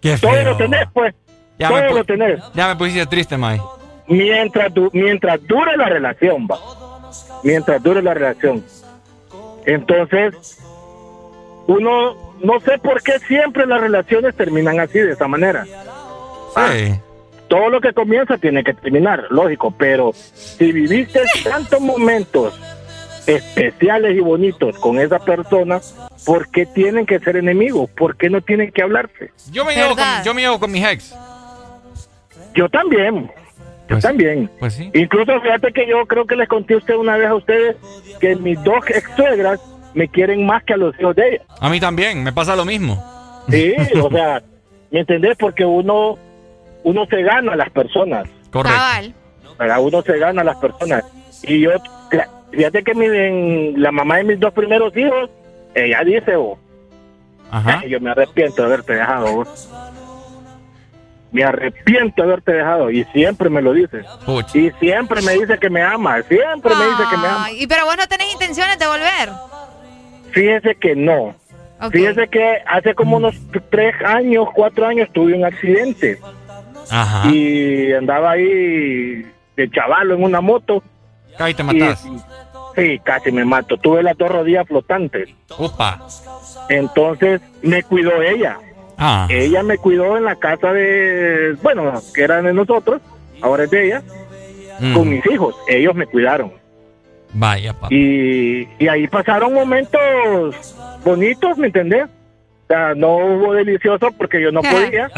Qué Todo feo. lo tenés, pues. Ya todo lo tenés. Ya me pusiste triste, May. Mientras, du- mientras dure la relación, va. Mientras dure la relación. Entonces, uno, no sé por qué siempre las relaciones terminan así, de esa manera. Sí. Todo lo que comienza tiene que terminar, lógico, pero si viviste tantos momentos especiales y bonitos con esa persona, ¿por qué tienen que ser enemigos? ¿Por qué no tienen que hablarse? Yo me, llevo con, yo me llevo con mis ex. Yo también. Yo también. Pues sí. Incluso fíjate que yo creo que les conté a usted una vez a ustedes que mis dos ex suegras me quieren más que a los hijos de ella. A mí también, me pasa lo mismo. Sí, o sea, ¿me entendés? Porque uno, uno se gana a las personas. Correcto. ¿verdad? Uno se gana a las personas. Y yo, fíjate que mi, en la mamá de mis dos primeros hijos, ella dice, oh, Ajá. yo me arrepiento de haberte dejado. vos. Me arrepiento de haberte dejado. Y siempre me lo dice. Y siempre me dice que me ama. Siempre me dice que me ama. Y pero vos no tenés intenciones de volver. Fíjese que no. Ok. Fíjese que hace como unos tres años, cuatro años, tuve un accidente. Ajá. Y andaba ahí de chavalo en una moto. Casi te matas. sí, casi me mato. Tuve las dos rodillas flotantes. Upa. Entonces me cuidó ella. Ah. Ella me cuidó en la casa de, bueno, que era de nosotros, ahora es de ella, Mm. con mis hijos. Ellos me cuidaron. Vaya, papá. Y, y ahí pasaron momentos bonitos, ¿me entendés? O sea, no hubo delicioso porque yo no podía.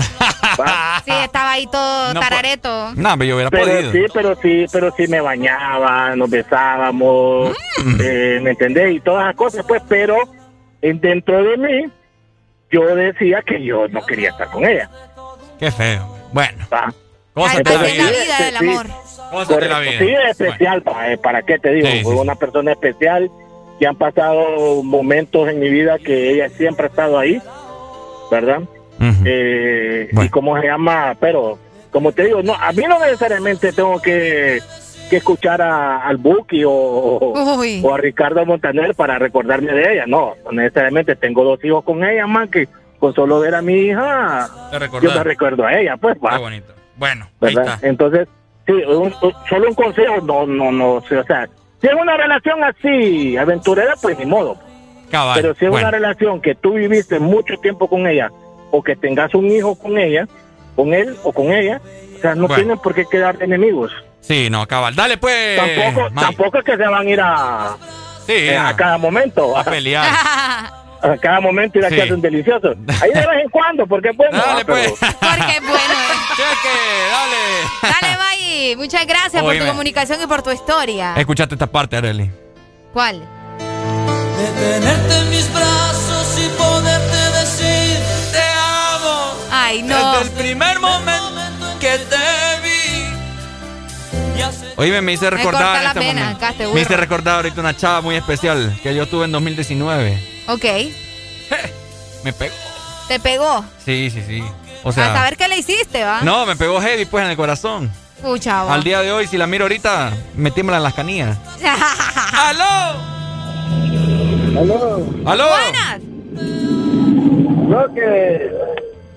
¿va? Sí, estaba ahí todo No, tarareto. No, pero yo hubiera pero podido. sí, pero sí, pero sí me bañaba, nos besábamos, Mm. eh, ¿me entendés? Y todas las cosas, pues, pero en- dentro de mí, yo decía que yo no quería estar con ella. Qué feo. Bueno. Cosas de la Así es la vida del amor. Cosas de la vida. Sí, es especial, pa- eh, ¿para qué te digo? Sí, Fue sí, una persona especial que han pasado momentos en mi vida que ella siempre ha estado ahí, ¿verdad? Eh, Y cómo se llama, pero como te digo, no, a mí no necesariamente tengo que, que escuchar a, al Buki o, o a Ricardo Montaner para recordarme de ella, no, no necesariamente tengo dos hijos con ella, man, que con solo ver a mi hija, yo me recuerdo a ella, pues, va. Qué bonito. Bueno, ahí está. Entonces, sí, un- un- solo un consejo, no, no, no, o sea, si es una relación así, aventurera, pues ni modo. Cabal. Pero si es Bueno. una relación que tú viviste mucho tiempo con ella, o que tengas un hijo con ella, con él o con ella, o sea, no Bueno. tienen por qué quedar enemigos. Sí, no, cabal. Dale, pues. tampoco, May. tampoco es que se van a ir a, Sí, eh, a cada momento. A pelear. A cada momento ir a Sí. que hacen delicioso. Ahí de vez en cuando, porque es bueno. Dale, ah, pero- pues. Porque es bueno. Muchas gracias por tu comunicación y por tu historia. Escuchate esta parte, Arely. ¿Cuál? De tenerte en mis brazos y poderte decir te amo. Ay, no. Desde el primer momento que te Oíme, me hice Me recordar. la este pena, momento. acá te Me hice recordar ahorita una chava muy especial que yo tuve en 2019. Ok. Me pegó. Te pegó. Sí, sí, sí. O a sea. saber qué le hiciste, ¿va? No, me pegó heavy pues en el corazón. Pucha. Al día de hoy, si la miro ahorita, me tiemblan las canillas. ¡Aló! Aló. ¡Aló! Buenas. No, que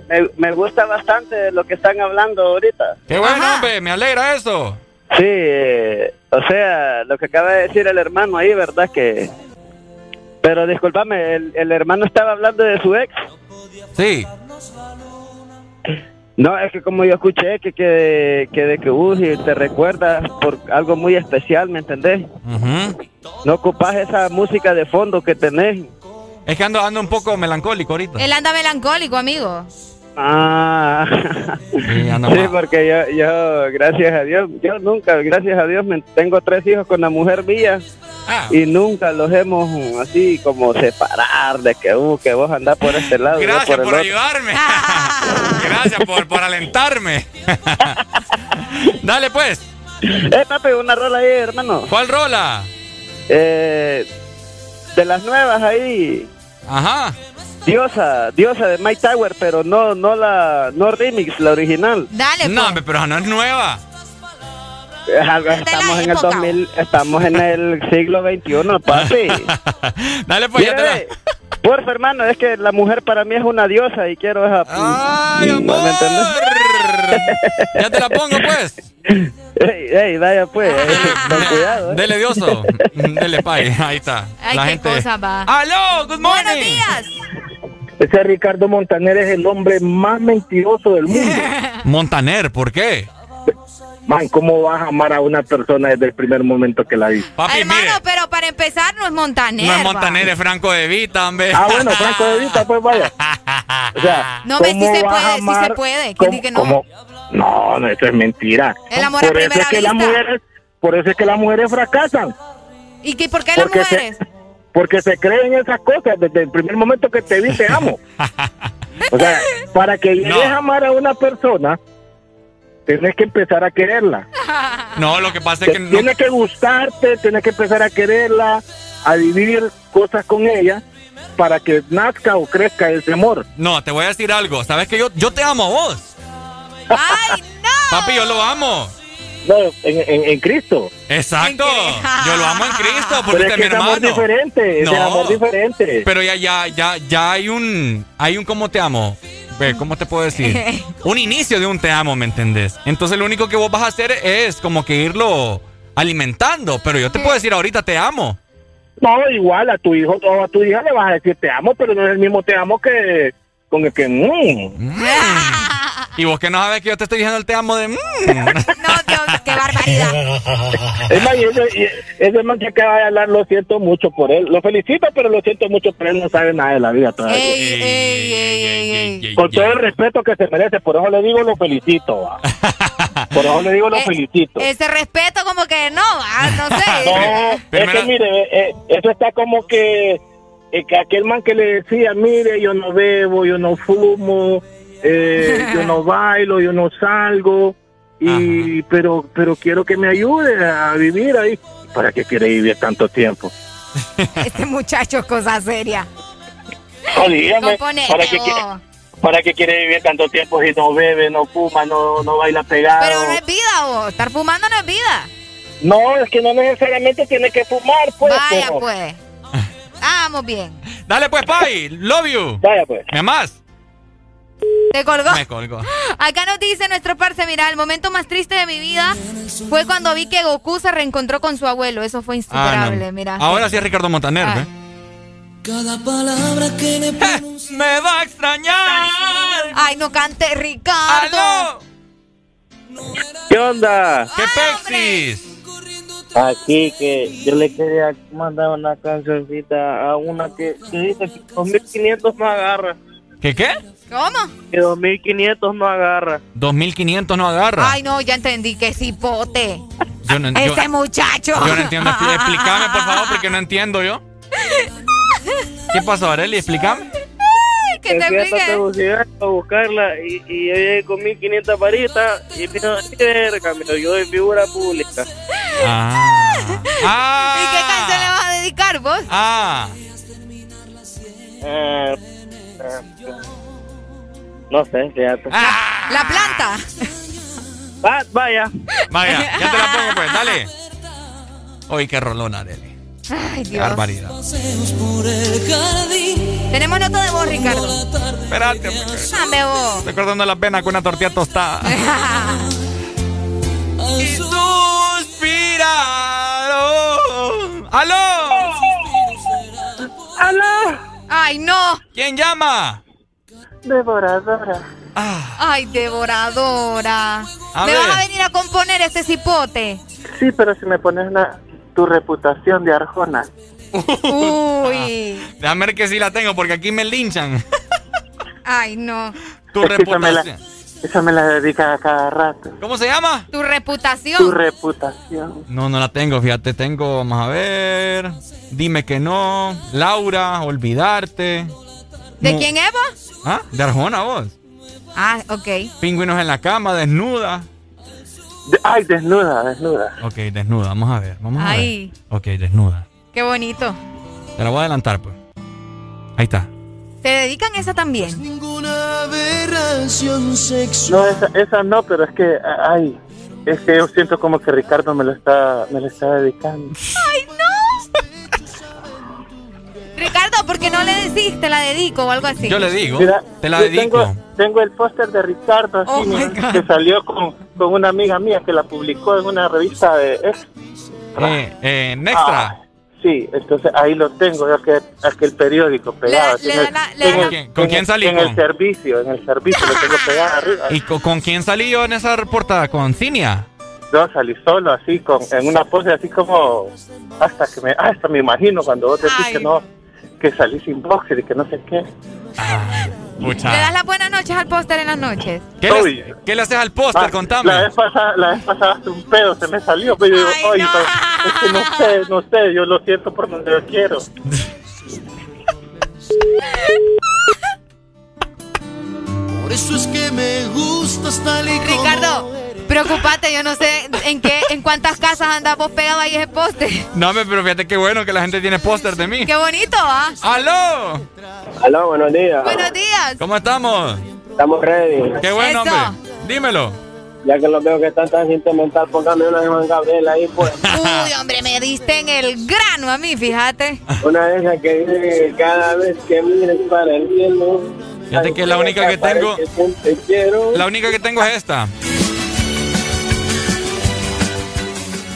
me, me gusta bastante lo que están hablando ahorita. ¡Qué bueno, hombre! Me alegra eso. Sí, eh, o sea, lo que acaba de decir el hermano ahí, ¿verdad? Que... Pero discúlpame, el, el hermano estaba hablando de su ex. Sí. No, es que como yo escuché que, que, que de que Uzi te recuerdas por algo muy especial, ¿me entendés? No ocupas esa música de fondo que tenés. Es que ando, ando un poco melancólico ahorita. Él anda melancólico, amigo. Ah, Sí, porque yo, yo, gracias a Dios, yo nunca, gracias a Dios, me, tengo tres hijos con la mujer mía Ah. y nunca los hemos así como separar de que, uh, que vos andás por este lado. Gracias el por ayudarme. Gracias por, por alentarme. Dale pues. Eh, papi, una rola ahí, hermano. ¿Cuál rola? Eh, de las nuevas ahí. Ajá. Diosa, Diosa de Mike Tower, pero no, no la, no remix, la original. Dale, No, hombre, pero no es nueva. Estamos en el 2000, estamos en el siglo XXI, papi. Dale pues, ya te la... Porfa, hermano, es que la mujer para mí es una diosa y quiero esa. ¡Ay, amor! Ya te la pongo, pues. Ey, ey, vaya pues, eh, con cuidado. eh. Dele dioso. Dele pay. Ahí está. Ay, la qué gente. cosa va. ¡Aló! ¡Good morning! Buenos días. Ese Ricardo Montaner es el hombre más mentiroso del mundo. Montaner, ¿por qué? Man, ¿cómo vas a amar a una persona desde el primer momento que la vi? Papi, Hermano, mire. pero para empezar no es Montaner. No es va. Montaner, es Franco de Vita, hombre. Ah, bueno, Franco de Vita, pues vaya. O sea, No, ves, ¿cómo se vas a puede, sí se puede. ¿Quién cómo- dice que no? cómo? No, no, eso es mentira. El amor a por eso primera es que las mujeres, por eso es que las mujeres fracasan, ¿Y qué, por qué las Porque se- mujeres? Porque se creen esas cosas desde el primer momento que te vi te amo. O sea, para que llegues a amar a una persona, tienes que empezar a quererla. No, lo que pasa es que no. Tiene que gustarte, tienes que empezar a quererla, a vivir cosas con ella para que nazca o crezca ese amor. No, te voy a decir algo. ¿Sabes que yo, yo te amo a vos? ¡Ay, no! Papi, yo lo amo. No, en, en- en Cristo. Exacto. Yo lo amo en Cristo porque Pero es que es mi es amor hermano. diferente, es No. amor diferente. Pero ya, ya, ya, ya hay un, hay un cómo te amo. Ve, ¿Cómo te puedo decir? Un inicio de un te amo, ¿me entendés? Entonces lo único que vos vas a hacer es como que irlo alimentando. Pero yo te puedo decir ahorita te amo. No, igual a tu hijo o a tu hija le vas a decir te amo, pero no es el mismo te amo que con el que... mm. Y vos que no sabes que yo te estoy diciendo el te amo de... mm. ¡Qué barbaridad! Es más, y ese, y ese man que acaba de hablar, lo siento mucho por él. Lo felicito, pero lo siento mucho por él. No sabe nada de la vida todavía. Ey, ey, ey, ey, ey. Con todo el respeto que se merece, por eso le digo lo felicito. va. Por eso le digo lo Eh, felicito. Ese respeto como que no, ah, no sé. No, es que mire, eh, eso está como que, eh, que aquel man que le decía, mire, yo no bebo, yo no fumo, eh, yo no bailo, yo no salgo, y pero pero quiero que me ayude a vivir ahí. ¿Para qué quiere vivir tanto tiempo? Este muchacho es cosa seria. No, dígame, ¿para qué, ¿para qué quiere vivir tanto tiempo si no bebe, no fuma, no, no baila pegado? Pero no es vida, vos. Estar fumando no es vida. No, es que no necesariamente tiene que fumar, pues. Vaya, pero- pues. Ah, vamos bien. Dale pues, Pai. Love you. Vaya pues. ¿Me más? ¿Te colgó? Me colgó. Acá nos dice nuestro parce, mira, el momento más triste de mi vida fue cuando vi que Goku se reencontró con su abuelo. Eso fue Ah, insuperable, no. mira. Ahora sí es Ricardo Montaner, Ah. ¿ve? Cada palabra que le Me va a extrañar. Ay, no cante, Ricardo. ¿Qué onda? ¿Qué pexis? Aquí que yo le quería mandar una cancioncita a una que, que dice que 2500 no agarra. ¿Qué qué? ¿Cómo? Que 2500 no agarra. 2500 no agarra. Ay, no, ya entendí que es hipote. Yo no, yo- Ese muchacho. Yo no entiendo. Explícame, por favor, porque no entiendo yo. ¿Qué pasó, Areli? Explícame. que te explique. A buscarla y, y yo llegué con 1500 varitas y me lo yo de figura pública. Ah. ¿Y qué canción le vas a dedicar vos? Ah. Ah, ah, no sé, fíjate. La planta. Va- vaya. Vaya, ya te la pongo, pues, dale. Uy, qué rolón, Areli. Ay, Qué barbaridad. Tenemos nota de voz, Ricardo. Espérate, Dame vos. Estoy cortando la pena con una tortilla tostada. y suspirado. ¡Aló! ¡Aló! Ay, no. ¿Quién llama? Devoradora. Ay, devoradora. A ¿Me ver. vas a venir a componer este cipote? Sí, pero si me pones una, tu reputación de Arjona. Uy. Déjame ver que sí la tengo porque aquí me linchan. Ay, no. Tu Es que esa me la- reputación. Esa me la dedica a cada rato. ¿Cómo se llama? Tu reputación. Tu reputación. No, no la tengo, fíjate, tengo, vamos a ver. Dime que no. Laura, olvidarte. ¿De quién es vos? ¿Ah? De Arjona, vos. Ah, ok. Pingüinos en la cama, desnuda. ay, desnuda, desnuda. Ok, desnuda, vamos a ver, vamos Ay. a ver. Ok, desnuda. Qué bonito. Te la voy a adelantar, pues. Ahí está. ¿Te dedican esa también? No, esa, esa no, pero es que, ay, es que yo siento como que Ricardo me lo está, me lo está dedicando. ¡Ay, no! Ricardo, ¿por qué no le decís te la dedico o algo así? Yo le digo, Mira, te la dedico. Tengo, tengo el póster de Ricardo así, Oh, mira, God. que salió con, con una amiga mía que la publicó en una revista de ex. Eh, eh, Nextra. Ah, sí, entonces ahí lo tengo, yo que aquel periódico pegado. le en da el- la- le en da el- ¿Con quién- con en salí, En el con? servicio, en el servicio lo tengo pegado arriba. ¿Y co- con quién salí yo en esa reportada? ¿Con Cinia? Yo salí solo, así, con, en una pose así como, hasta que me, hasta me imagino cuando vos decís Ay. que no, que salí sin boxer y que no sé qué. Pucha. ¿Le das las buenas noches al póster en las noches? ¿Qué, le, qué le haces al póster? Ah, Contame. La vez pasada, la vez pasada hasta un pedo se me salió, pero yo digo, Ay, oye, no. pero es que no sé, no sé, yo lo siento por donde yo quiero. Por eso es que me gustas tal y como Ricardo, preocupate, yo no sé en qué, en cuántas casas andas vos pegado ahí ese póster. No, hombre, pero fíjate qué bueno que la gente tiene póster de mí. Qué bonito, ¿ah? ¡Aló! Aló, buenos días. Buenos días. ¿Cómo estamos? Estamos ready. Qué bueno, Eso. hombre. Dímelo. Ya que los veo que están tan sentimental, póngame una de Juan Gabriel ahí, pues. Uy, hombre, me diste en el grano a mí, fíjate. Una de esas que dice que cada vez que mires para el cielo. Fíjate que la única que tengo. La única que tengo es esta.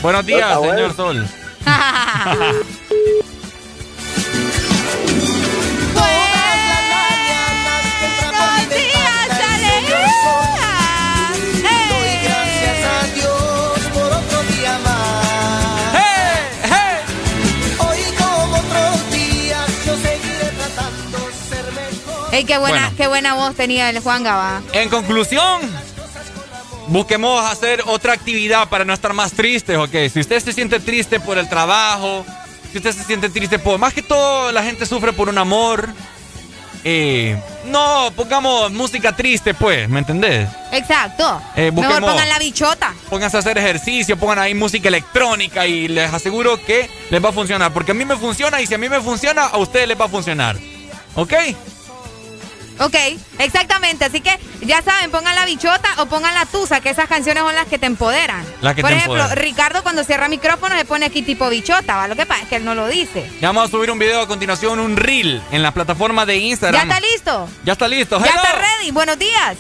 Buenos días, señor Sol. mejor. Ey, qué buena, Bueno. qué buena voz tenía el Juan Gaba. En conclusión, busquemos hacer otra actividad para no estar más tristes, ¿ok? Si usted se siente triste por el trabajo, si usted se siente triste por... Más que todo, la gente sufre por un amor. eh, no, pongamos música triste, pues, ¿me entendés? Exacto. Eh, Mejor pongan la bichota. Pónganse a hacer ejercicio, pongan ahí música electrónica y les aseguro que les va a funcionar. Porque a mí me funciona y si a mí me funciona, a ustedes les va a funcionar. ¿Ok? Ok, exactamente. Así que ya saben, pongan la bichota o pongan la tusa, que esas canciones son las que te empoderan. Las que Por te ejemplo, empoderan. Ricardo cuando cierra micrófono se pone aquí tipo bichota, ¿va? Lo que pasa es que él no lo dice. Ya vamos a subir un video a continuación, un reel en la plataforma de ¿Ya Instagram. está listo? Ya está listo. ¿Ya Hello. está ready? Buenos días.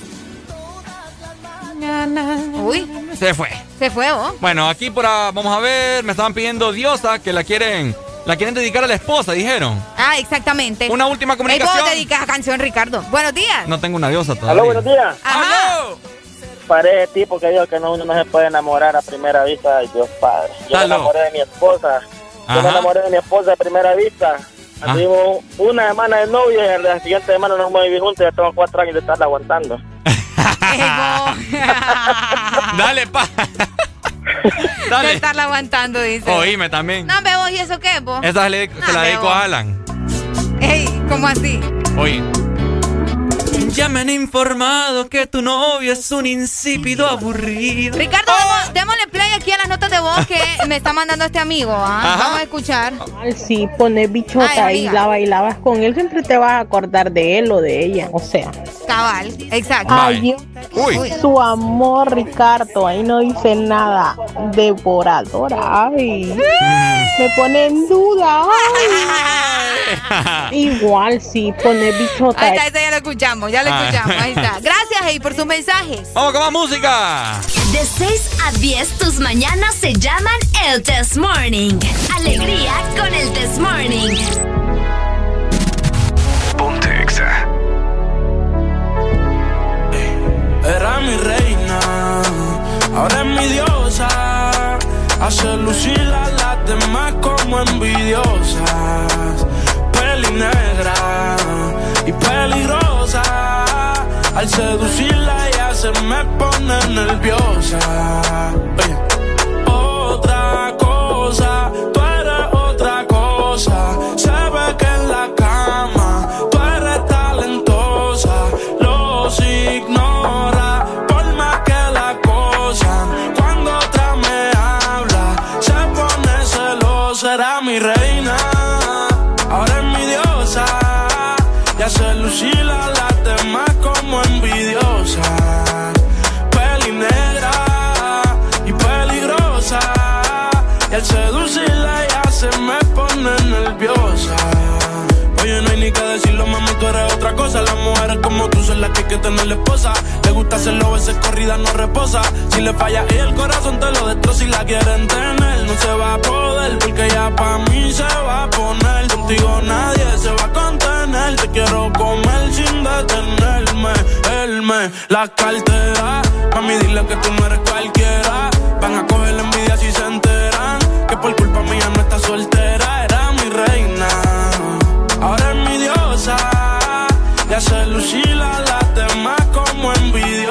Uy, Se fue. se fue, ¿oh? Bueno, aquí por vamos a ver, me estaban pidiendo diosa que la quieren, la quieren dedicar a la esposa, dijeron. Ah, exactamente. Una última comunicación. vos dedicas a canción, Ricardo. Buenos días. No tengo una diosa todavía. Aló, buenos días. Ajá. Paré tipo que digo que no, uno no se puede enamorar a primera vista. Ay, Dios padre. Yo me Aló. enamoré de mi esposa. Yo Ajá. me enamoré de mi esposa a primera vista. Ah. Una semana de novio y en la siguiente semana nos vamos a vivir juntos. Ya tengo cuatro años de estarla aguantando. Ey, vos. Dale. De estarla aguantando, dice. Oíme también. No, ve vos, ¿y eso qué, vos? Esa se, la dedico a Alan. Ey, ¿cómo así? Oye. Ya me han informado que tu novio es un insípido aburrido. Ricardo, demo- démosle play aquí a las notas de voz que me está mandando este amigo. ¿ah? Vamos a escuchar. Si pones bichota Ay, y la bailabas con él, siempre te vas a acordar de él o de ella. O sea, Cabal, exacto. ay, Uy. su amor, Ricardo, ahí no dice nada. Devoradora, ay, me pone en duda. ay. Igual, si pones bichota. Ahí está, ya lo escuchamos, ya Ah. escuchamos. Ahí está. Gracias, Ey, por sus mensajes. Vamos con más música. De 6 a 10 tus mañanas se llaman el Test Morning. Alegría con el Test Morning. Ponte Exa. mi reina. Ahora es mi diosa. Hace lucir a las demás como envidiosas. Peli negra Al seducirla ella se me pone nerviosa. Oye. Otra cosa, tú que tener la esposa. Le gusta hacerlo, veces corrida no reposa. Si le falla y el corazón te lo destroza y la quieren tener. No se va a poder porque ya pa' mí se va a poner. Contigo nadie se va a contener. Te quiero comer sin detenerme. Él me la cartera. Mami, dile que tú no eres cualquiera. Van a coger la envidia si se enteran. Que por culpa mía no está soltera. Era mi reina. Ahora es mi diosa. Y hace lucir a las demás como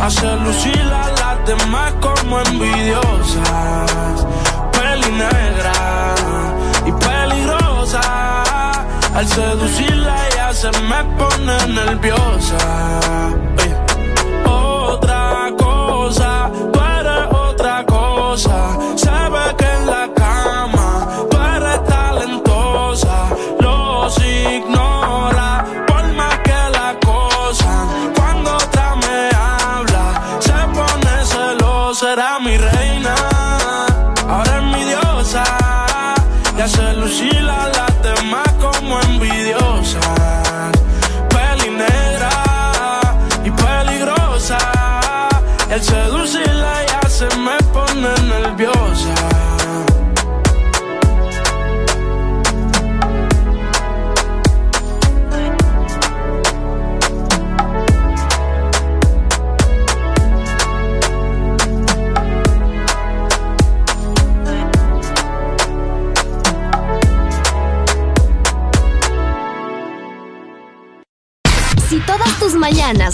Hace lucir a las demás como envidiosas. Peli negra y peligrosa. Al seducirla ella se me pone nerviosa. Otra cosa,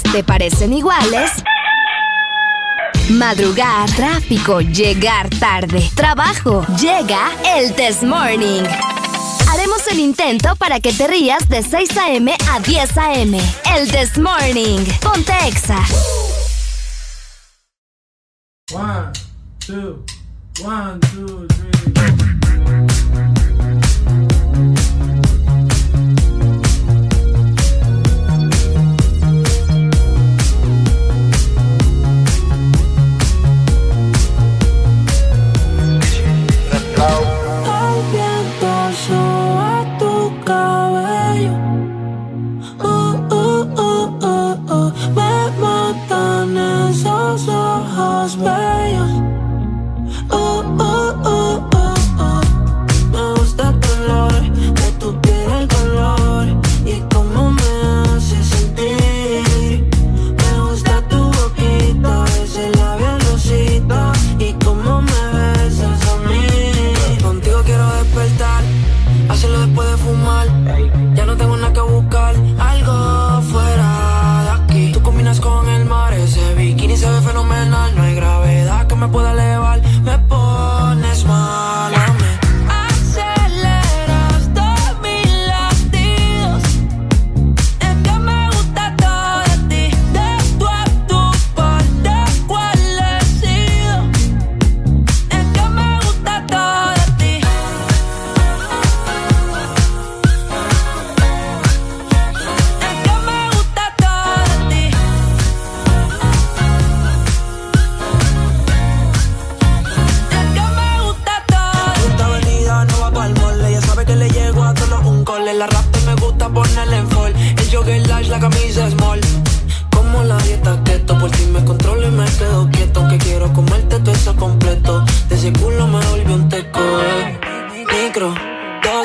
te parecen iguales, madrugar, tráfico, llegar tarde, trabajo, llega el Test Morning. Haremos el intento para que te rías de 6 a.m. a 10 a.m. El Test Morning. Ponte Exa. One, two, one, two, three. Esos ojos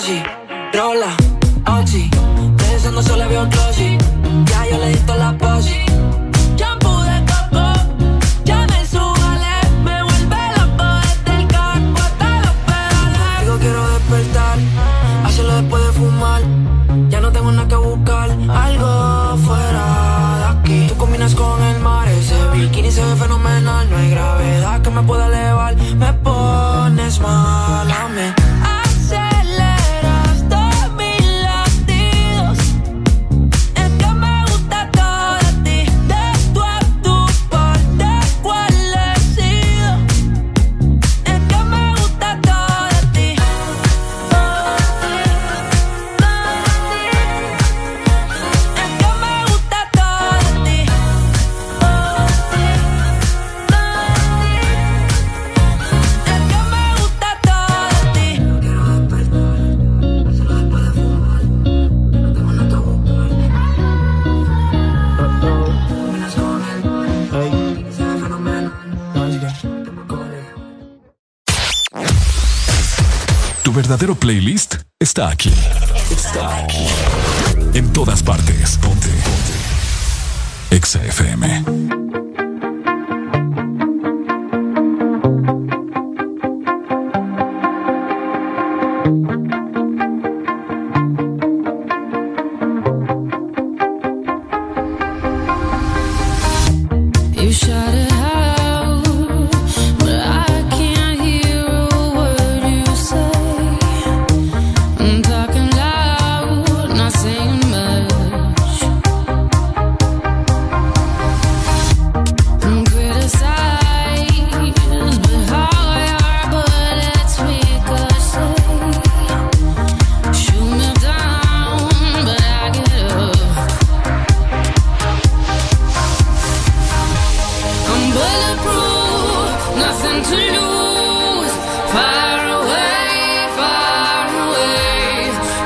Doji, playlist está aquí. Está aquí. En todas partes. Ponte. Ponte. Exa FM.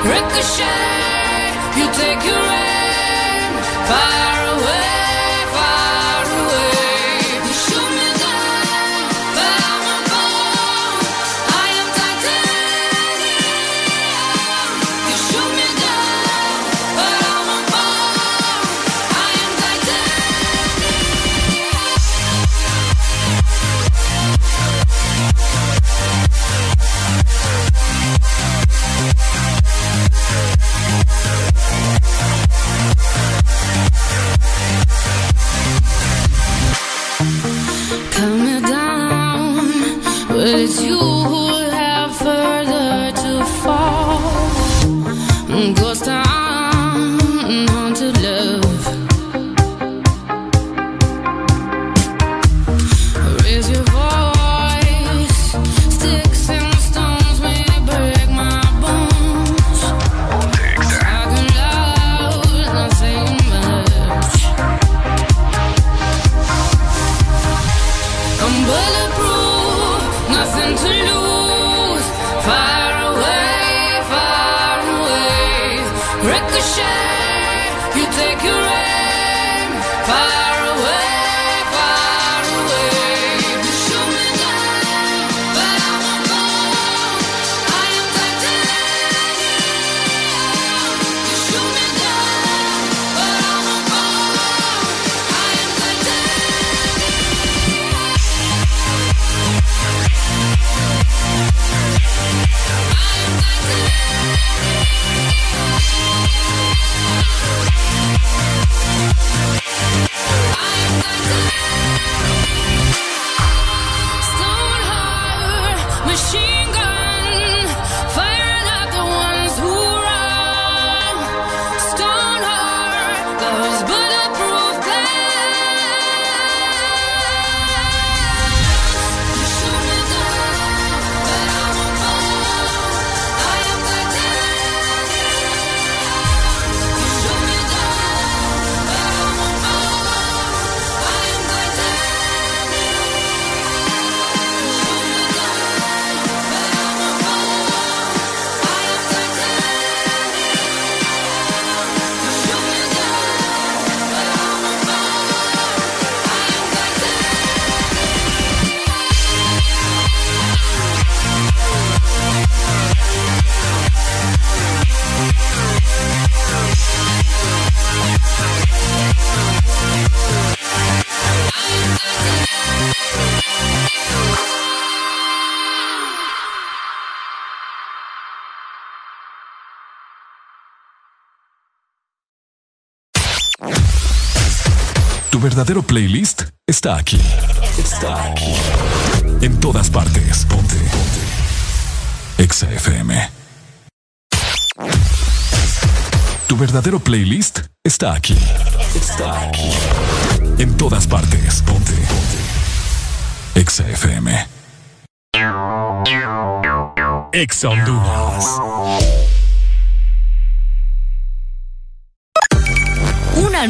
Ricochet, you take your aim. Fire verdadero playlist está aquí. Está aquí. En todas partes. Ponte. Ponte. Exa FM. Tu verdadero playlist está aquí. Está aquí. En todas partes. Ponte. Ponte. Exa FM. Exa Honduras.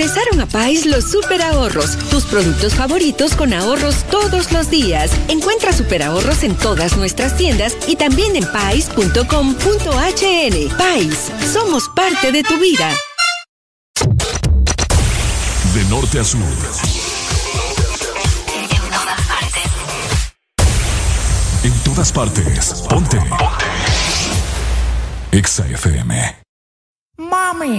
Regresaron a Pais los super ahorros, tus productos favoritos con ahorros todos los días. Encuentra super ahorros en todas nuestras tiendas y también en pais.com.hn. Pais, somos parte de tu vida. De norte a sur. En todas partes. Ponte. Ponte. Exa FM. Mami,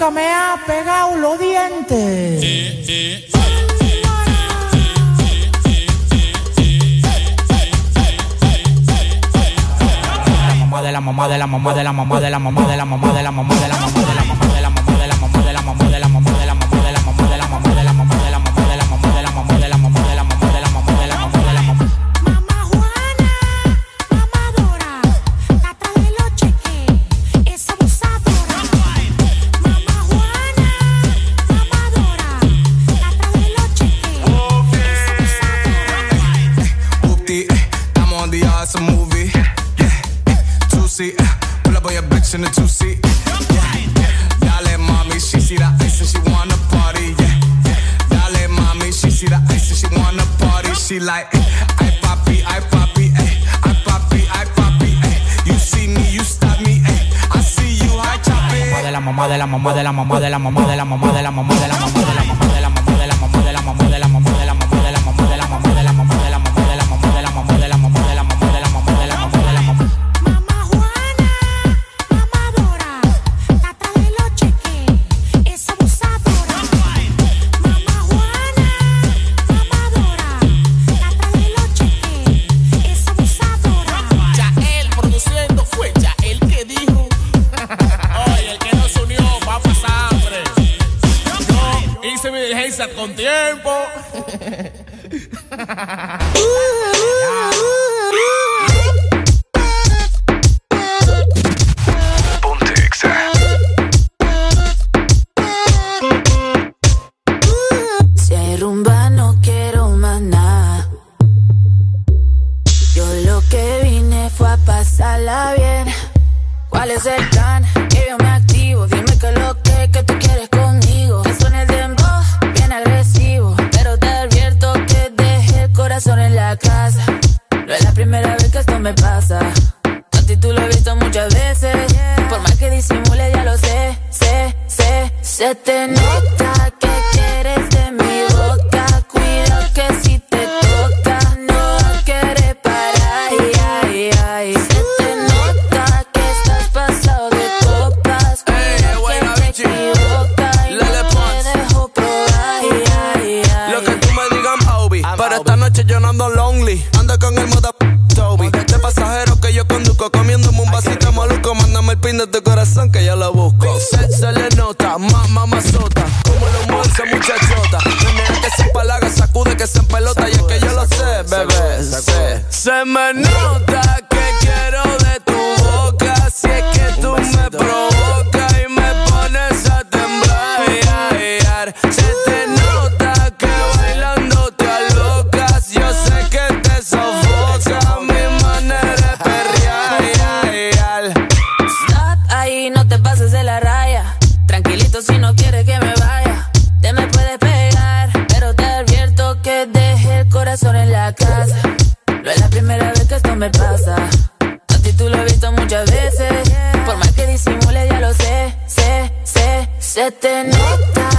Nunca me ha pegado los dientes. mamá la mamá de la mamá de la mamá de la mamá de la mamá de la mamá de la mamá de la mamá de la like, ay, ay. You see me, you stop me, ay. I see you, I chop it. de la mamá de la mamá de la mamá de la mamá de la mamá de la mamá de la mamá de la mamá de la me pasa. A ti tú lo has visto muchas veces. Por más que disimule, ya lo sé, sé, sé. Se te nota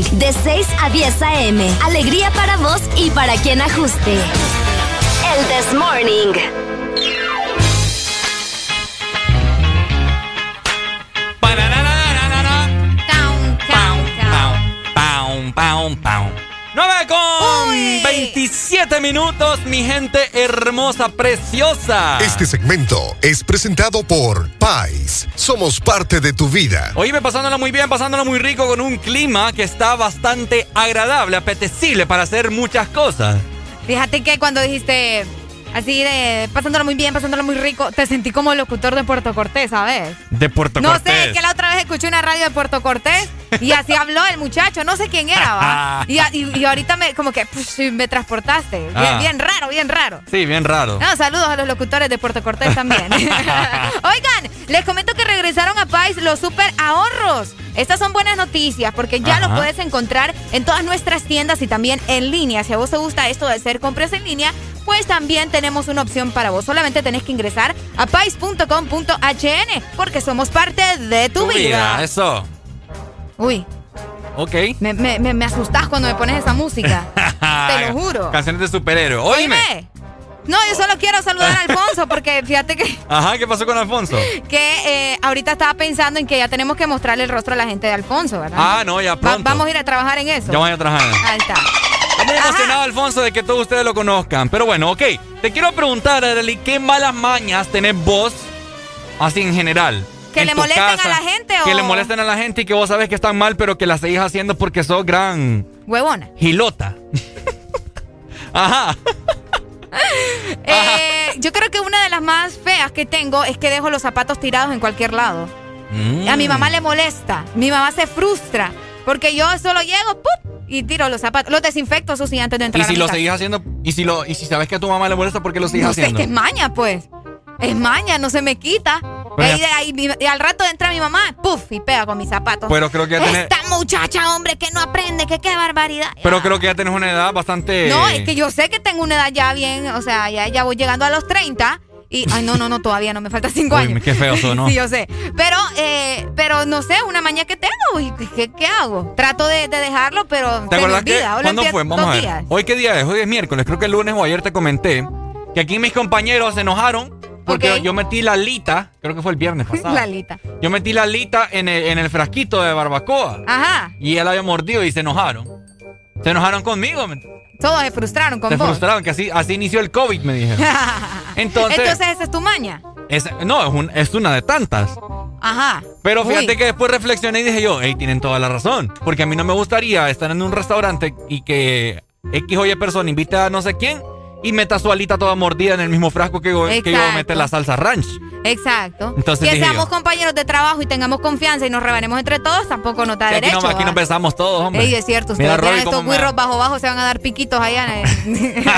De 6 a 10 a.m. Alegría para vos y para quien ajuste. El Test Morning. 27 minutos, mi gente hermosa, preciosa. Este segmento es presentado por Pais. Somos parte de tu vida. Oíme, pasándola muy bien, pasándola muy rico con un clima que está bastante agradable, apetecible para hacer muchas cosas. Fíjate que cuando dijiste así de pasándolo muy bien, pasándolo muy rico, te sentí como locutor de Puerto Cortés, ¿sabes? De Puerto No Cortés. sé, es que la otra vez escuché una radio de Puerto Cortés y así habló el muchacho, no sé quién era, ¿va? Y, a- y- y ahorita me, como que puf, me transportaste. Bien, Ah. bien raro, bien raro. Sí, bien raro. No, saludos a los locutores de Puerto Cortés también. Oigan, les comento que regresaron a Pais los super ahorros. Estas son buenas noticias porque ya Ajá. los puedes encontrar en todas nuestras tiendas y también en línea. Si a vos te gusta esto de hacer compras en línea, pues también tenemos una opción para vos. Solamente tenés que ingresar a pais.com.hn porque somos parte de tu, Tu vida. vida, eso. Uy, Ok. me, me, me, me asustás cuando me pones esa música. Te lo juro. Canciones de superhéroe. Oíme. Oíme. No, yo solo quiero saludar a Alfonso porque fíjate que, Ajá, ¿qué pasó con Alfonso? que eh, ahorita estaba pensando en que ya tenemos que mostrarle el rostro a la gente de Alfonso, ¿verdad? Ah, no, ya Va- pronto. vamos a ir a trabajar en eso. Ya voy a trabajar. Ahí está. Estoy muy emocionado, Alfonso, de que todos ustedes lo conozcan. Pero bueno, ok. Te quiero preguntar, Arely, ¿qué malas mañas tenés vos, así en general? ¿Que le molesten casa? a la gente o- Que le molesten a la gente y que vos sabes que están mal, pero que las seguís haciendo porque sos gran Huevona. gilota. Ajá. Eh, yo creo que una de las más feas que tengo es que dejo los zapatos tirados en cualquier lado. Mm. A mi mamá le molesta. Mi mamá se frustra. Porque yo solo llego, ¡pup! Y tiro los zapatos. Los desinfecto, eso sí, antes de Y entrar a si mi lo seguís haciendo, y si lo, y si sabes que a tu mamá le molesta, ¿por qué lo sigues No sé, es haciendo? que es maña, pues. Es maña, no se me quita. Y, y al rato entra mi mamá, ¡puf! y pega con mis zapatos. Pero creo que ya tenés, Esta muchacha, hombre, que no aprende, que qué barbaridad. pero creo que ya tenés una edad bastante. No, es que yo sé que tengo una edad ya bien, o sea, ya, ya voy llegando a los 30 y, ay, no, no, no, todavía no, me faltan 5 Uy, años. qué feo eso, ¿no? sí, yo sé. Pero, eh, pero no sé, una mañana que tengo, y ¿qué, qué hago? Trato de, de dejarlo, pero ¿Te se me que cuándo fue? Vamos a ver. días. Hoy qué día es? Hoy es miércoles, creo que el lunes o ayer te comenté que aquí mis compañeros se enojaron porque yo metí la alita, creo que fue el viernes pasado. Lalita. Yo metí la alita en el, en el frasquito de barbacoa Ajá, y él había mordido y se enojaron. Se enojaron conmigo, me- todos se frustraron con se vos. frustraron, que así, así inició el COVID, me dijeron. Entonces, Entonces, esa es tu maña. es- no, es, un- es una de tantas. Ajá. Pero fíjate Uy. que después reflexioné y dije yo, hey, tienen toda la razón. Porque a mí no me gustaría estar en un restaurante y que X o Y persona invite a no sé quién y meta su alita toda mordida en el mismo frasco que, que yo a meter la salsa ranch. Exacto. Entonces que seamos yo. compañeros de trabajo y tengamos confianza y nos rebanemos entre todos, tampoco nos da Que aquí, derecho. no, aquí nos besamos todos, hombre. Ey, es cierto, Mira, ustedes Robbie, tienen estos guirros bajo bajo, se van a dar piquitos allá. en-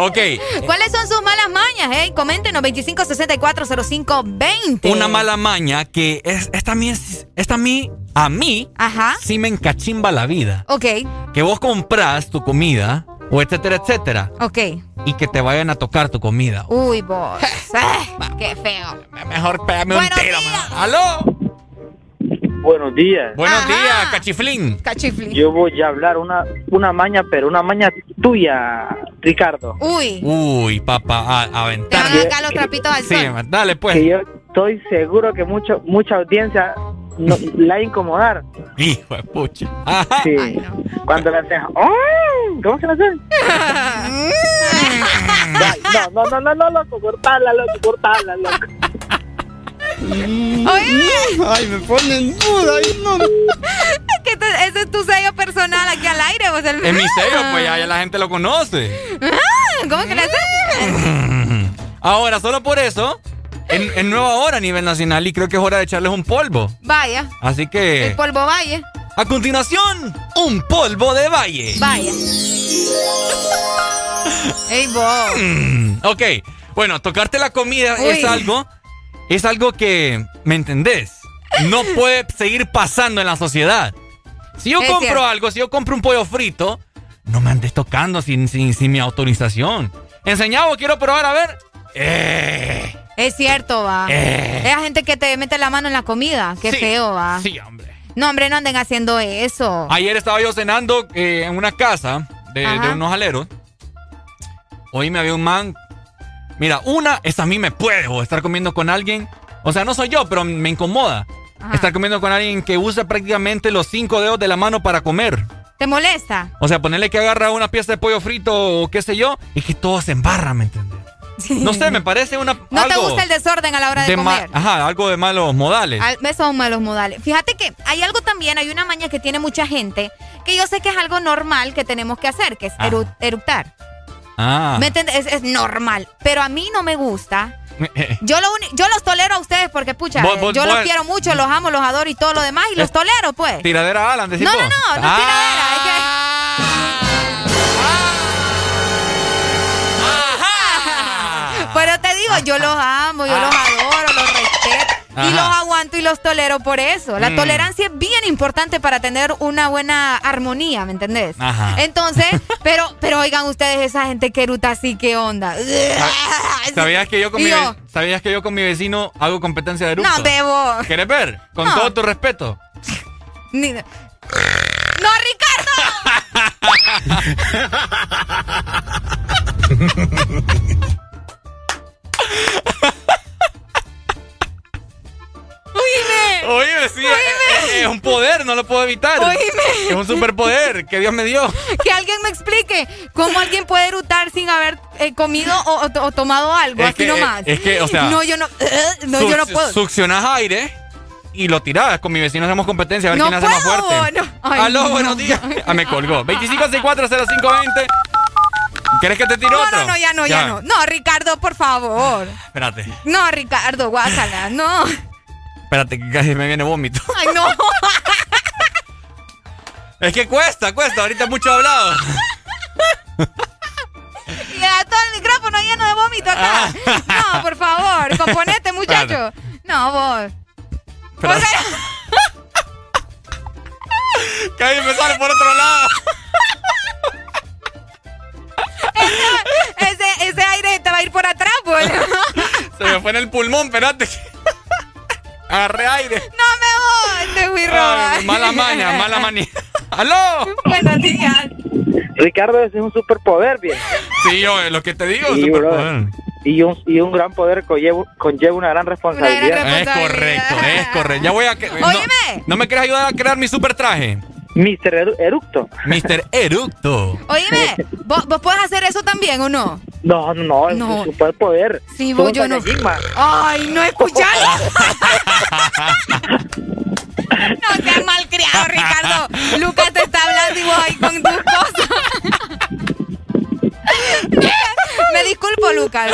Ok. ¿Cuáles son sus malas mañas? Hey, coméntenos 25640520. Una mala maña que es, esta a mí, es- esta a mí, a mí, Ajá. sí me encachimba la vida. Ok, Que vos compras tu comida, o etcétera, etcétera, ok. y que te vayan a tocar tu comida. Uy, vos. Ah, qué feo. Mejor pégame un tiro. ¡Aló! Buenos días. Buenos días, cachiflín. Cachiflín. Yo voy a hablar una, una maña, pero una maña tuya, Ricardo. Uy. Uy, papá, a, Te aventar. van acá los trapitos al Sí, sol. dale pues. Que yo estoy seguro que mucho, mucha audiencia no, la incomodar. Hijo de pucha. Ajá. Sí. Cuando la hacen, ¡Oh! ¿cómo se la hacen? Ay, no, no, no, no, no, loco, cortala, loco, cortala, loco. Oye, Ay, me ponen duda. Ay, no. es que te- ese es tu sello personal aquí al aire. Vos el... Es mi sello, pues ya, ya la gente lo conoce. Ah, ¿Cómo que le haces? Ahora, solo por eso, en, en nueva hora a nivel nacional y creo que es hora de echarles un polvo. Vaya, Así el que, polvo valle. a continuación, un polvo de valle. Vaya. Ey, vos. Mm, ok, bueno, tocarte la comida Uy. es algo, es algo que, ¿me entendés? No puede seguir pasando en la sociedad. Si yo Es compro cierto. algo, si yo compro un pollo frito, no me andes tocando sin, sin, sin mi autorización. Enseñado, quiero probar, a ver. Eh, Es cierto, va. Eh. Es la gente que te mete la mano en la comida. Qué Sí, feo, va. sí, hombre. No, hombre, no anden haciendo eso. Ayer estaba yo cenando eh, en una casa de, de unos aleros. Hoy me había un man. Mira, una, esa a mí me puede o estar comiendo con alguien. O sea, no soy yo, pero me incomoda. Ajá. Estar comiendo con alguien que usa prácticamente los cinco dedos de la mano para comer. ¿Te molesta? O sea, ponerle que agarra una pieza de pollo frito o qué sé yo, y que todo se embarra, ¿me entiendes? No sé, me parece una. ¿No te gusta el desorden a la hora de, de comer? Ajá, algo de malos modales. Al- son malos modales. Fíjate que hay algo también, hay una maña que tiene mucha gente, que yo sé que es algo normal que tenemos que hacer, que es eru- eructar. Ah. ¿Me entiendes? Es, es normal. Pero a mí no me gusta. Yo, lo yo los tolero a ustedes porque, pucha, Vos- vos- yo los quiero mucho, los amo, los adoro y todo lo demás, y los tolero, pues. Tiradera Alan, decís No, no, no, no es tiradera, es que... Yo los amo, yo los adoro, los respeto. Y los aguanto y los tolero por eso. La Mm. tolerancia es bien importante para tener una buena armonía, ¿me entendés? Ajá. Entonces, pero, pero oigan ustedes esa gente que eruta así, ¿qué onda? ¿Sabías que yo con mi, yo- ¿Sabías que yo con mi vecino hago competencia de eructo? No, bebo. ¿Quieres ver? Con No. todo tu respeto. Ni- ¡No, ¡Oíme! Oye, sí, es, es un poder, no lo puedo evitar. Oíme. Es un superpoder que Dios me dio. Que alguien me explique cómo alguien puede erutar sin haber eh, comido o, o- o tomado algo, Es así que- nomás. es que, o sea, No, yo no. no, yo no puedo. Succionas aire y lo tirás. Con mi vecino hacemos competencia a ver No quién hace más puedo, fuerte. no. Ay, Aló, no. buenos días. Ah, me colgó. 25640520. ¿Quieres que te tire No, otro? no, no, ya no, ya, no. No, Ricardo, por favor. Espérate, No, Ricardo, guácala, no. Espérate, que casi me viene vómito. Ay, no. Es que cuesta, cuesta. Ahorita mucho hablado. Y a todo el micrófono lleno de vómito acá. Ah. No, por favor, componete, muchacho. No, vos. Espérate. Que ahí me sale por otro lado. Ese, ese, ese aire te va a ir por atrás, pues. Se me fue en el pulmón, espérate. Agarré aire. No me voy, te fui roba. Ay, mala maña, mala manía. ¡Aló! Buenos días. Ricardo, ese es un superpoder, bien. Sí, yo, lo que te digo, Sí, superpoder. Y un, y un gran poder conlleva, conlleva una gran responsabilidad. Es correcto, es correcto. Ya voy a. que- no- Óyeme. No, me quieres ayudar a crear mi super traje? Mr. Eru- Eructo. Mr. Eructo. Oíme, ¿vos, vos podés hacer eso también o no? No, no, no, No. es un superpoder. Sí, vos, yo no. Ay, no escuchás. no seas malcriado, Ricardo. Lucas te está hablando y vos ahí con tus cosas. Me disculpo, Lucas.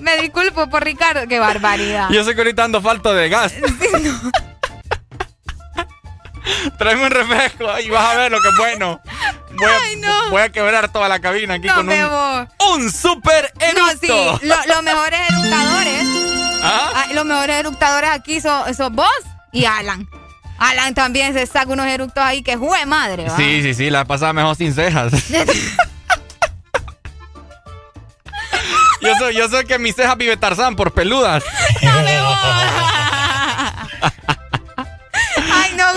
Me disculpo por Ricardo. Qué barbaridad. Yo sé que ahorita ando falto de gas. Tráeme un refresco y vas a ver lo que es bueno. Voy a, Ay, no. voy a quebrar toda la cabina aquí No, con un, super No, eructo. sí, lo- los mejores eructadores. ¿Ah? ah, los mejores eructadores aquí son, son vos y Alan. Alan también se saca unos eructos ahí que jue madre. ¿va? Sí, sí, sí, la pasaba mejor sin cejas. yo, soy, yo sé que mis cejas vive Tarzán por peludas. No,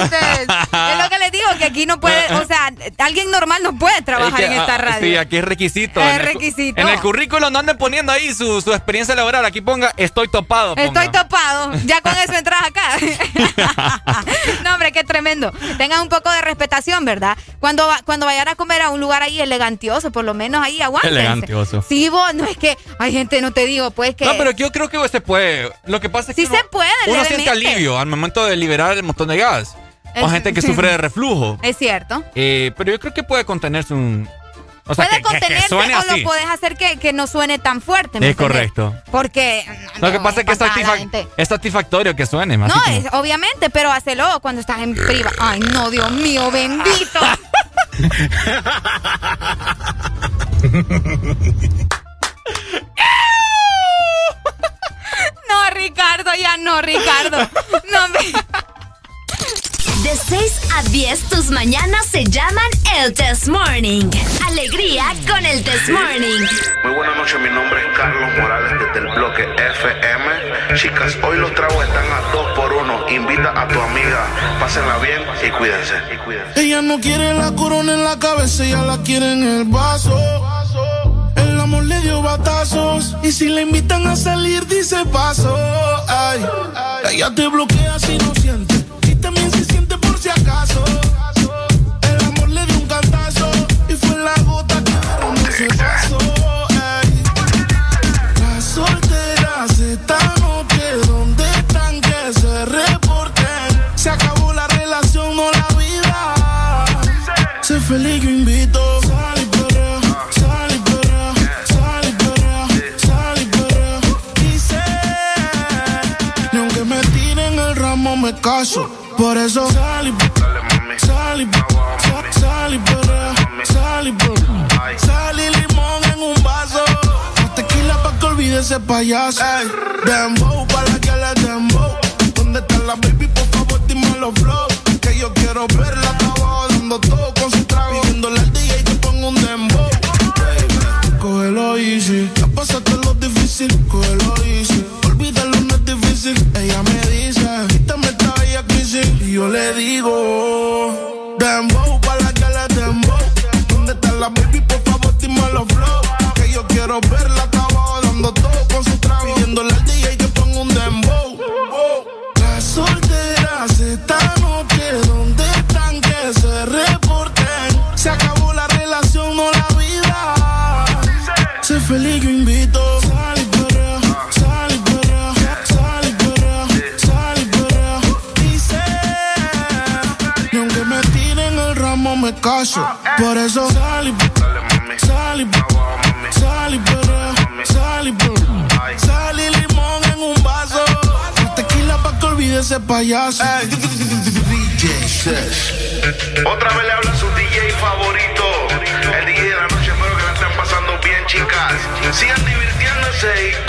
ustedes. Es lo que les digo, que aquí no puede, o sea, alguien normal no puede trabajar Es que, en esta ah, radio. Sí, aquí es requisito. Es En el cu- requisito. En el currículo no anden poniendo ahí su, su experiencia laboral. Aquí ponga estoy topado. ponga. Estoy topado. Ya con eso entras acá. no, hombre, qué tremendo. Tengan un poco de respetación, ¿verdad? Cuando, va- cuando vayan a comer a un lugar ahí elegantioso, por lo menos ahí aguántense. Elegantioso. Sí, vos, no es que hay gente, no te digo, pues que... No, pero yo creo que se puede. Lo que pasa es que Sí se puede, uno siente alivio al momento de liberar el montón de gas. O Es- gente que sí. sufre de reflujo. Es cierto. Eh, pero yo creo que puede contenerse un. O sea, Puede que, que- que contenerse suene o así. lo puedes hacer que, que no suene tan fuerte. ¿me Es entendés? correcto. Porque... Lo que pasa es que es, satisfac- satisfactorio que suene. más No, es, obviamente, pero hacelo cuando estás en priva. Ay, no, Dios mío, bendito. No, Ricardo, ya no, Ricardo. No me... De 6 a 10, tus mañanas se llaman el Test Morning. Alegría con el Test Morning. Muy buenas noches, mi nombre es Carlos Morales desde el bloque FM. Chicas, hoy los tragos están a 2 por 1 Invita a tu amiga, pásenla bien y cuídense. Y cuídense. Ella no quiere la corona en la cabeza, ella la quiere en el vaso. El amor le dio batazos. Y si le invitan a salir, dice paso. Ay, ella te bloquea si no siente. Y también El amor le dio un cantazo. Y fue la gota que derramó ese vaso. Ay, las solteras esta noche, ¿dónde están que se reporten? Se acabó la relación, no la vida. Sé feliz, yo invito. Sal y perrea, sal y perrea, sal y perrea, sal y perrea. Dice, ni aunque me tiren el ramo me caso. Por eso sal y perrea, sal y. Sal y limón en un vaso. Tequila pa' que olvide ese payaso. Ey, dembow pa' la que le dembow. ¿Dónde está la baby? Por favor, dime los flow. Que yo quiero verla abajo dando todo con su trago. Pidiéndole al DJ que ponga un dembow. Baby, Cógelo easy. Ya pasaste lo difícil. Cógelo easy. Olvídalo, no es difícil. Ella me dice, quítame esta bella crisis. Y yo le digo, dembow pa' la baby? Por favor, dime los flow. Que yo quiero verla abajo dando todo con su trago. Pidiéndole al DJ que ponga un dembow. Las solteras esta noche, ¿dónde están que se reporten? Se acabó la relación, no la vida. Sé feliz, yo Por eso sal y sal y sal y sal y limón en un vaso. Tequila pa' que olvide ese payaso. Otra vez le habla su DJ favorito, el DJ de la noche. Espero que la estén pasando bien, chicas. Sigan divirtiéndose y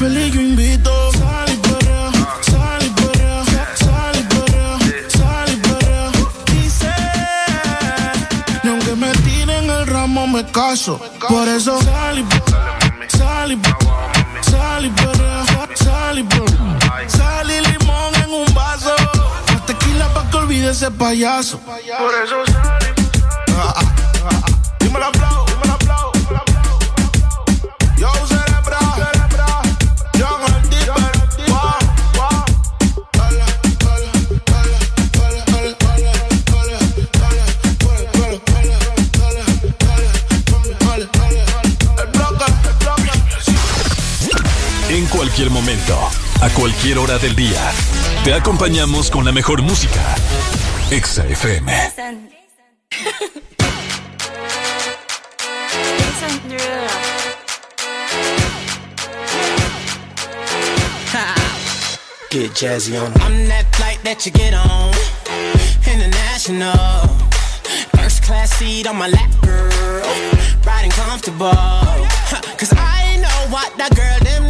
feliz yo invito. Sal y perrea, sal y perrea, sal y perrea, sal y perrea. Dice, y aunque me tiren el ramo me caso. Por eso sal y perrea, sal y perrea, sal y perrea, sal y perrea. Sal y limón en un vaso. La tequila pa' que olvide ese payaso. Por eso sal y perrea. Dime la flow. Momento, a cualquier hora del día, te acompañamos con la mejor música. Exa FM. Get jazzy on. I'm that flight that you get on. International. First class seat on my lap, girl. Riding comfortable. Huh, Cause I know what that girl them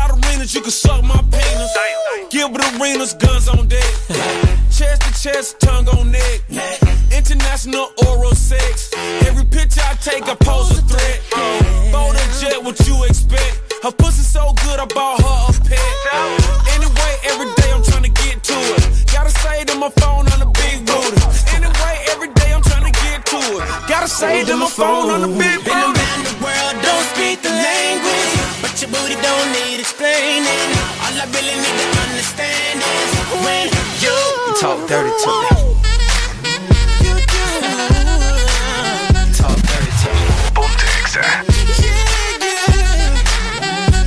you can suck my penis. Give Gilbert arenas, guns on deck. chest to chest, tongue on neck. International oral sex. Every picture I take, I pose a threat. Bold and jet, what you expect? Her pussy so good, I bought her a pet. Anyway, every day I'm trying to get to it. Gotta say to my phone on the big booty. Anyway, every day I'm trying to get to it. Gotta say to my phone on the big Been booty. around the world, don't speak the language. But don't need explaining. All I really need to understand is when you, you talk dirty to me. You do. Talk dirty to me.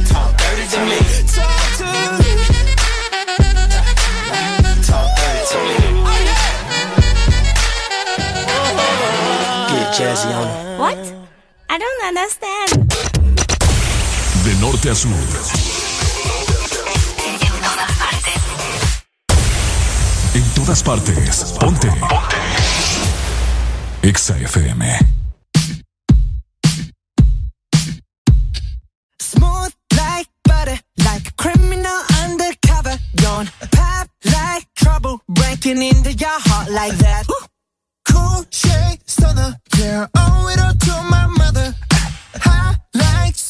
Talk dirty to me. Talk to me. Talk dirty to me. Oh, Get jazzy on. What? I don't understand. De norte a sur. En todas partes. Ponte. Ponte. Exa FM. Smooth like butter, like a criminal undercover. Don't pop like trouble, breaking into your heart like that. Cool shade stunner, yeah, owe it all to my mother. Hot like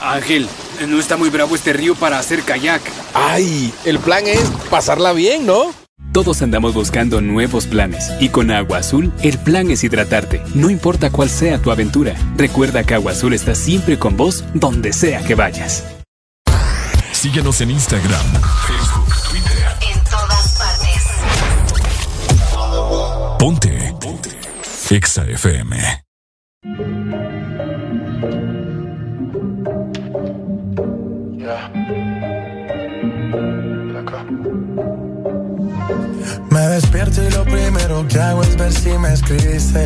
Ángel, no está muy bravo este río para hacer kayak. ¡Ay! El plan es pasarla bien, ¿no? Todos andamos buscando nuevos planes y con Agua Azul el plan es hidratarte, no importa cuál sea tu aventura. Recuerda que Agua Azul está siempre con vos donde sea que vayas. Síguenos en Instagram, Facebook, Twitter. En todas partes. Ponte. Ponte. Exa FM. Despierto y lo primero que hago es ver si me escribiste.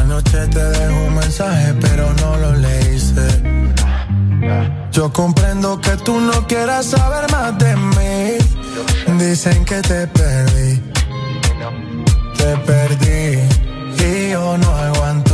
Anoche te dejo un mensaje, pero no lo leíste. Yo comprendo que tú no quieras saber más de mí. Dicen que te perdí. Te perdí. Y yo no aguanto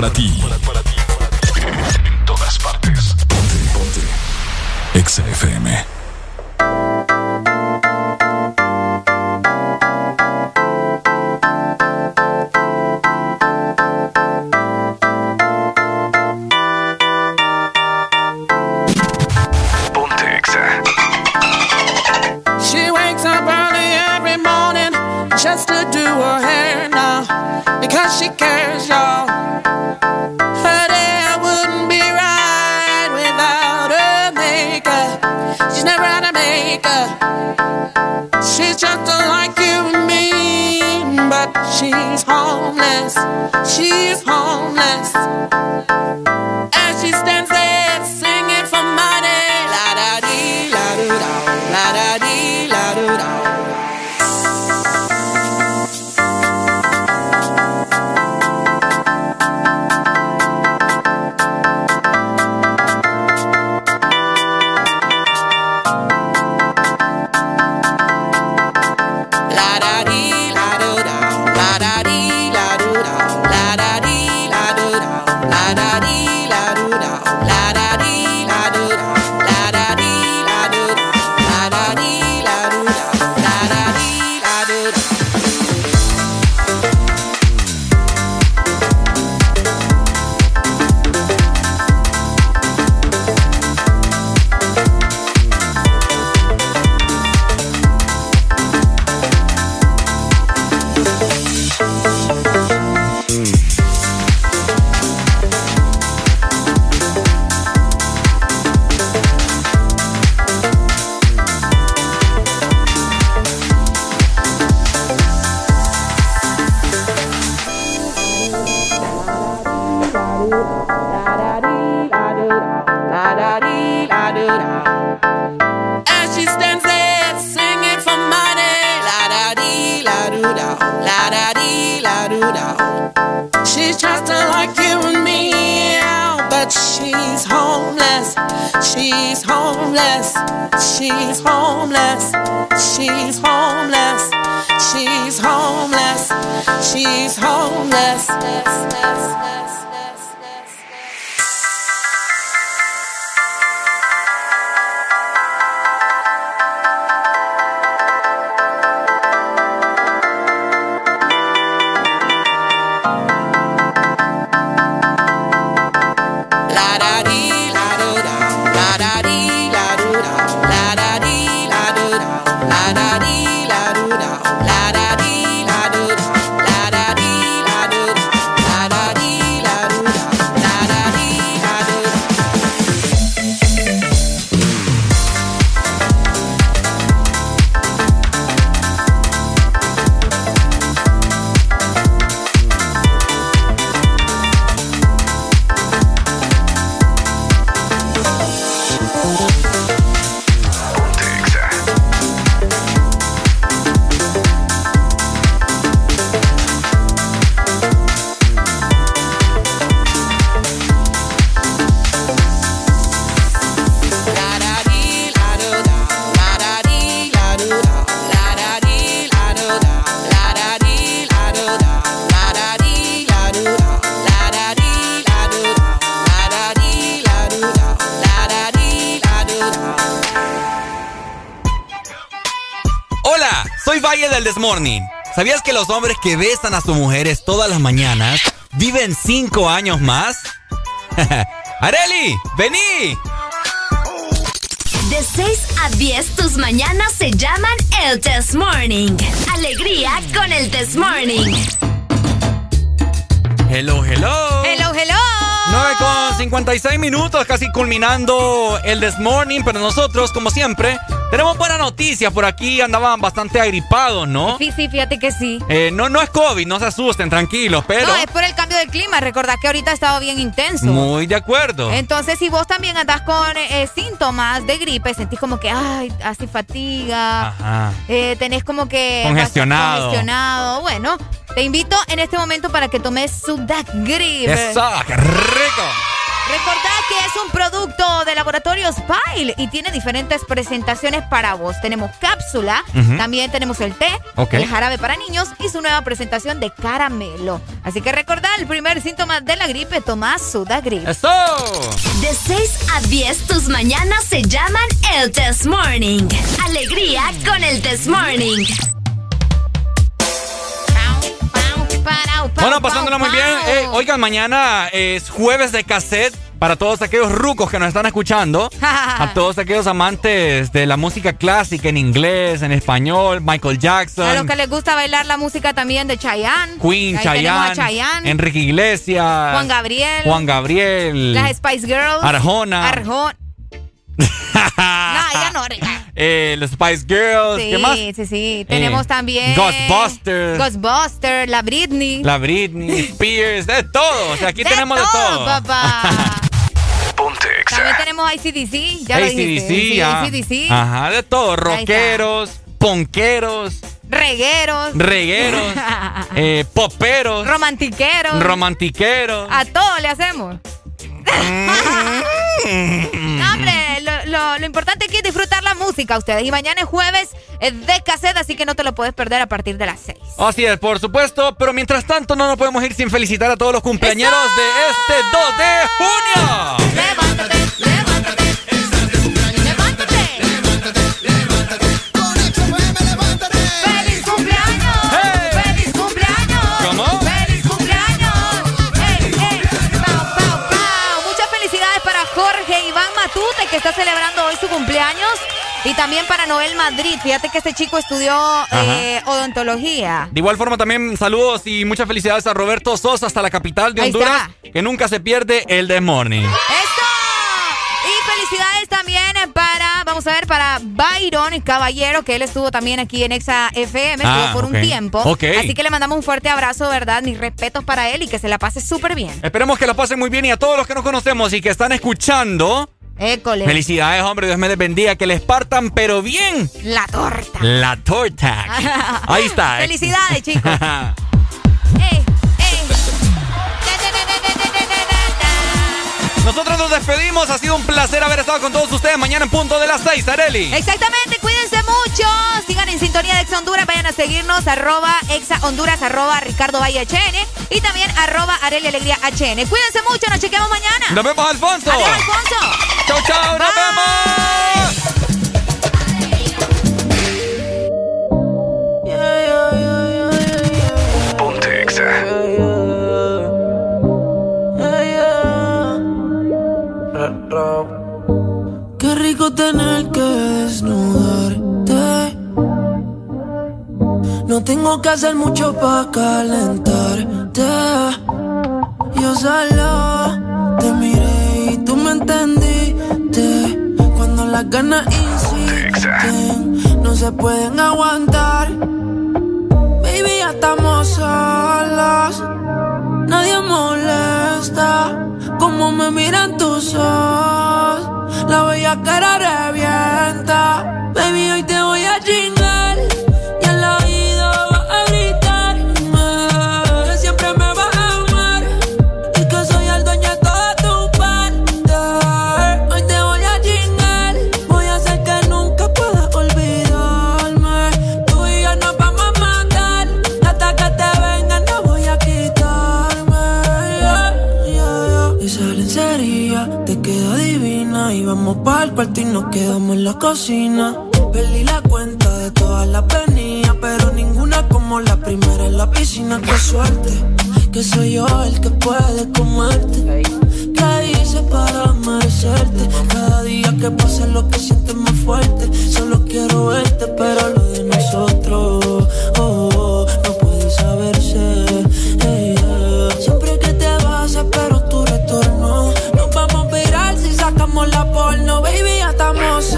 para ti. Los hombres que besan a sus mujeres todas las mañanas viven cinco años más? ¡Areli! ¡Vení! De 6 a 10, tus mañanas se llaman el Test Morning. Alegría con el Test Morning. Hello, hello. Hello, hello. 9 con 56 minutos, casi culminando el This Morning, pero nosotros, como siempre, tenemos buena noticia. Por aquí andaban bastante agripados, ¿no? Sí, sí, fíjate que sí. Eh, no, no es COVID, no se asusten, tranquilos, pero... No, es por el cambio de clima. Recordad que ahorita ha estado bien intenso. Muy de acuerdo. Entonces, si vos también andás con eh, síntomas de gripe, sentís como que, ay, así fatiga, Ajá. eh, tenés como que... Congestionado. Congestionado. Bueno, te invito en este momento para que tomes Sudac Grip. ¡Eso! ¡Qué rico! Recordad que es un producto de Laboratorios Pile y tiene diferentes presentaciones para vos. Tenemos cápsula, también tenemos el té, el jarabe para niños y su nueva presentación de caramelo. Así que recordad, el primer síntoma de la gripe, toma Sudagrip. ¡Eso! De 6 a 10, tus mañanas se llaman el Test Morning. Alegría con el Test Morning. Bueno, pasándola muy bien. Eh, oigan, mañana es jueves de cassette para todos aquellos rucos que nos están escuchando. a todos aquellos amantes de la música clásica en inglés, en español, Michael A Jackson, los que les gusta bailar la música también de Chayanne. Queen, Ahí a Chayanne, Chayanne, Enrique Iglesias, Juan Gabriel, Juan Gabriel, las Spice Girls, Arjona. Arjona. no, ya no. Eh, los Spice Girls, Sí, ¿qué más? sí, sí. Tenemos Eh, también. Ghostbusters. Ghostbusters, la Britney. La Britney Spears, de todo. O sea, aquí De tenemos de todo, todo. papá. También tenemos ICDC. Ya lo dijiste. AC/DC, Sí, ah. AC/DC. Ajá, de todo. Rockeros, ponqueros, Regueros. regueros, eh, poperos, Romantiqueros. romantiqueros. A todo le hacemos. No, hombre, lo, importante aquí es disfrutar la música ustedes. Y mañana es jueves de cassette, así que no te lo puedes perder a partir de las 6. Así es, por supuesto. Pero mientras tanto, no nos podemos ir sin felicitar a todos los cumpleaños de este 2 de junio. ¡Feliz está celebrando hoy su cumpleaños. Y también para Noel Madrid. Fíjate que este chico estudió eh, odontología. De igual forma, también saludos y muchas felicidades a Roberto Sosa hasta la capital de Ahí Honduras, que nunca se pierde el The Morning. ¡Eso! Y felicidades también para, vamos a ver, para Byron Caballero, que él estuvo también aquí en Exa FM, estuvo Ah, por un tiempo. Ok. Así que le mandamos un fuerte abrazo, ¿verdad? Mis respetos para él y que se la pase súper bien. Esperemos que la pasen muy bien y a todos los que nos conocemos y que están escuchando. École. Felicidades, hombre, Dios me les bendiga, que les partan, pero bien. La torta. La torta. Ahí está. eh. Felicidades, chicos. Nosotros nos despedimos. Ha sido un placer haber estado con todos ustedes mañana en punto de las 6, Areli. Exactamente, cuídense mucho. Sigan en sintonía de Exa Honduras. Vayan a seguirnos, arroba Exa Honduras, arroba Ricardo Valle HN y también arroba Areli Alegría HN. Cuídense mucho, nos chequeamos mañana. Nos vemos, Alfonso. Adiós, Alfonso. Chau, chau, nos vemos. Ponte Exa. Qué rico tener que desnudarte. No tengo que hacer mucho para calentarte. Yo solo te miré y tú me entendiste. Las ganas insisten, no se pueden aguantar. Baby, ya estamos solos. Nadie molesta como me miran tus ojos. La bella cara revienta. Baby, hoy te voy a chingar. Vamos para el cuarto y nos quedamos en la cocina. Perdí la cuenta de todas las venidas, pero ninguna como la primera en la piscina. Qué suerte, que soy yo el que puede comerte. ¿Qué hice para merecerte? Cada día que pasa lo que sientes más fuerte. Solo quiero verte, pero lo de nosotros oh, oh, no puede saberse. Estamos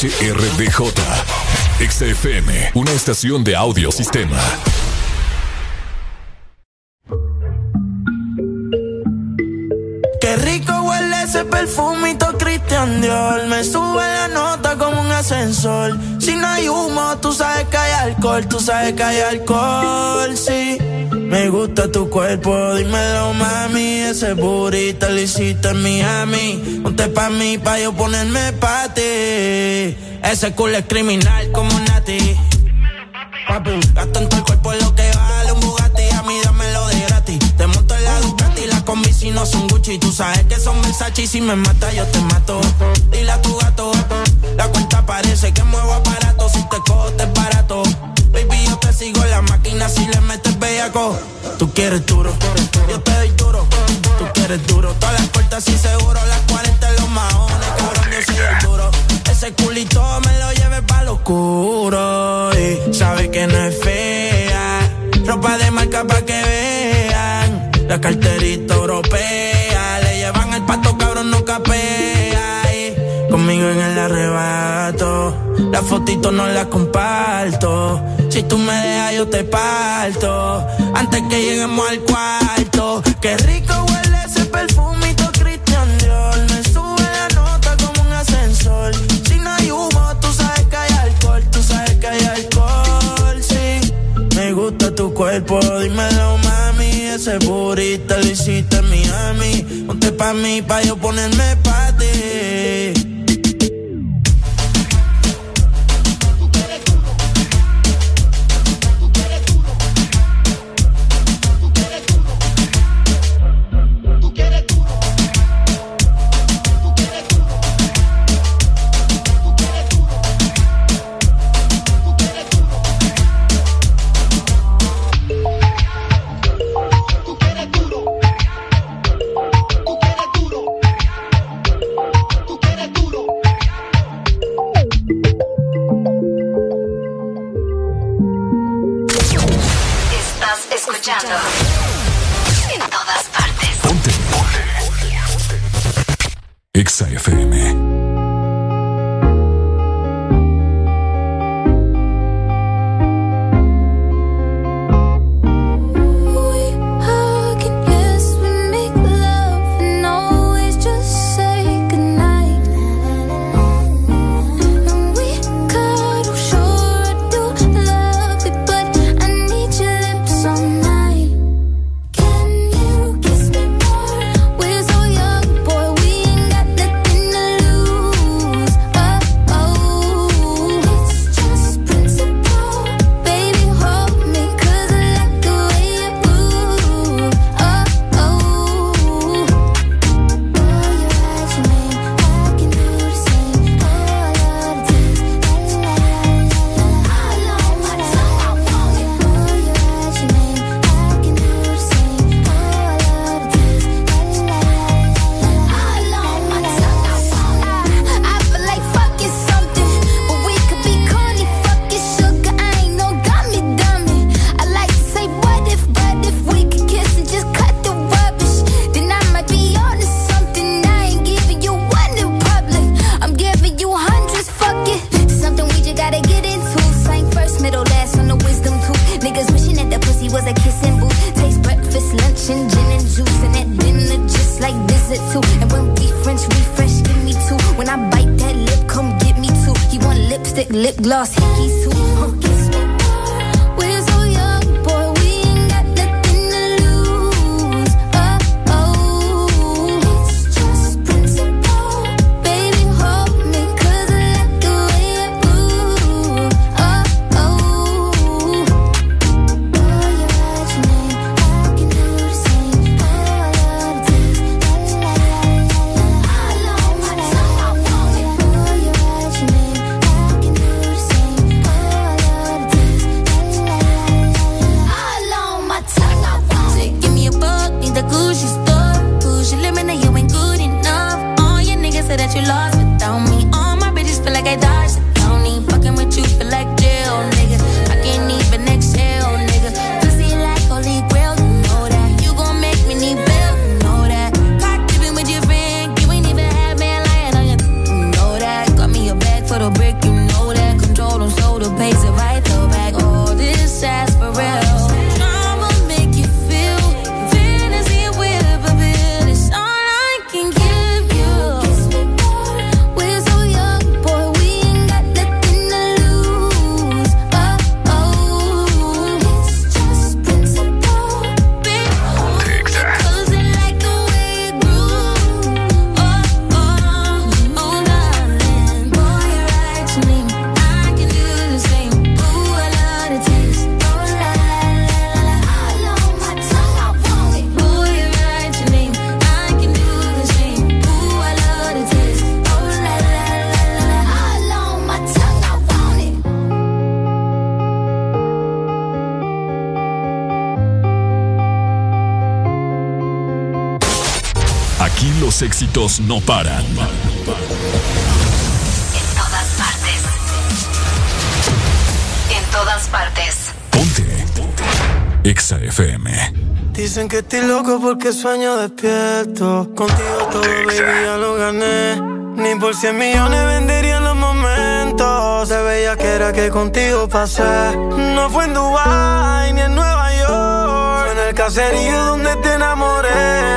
HRDJ. XFM, una estación de audio sistema. Qué rico huele ese perfumito Christian Dior. Me sube la nota como un ascensor. Si no hay humo, tú sabes que hay alcohol. Tú sabes que hay alcohol, sí. Me gusta tu cuerpo, dímelo mami. Ese burrito lo hiciste en Miami. Ponte pa' mí, pa' yo ponerme pa' Ese culo es criminal como un nati. Gasto en todo el cuerpo lo que vale un Bugatti. A mí dámelo de gratis. Te monto en la Ducati, las combi si no son Gucci. Tú sabes que son Versace y si me mata yo te mato. Dile a tu gato, la cuenta parece que muevo aparato. Si te cojo te es barato. Baby, yo te sigo la máquina si le metes bellaco. Tú quieres duro fotito no la comparto. Si tú me dejas, yo te parto. Antes que lleguemos al cuarto, qué rico huele ese perfumito Christian Dior. Me sube la nota como un ascensor. Si no hay humo, tú sabes que hay alcohol. Tú sabes que hay alcohol, sí. Me gusta tu cuerpo, dime dímelo, mami. Ese burrito lo hiciste en Miami. Ponte pa' mí, pa' yo ponerme pa' ti. Éxitos no paran. En todas partes. En todas partes. Ponte. Exa FM. Dicen que estoy loco porque sueño despierto. Contigo todo, baby, ya lo gané. Ni por 100 millones vendería los momentos. Se veía que era que contigo pasé. No fue en Dubai ni en Nueva York. Fue en el caserío donde te enamoré.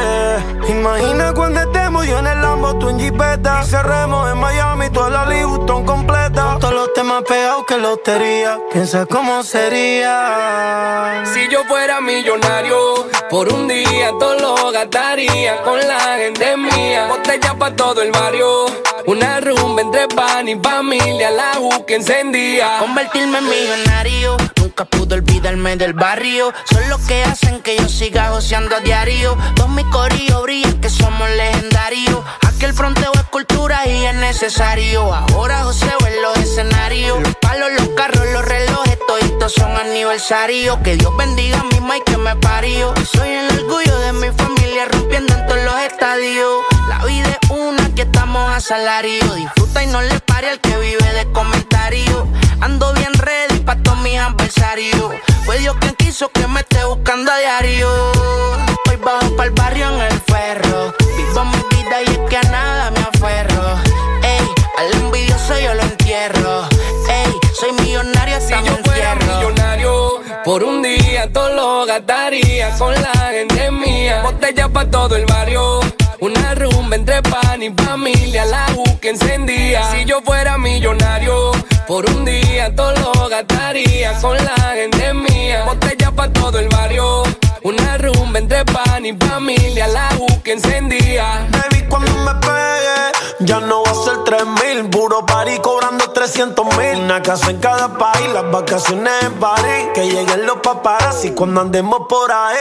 Imagina cuando estemos yo en el Lambo, tú en Jeepeta. Y cerremos en Miami, toda la Louis Vuitton completa. Con todos los temas pegados que lotería. Piensa cómo sería. Si yo fuera millonario, por un día todo lo gastaría con la gente mía. Botella pa' todo el barrio, una rumba entre pan y familia, la que encendía. Convertirme en millonario, pude olvidarme del barrio. Son los que hacen que yo siga joseando a diario. Dos mi corillo brillan que somos legendarios. Aquel fronteo es cultura y es necesario. Ahora joseo en los escenarios. Los palos, los carros, los relojes, toditos son aniversarios. Que Dios bendiga a mi y que me parió. Soy el orgullo de mi familia rompiendo en todos los estadios. La vida es una que estamos a salario. Disfruta y no le pare al que vive de comentarios. Ando bien pa' todos mis adversarios. Fue Dios quien quiso que me esté buscando a diario. Hoy bajo pa'l barrio en el ferro. Vivo mi vida y es que a nada me aferro. Ey, al envidioso yo lo entierro. Ey, soy millonario hasta Si yo me fuera millonario, por un día todo lo gastaría con la gente mía. Botella pa' todo el barrio, una rumba entre pan y familia, la que encendía. Si yo fuera millonario, por un día todo lo gastaría con la gente mía. Botella pa' todo el barrio, una rumba entre pan y familia, la que encendía. Baby, cuando me pegue, ya no va a ser 3 mil. Puro party cobrando 300 mil. Una casa en cada país, las vacaciones en París. Que lleguen los paparazzi cuando andemos por ahí.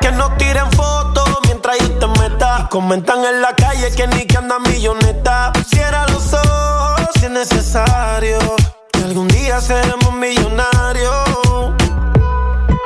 Que nos tiren fotos mientras yo te meta. Comentan en la calle que ni que anda milloneta. Cierra los ojos si es necesario. Que algún día seremos millonarios.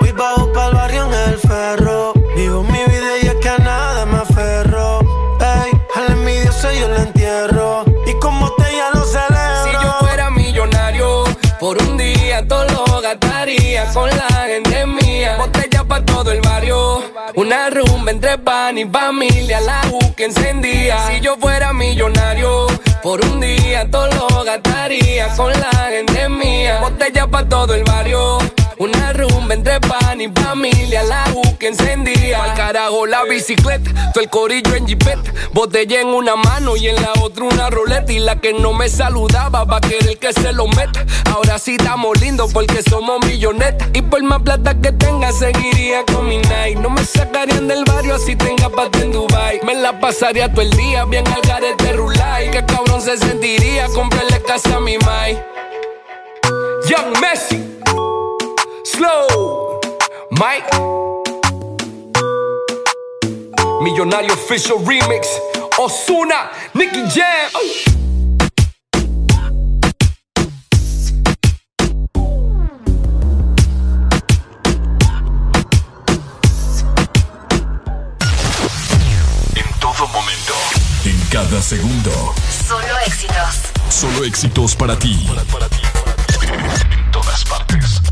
Voy bajo pa'l barrio en el ferro. Vivo mi vida y es que a nada me aferro. Ey, al envidioso yo lo entierro. Y como te ya lo celebro. Si yo fuera millonario, por un día todo lo gastaría con la gente mía. Botella pa' todo el barrio, una rumba entre pan y familia, la que encendía. Si yo fuera millonario, por un día todo lo gastaría con la gente mía. Botella pa' todo el barrio. Una rumba entre pan y familia, la que encendía. Al carajo la bicicleta, todo el corillo en jipeta. Botella en una mano y en la otra una roleta. Y la que no me saludaba va a querer que se lo meta. Ahora sí estamos lindos porque somos millonetas. Y por más plata que tenga, seguiría con mi night. No me sacarían del barrio si tenga pata en Dubai. Me la pasaría todo el día bien al garete rulay. Qué cabrón se sentiría comprarle casa a mi mai. Young Messi. Slow. Mike. Millonario Official Remix. Osuna. Nicky Jam. En todo momento. En cada segundo. Solo éxitos. Solo éxitos para ti. En todas partes.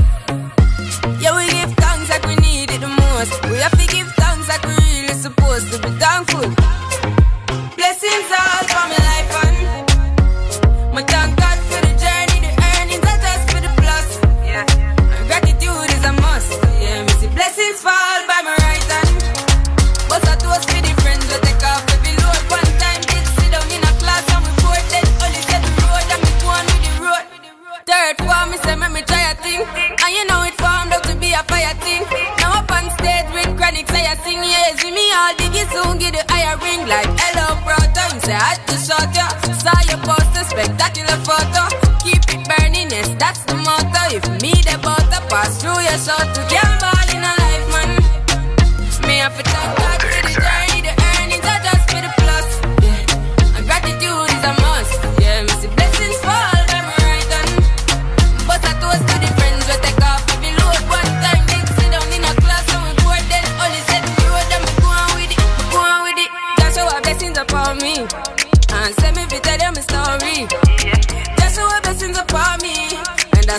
thankful. Blessings all for my life and my thank God for the journey, the earnings are just for the plus. Yeah, gratitude is a must. Yeah, me see blessings fall by my right hand. But I toast for the friends we take off every load. One time did sit down in a class and we bored then only get the road and me go on with the road. Third form, me say make me try a thing, and you know it formed out to be a fire thing. Sing, yeah, see me all diggy soon get the higher ring like hello, bro, time say I had to shot ya. Saw your poster, spectacular photo. Keep it burning, yes, that's the motto. If me the butter pass through your shot to get ball in a life, man. Me have to thank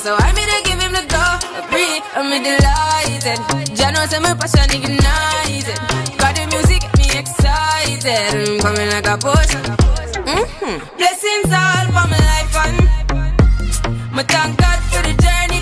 How I made to give him the glory. I'm delighted. Jah know say my passion ignited. Got the music me excited. I'm coming like a potion. Mm-hmm. Blessings all for my life and my thank God for the journey,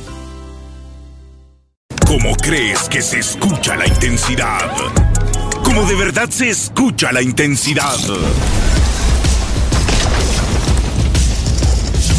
¿Cómo crees que se escucha la intensidad? ¿Cómo de verdad se escucha la intensidad?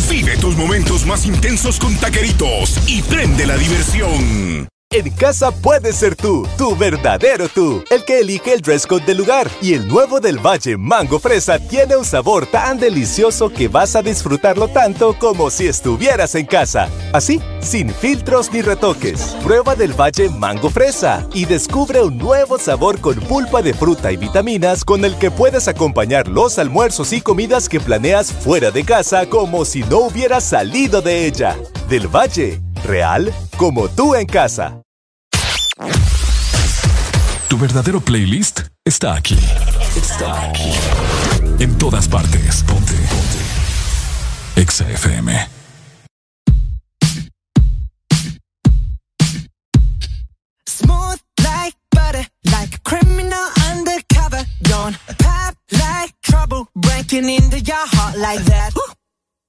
Vive tus momentos más intensos con taqueritos y prende la diversión. En casa puedes ser tú, tu verdadero tú, el que elige el dress code del lugar. Y el nuevo del Valle Mango Fresa tiene un sabor tan delicioso que vas a disfrutarlo tanto como si estuvieras en casa. Así, sin filtros ni retoques. Prueba del Valle Mango Fresa y descubre un nuevo sabor con pulpa de fruta y vitaminas con el que puedes acompañar los almuerzos y comidas que planeas fuera de casa como si no hubieras salido de ella. Del Valle, real como tú en casa. Tu verdadero playlist está aquí. Está aquí. En todas partes. Ponte. Ponte. Exa FM. Smooth like butter, like a criminal undercover. Don't pop like trouble, breaking into your heart like that.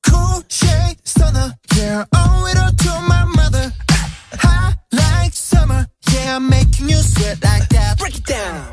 Cool shade stunner, yeah, owe it all to my mother. High like summer, yeah, I'm making you sweat like that. Break it down.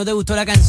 no te gustó la canción.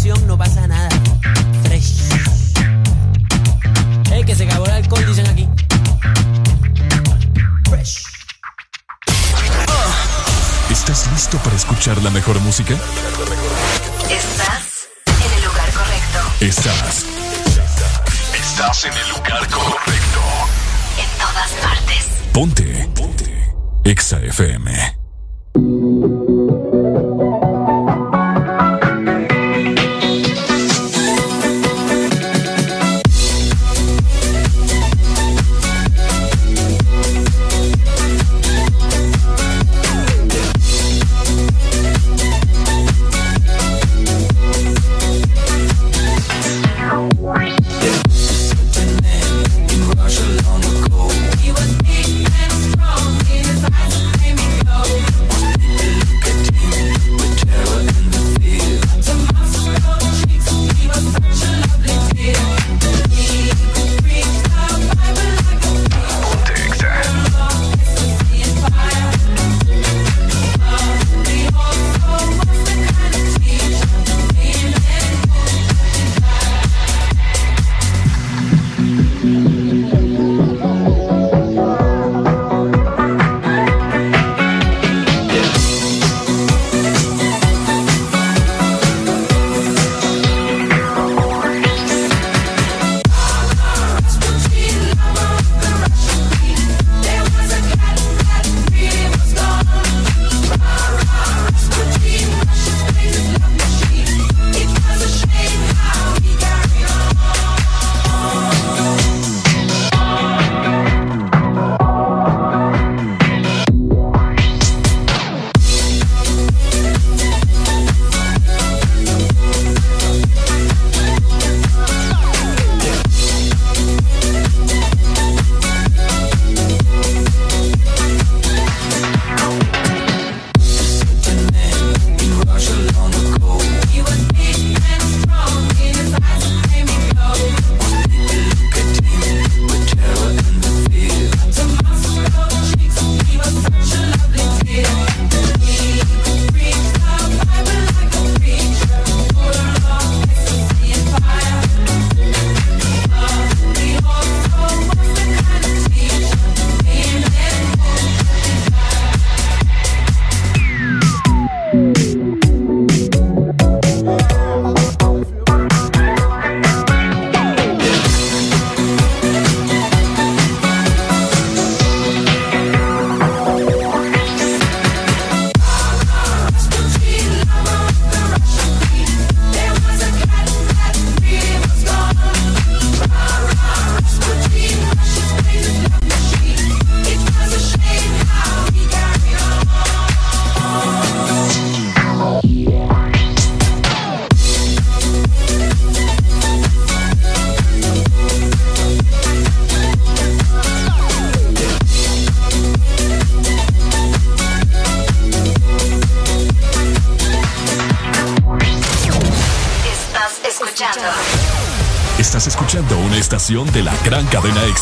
De la gran cadena EXA.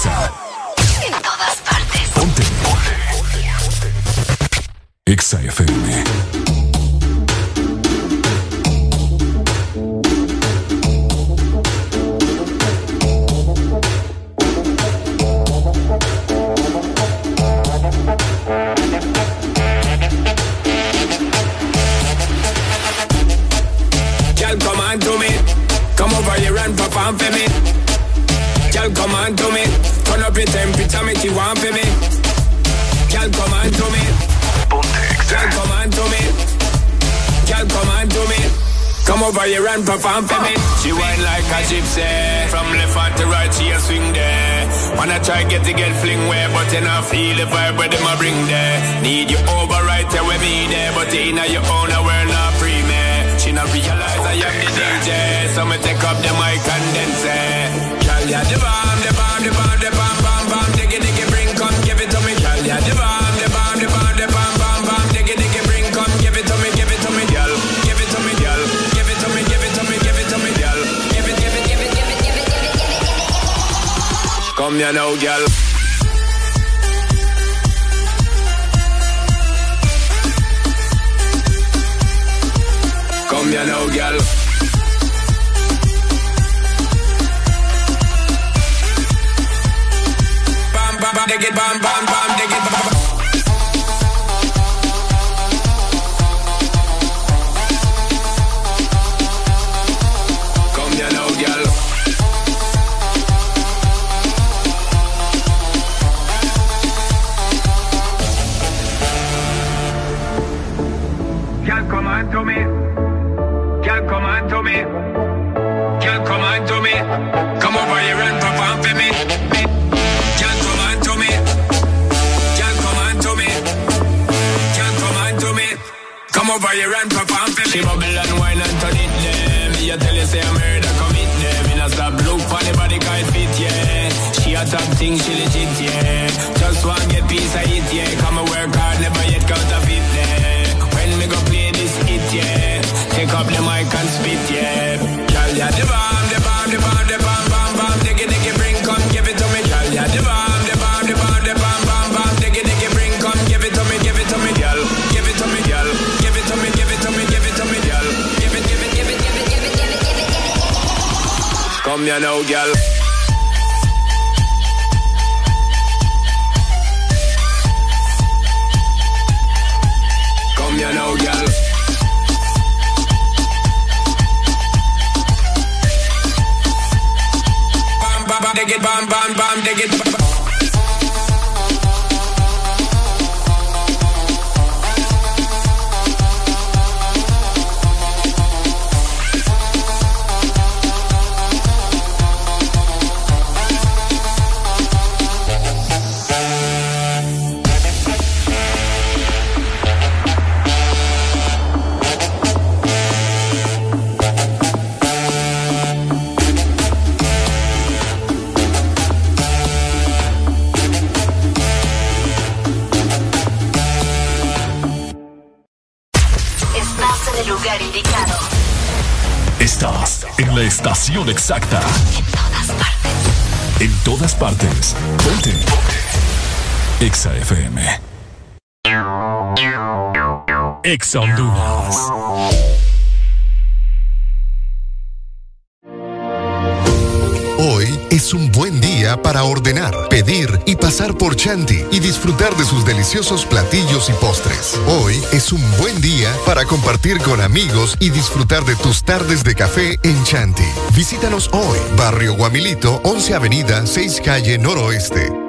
Come here now, girl. Come here now, girl. Bam, bam, bam, dig it, bam, bam, bam, dig it. Exacta. En todas partes. En todas partes. Ponte. EXA FM. EXA Honduras. Hoy es un buen día para ordenar, y pasar por Chanti y disfrutar de sus deliciosos platillos y postres. Hoy es un buen día para compartir con amigos y disfrutar de tus tardes de café en Chanti. Visítanos hoy, Barrio Guamilito, 11 Avenida, 6 Calle Noroeste.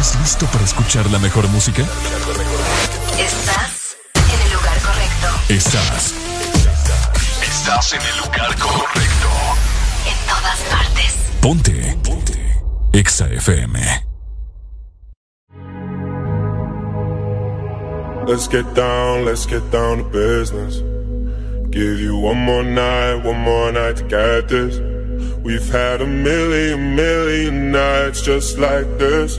¿Estás listo para escuchar la mejor música? Estás en el lugar correcto. Estás. Estás en el lugar correcto. En todas partes. Ponte. Ponte. Exa FM. Let's get down, let's get down to business. Give you one more night, one more night to get this. We've had a million, million nights just like this.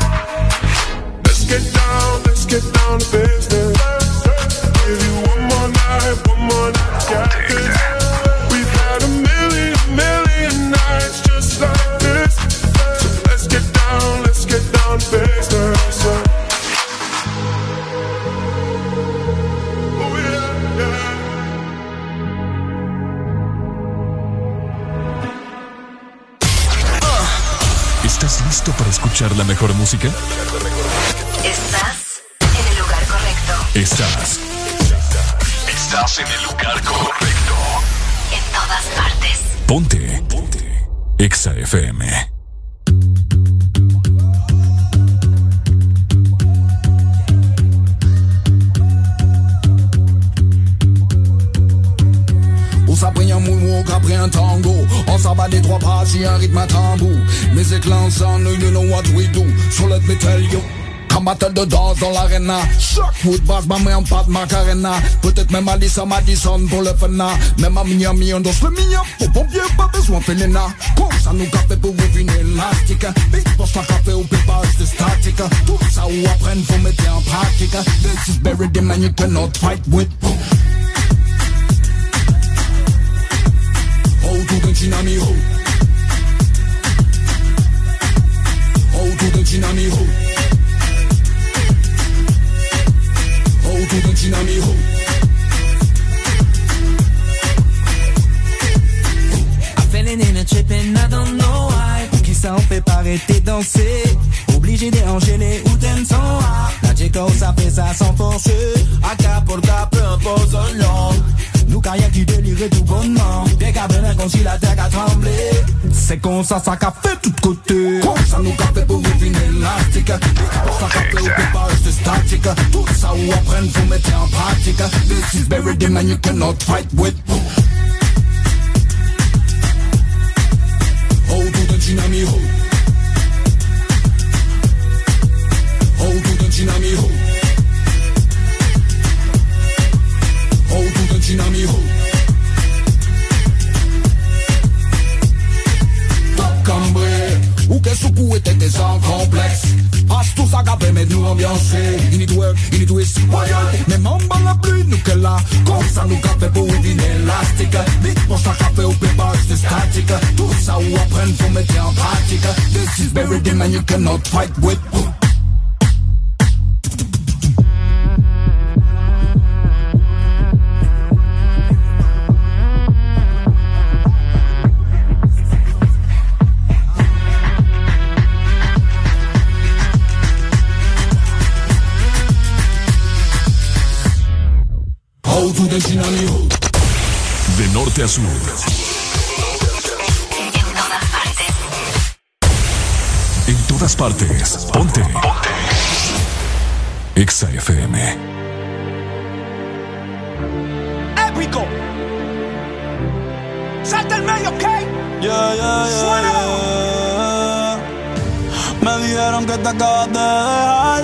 Let's get down, let's get down to business. Give you one more night, one more night to get this. We've had a million, million nights just like this. So let's get down, let's get down to business. Oh, yeah, yeah. ¿Estás listo para escuchar la mejor música? Estás en el lugar correcto. Estás. Estás en el lugar correcto. En todas partes. Ponte. Ponte. Exa FM. On s'apprend un moonwalk après un tango On s'abat des trois pas si un rythme à tambour Music ensemble, you know what we do So let me tell you Battle de danse dans l'arena. Shockwood basse, ma main en pas de macarena. Peut-être même Alissa Madison pour le fena Même à Miami on danse le mignon Au pompier pas besoin de Felena Comme ça nous café pour ouvrir une élastique. Big boss pas café ou pépas de statique. Tout ça ou apprendre faut mettre en pratique. This is buried in man you cannot fight with. Autour d'un tsunami ho Autour d'un tsunami ho Don't know why. Qui ça on fait pas arrêter danser. Obligé d'enchaîner ou son La Chico ça fait ça sans forcer. Cap, peu importe un long nous caillons qui délirait tout bonnement. Dès qu'à venir comme si la terre a tremblé C'est comme ça, ça qu'a fait tout côté. Ça nous qu'a fait pour vivre élastique Ça qu'a fait au départ juste statique. Tout ça ou apprendre vous mettez en pratique. This is very the man you cannot fight with. Oh tout un tsunami oh tout un tsunami oh Tsunami Top cambré, ou que soukou était e sans complexe. As tous agapé, mais nous ambiancé. Il y work, il y twist, royal. Mais mamba la pluie, nous que là. Comme ça, nous café pour éviter élastique. Vite, mon chat café au pépage, c'est statique. Tout ça, ou apprendre, faut mettre en pratique. This is very dim and you cannot fight with. De norte a sur. En todas partes. Ponte. Exa FM. Épico. Salta el medio, ¿ok? dijeron que te acabas de dejar.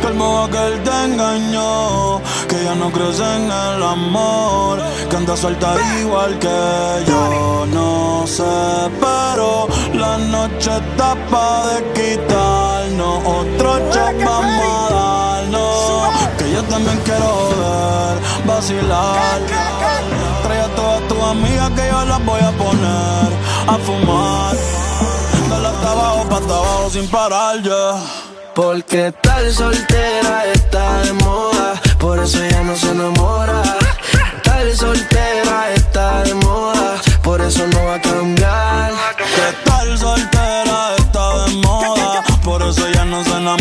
Que el modo que él te engañó. Que ya no crees en el amor. Que andas suelta igual que yo. No sé, pero la noche está pa' de quitarnos. Otro chop vamos a darnos. Que yo también quiero joder, vacilar. Trae a todas tus amigas que yo las voy a poner a fumar abajo, pata abajo sin parar, yeah. Porque tal soltera está de moda, por eso ya no se enamora. Tal soltera está de moda, por eso no va a cambiar. Que tal soltera está de moda, por eso ya no se enamora.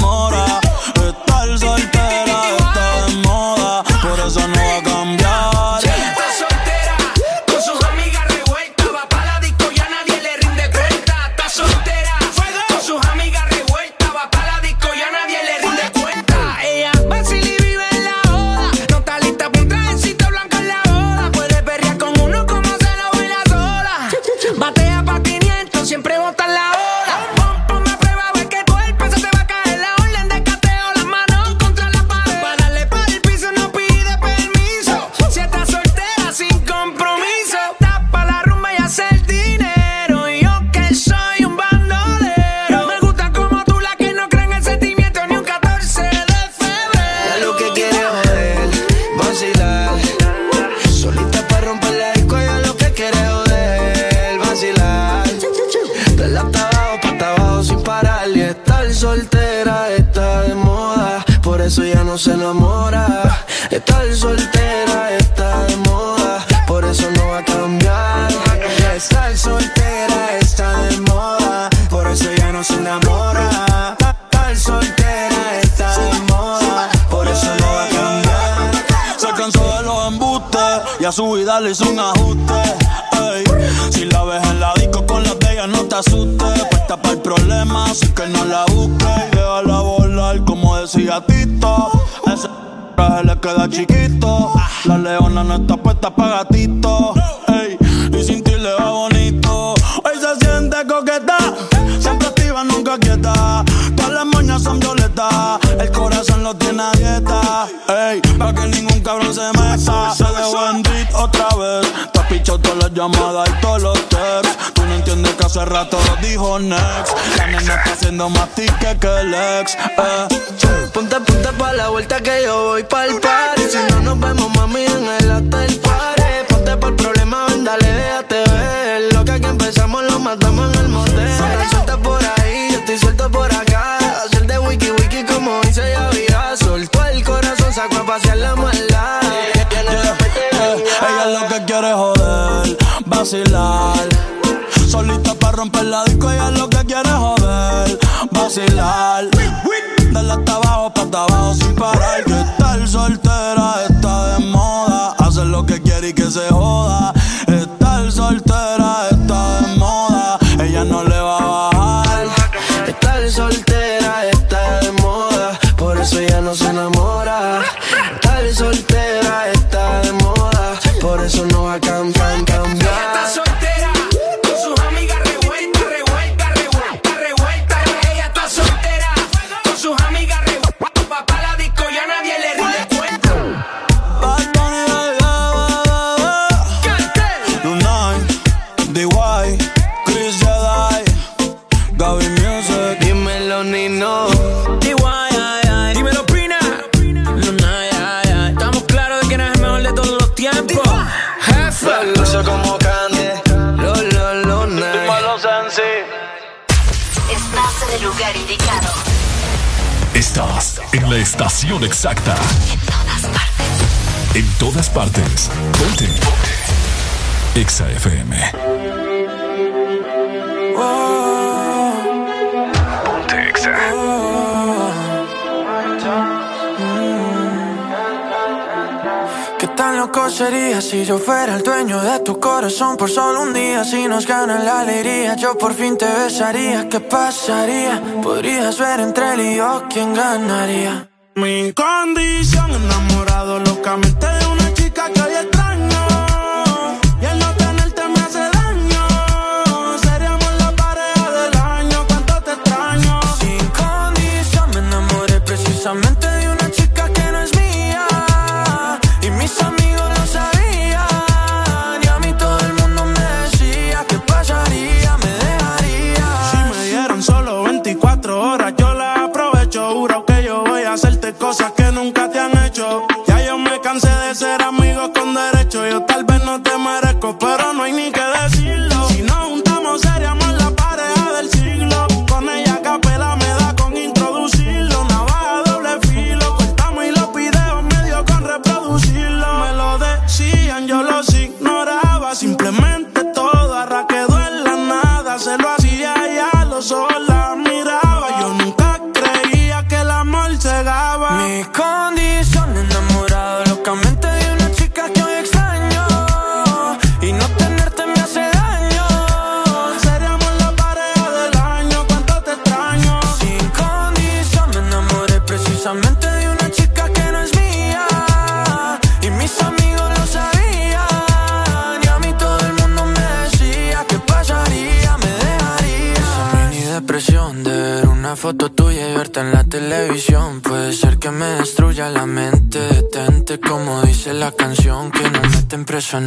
yo por fin te besaría, ¿qué pasaría? Podrías ver entre él y yo quién ganaría. Mi candy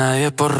nadie por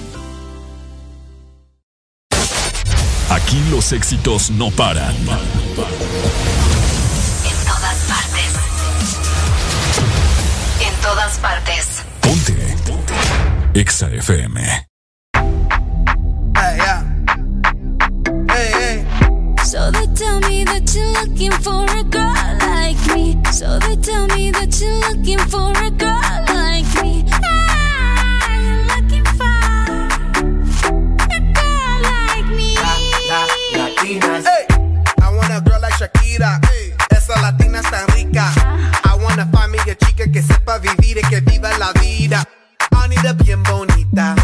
Aquí los éxitos no paran. En todas partes. En todas partes. Ponte. Ponte. Exa FM. Hey, yeah. hey, hey. So they tell me that you're looking for a girl like me. So they tell me that you're looking for a girl. viva la vida. Anita bien bonita,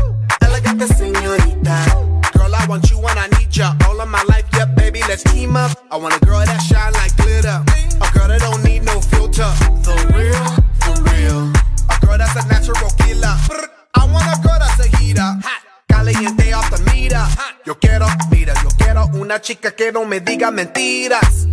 elegante señorita. Girl, I want you and I need ya. All of my life, yeah, baby, let's team up. I want a girl that shine like glitter. A girl that don't need no filter. The real, for real. A girl that's a natural killer. I want a girl that's a heater. Caliente off the meter. Yo quiero, mira, yo quiero una chica que no me diga mentiras.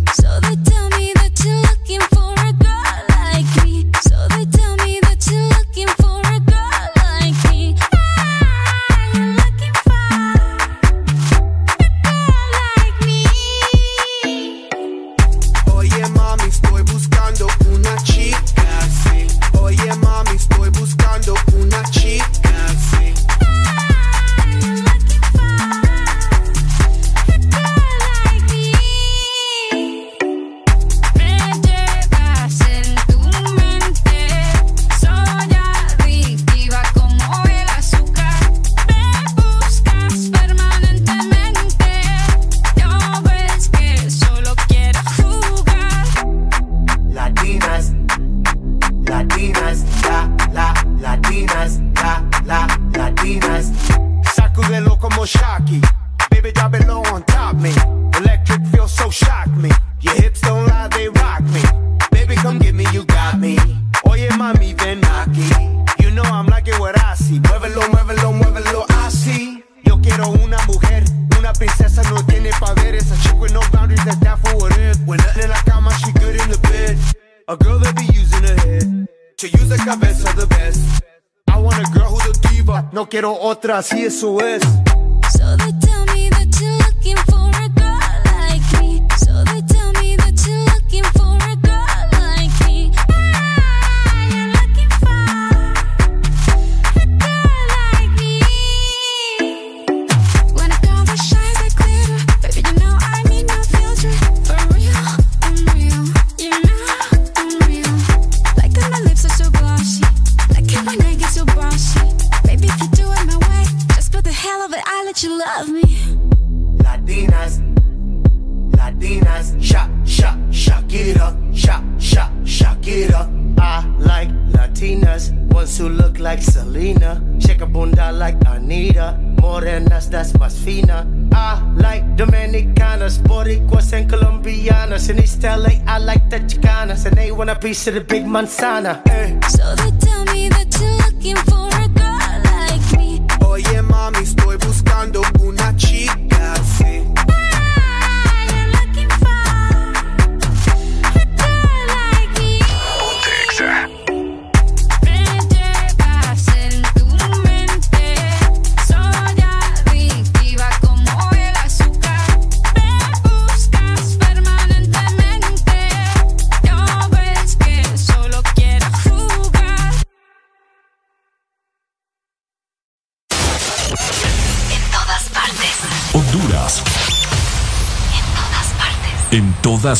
Mansana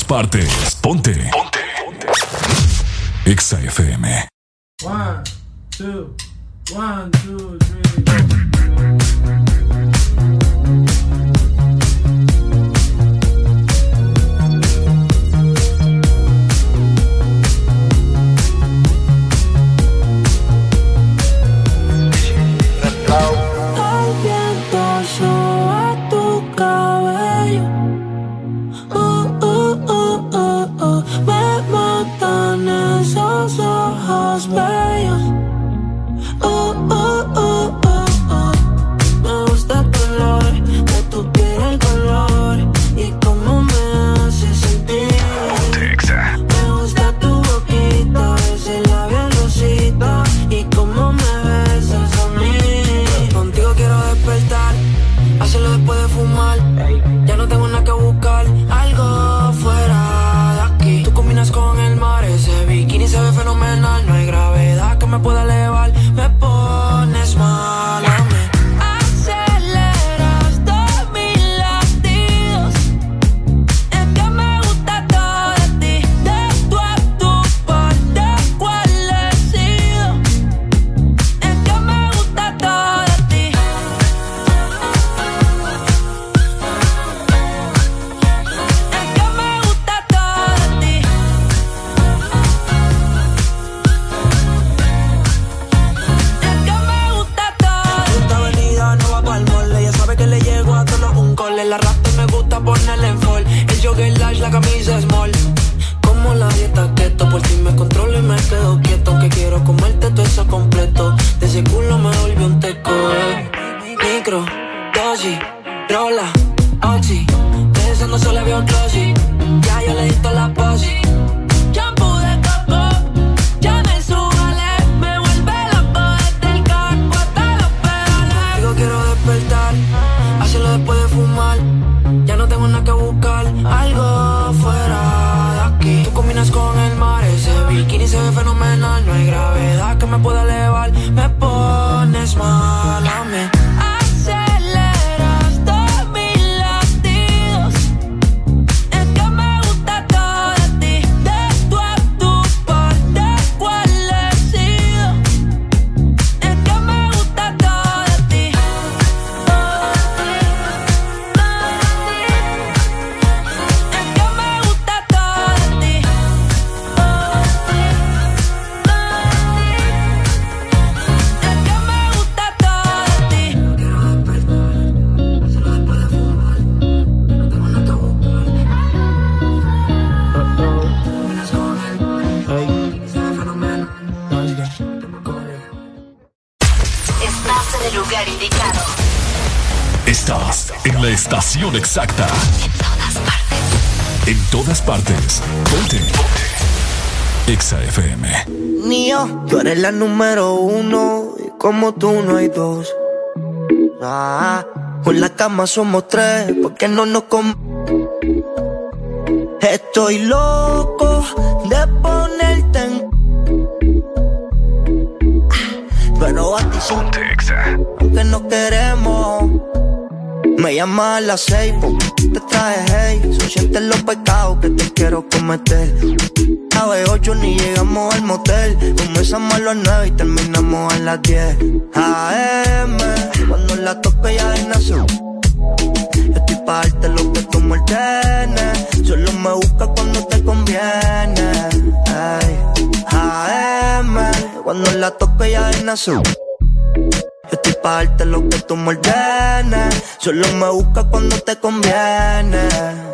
partes. número uno y como tú no hay dos. Ah, con la cama somos tres, porque no nos com Estoy loco de ponerte en pero a ti sí, aunque no queremos. Me llama a las seis, porque te traje hey, son los pecados que te quiero cometer. 8 ni llegamos al motel. Comenzamos a las 9 y terminamos a las 10. AM, cuando la toco ya desnació. Yo estoy pa' darte lo que tú me Solo me busca cuando te conviene. Ay. AM, cuando la toco ya desnació. Yo estoy pa' darte lo que tú me Solo me busca cuando te conviene.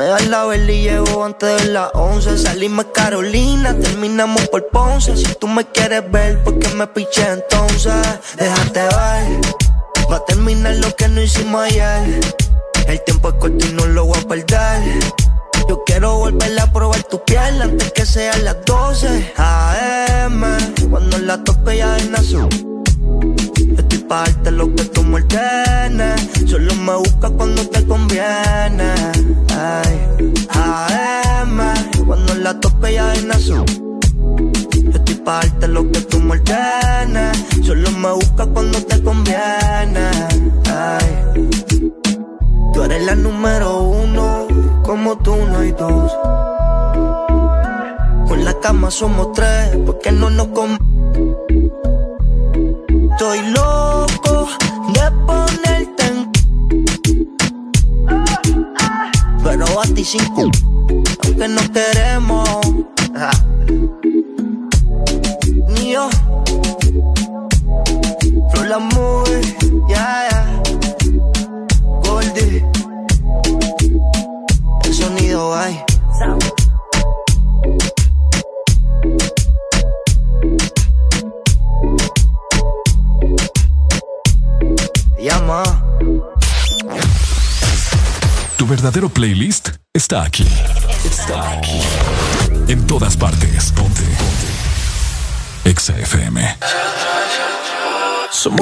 Me da la vela y llego antes de las 11. Salimos Carolina, terminamos por Ponce. Si tú me quieres ver, porque me piché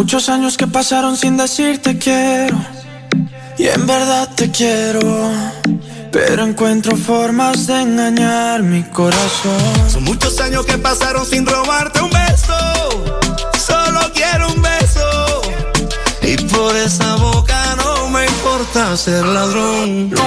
muchos años que pasaron sin decirte quiero. Y en verdad te quiero. Pero encuentro formas de engañar mi corazón. Son muchos años que pasaron sin robarte un beso. Solo quiero un beso. Y por esa boca no me importa ser ladrón.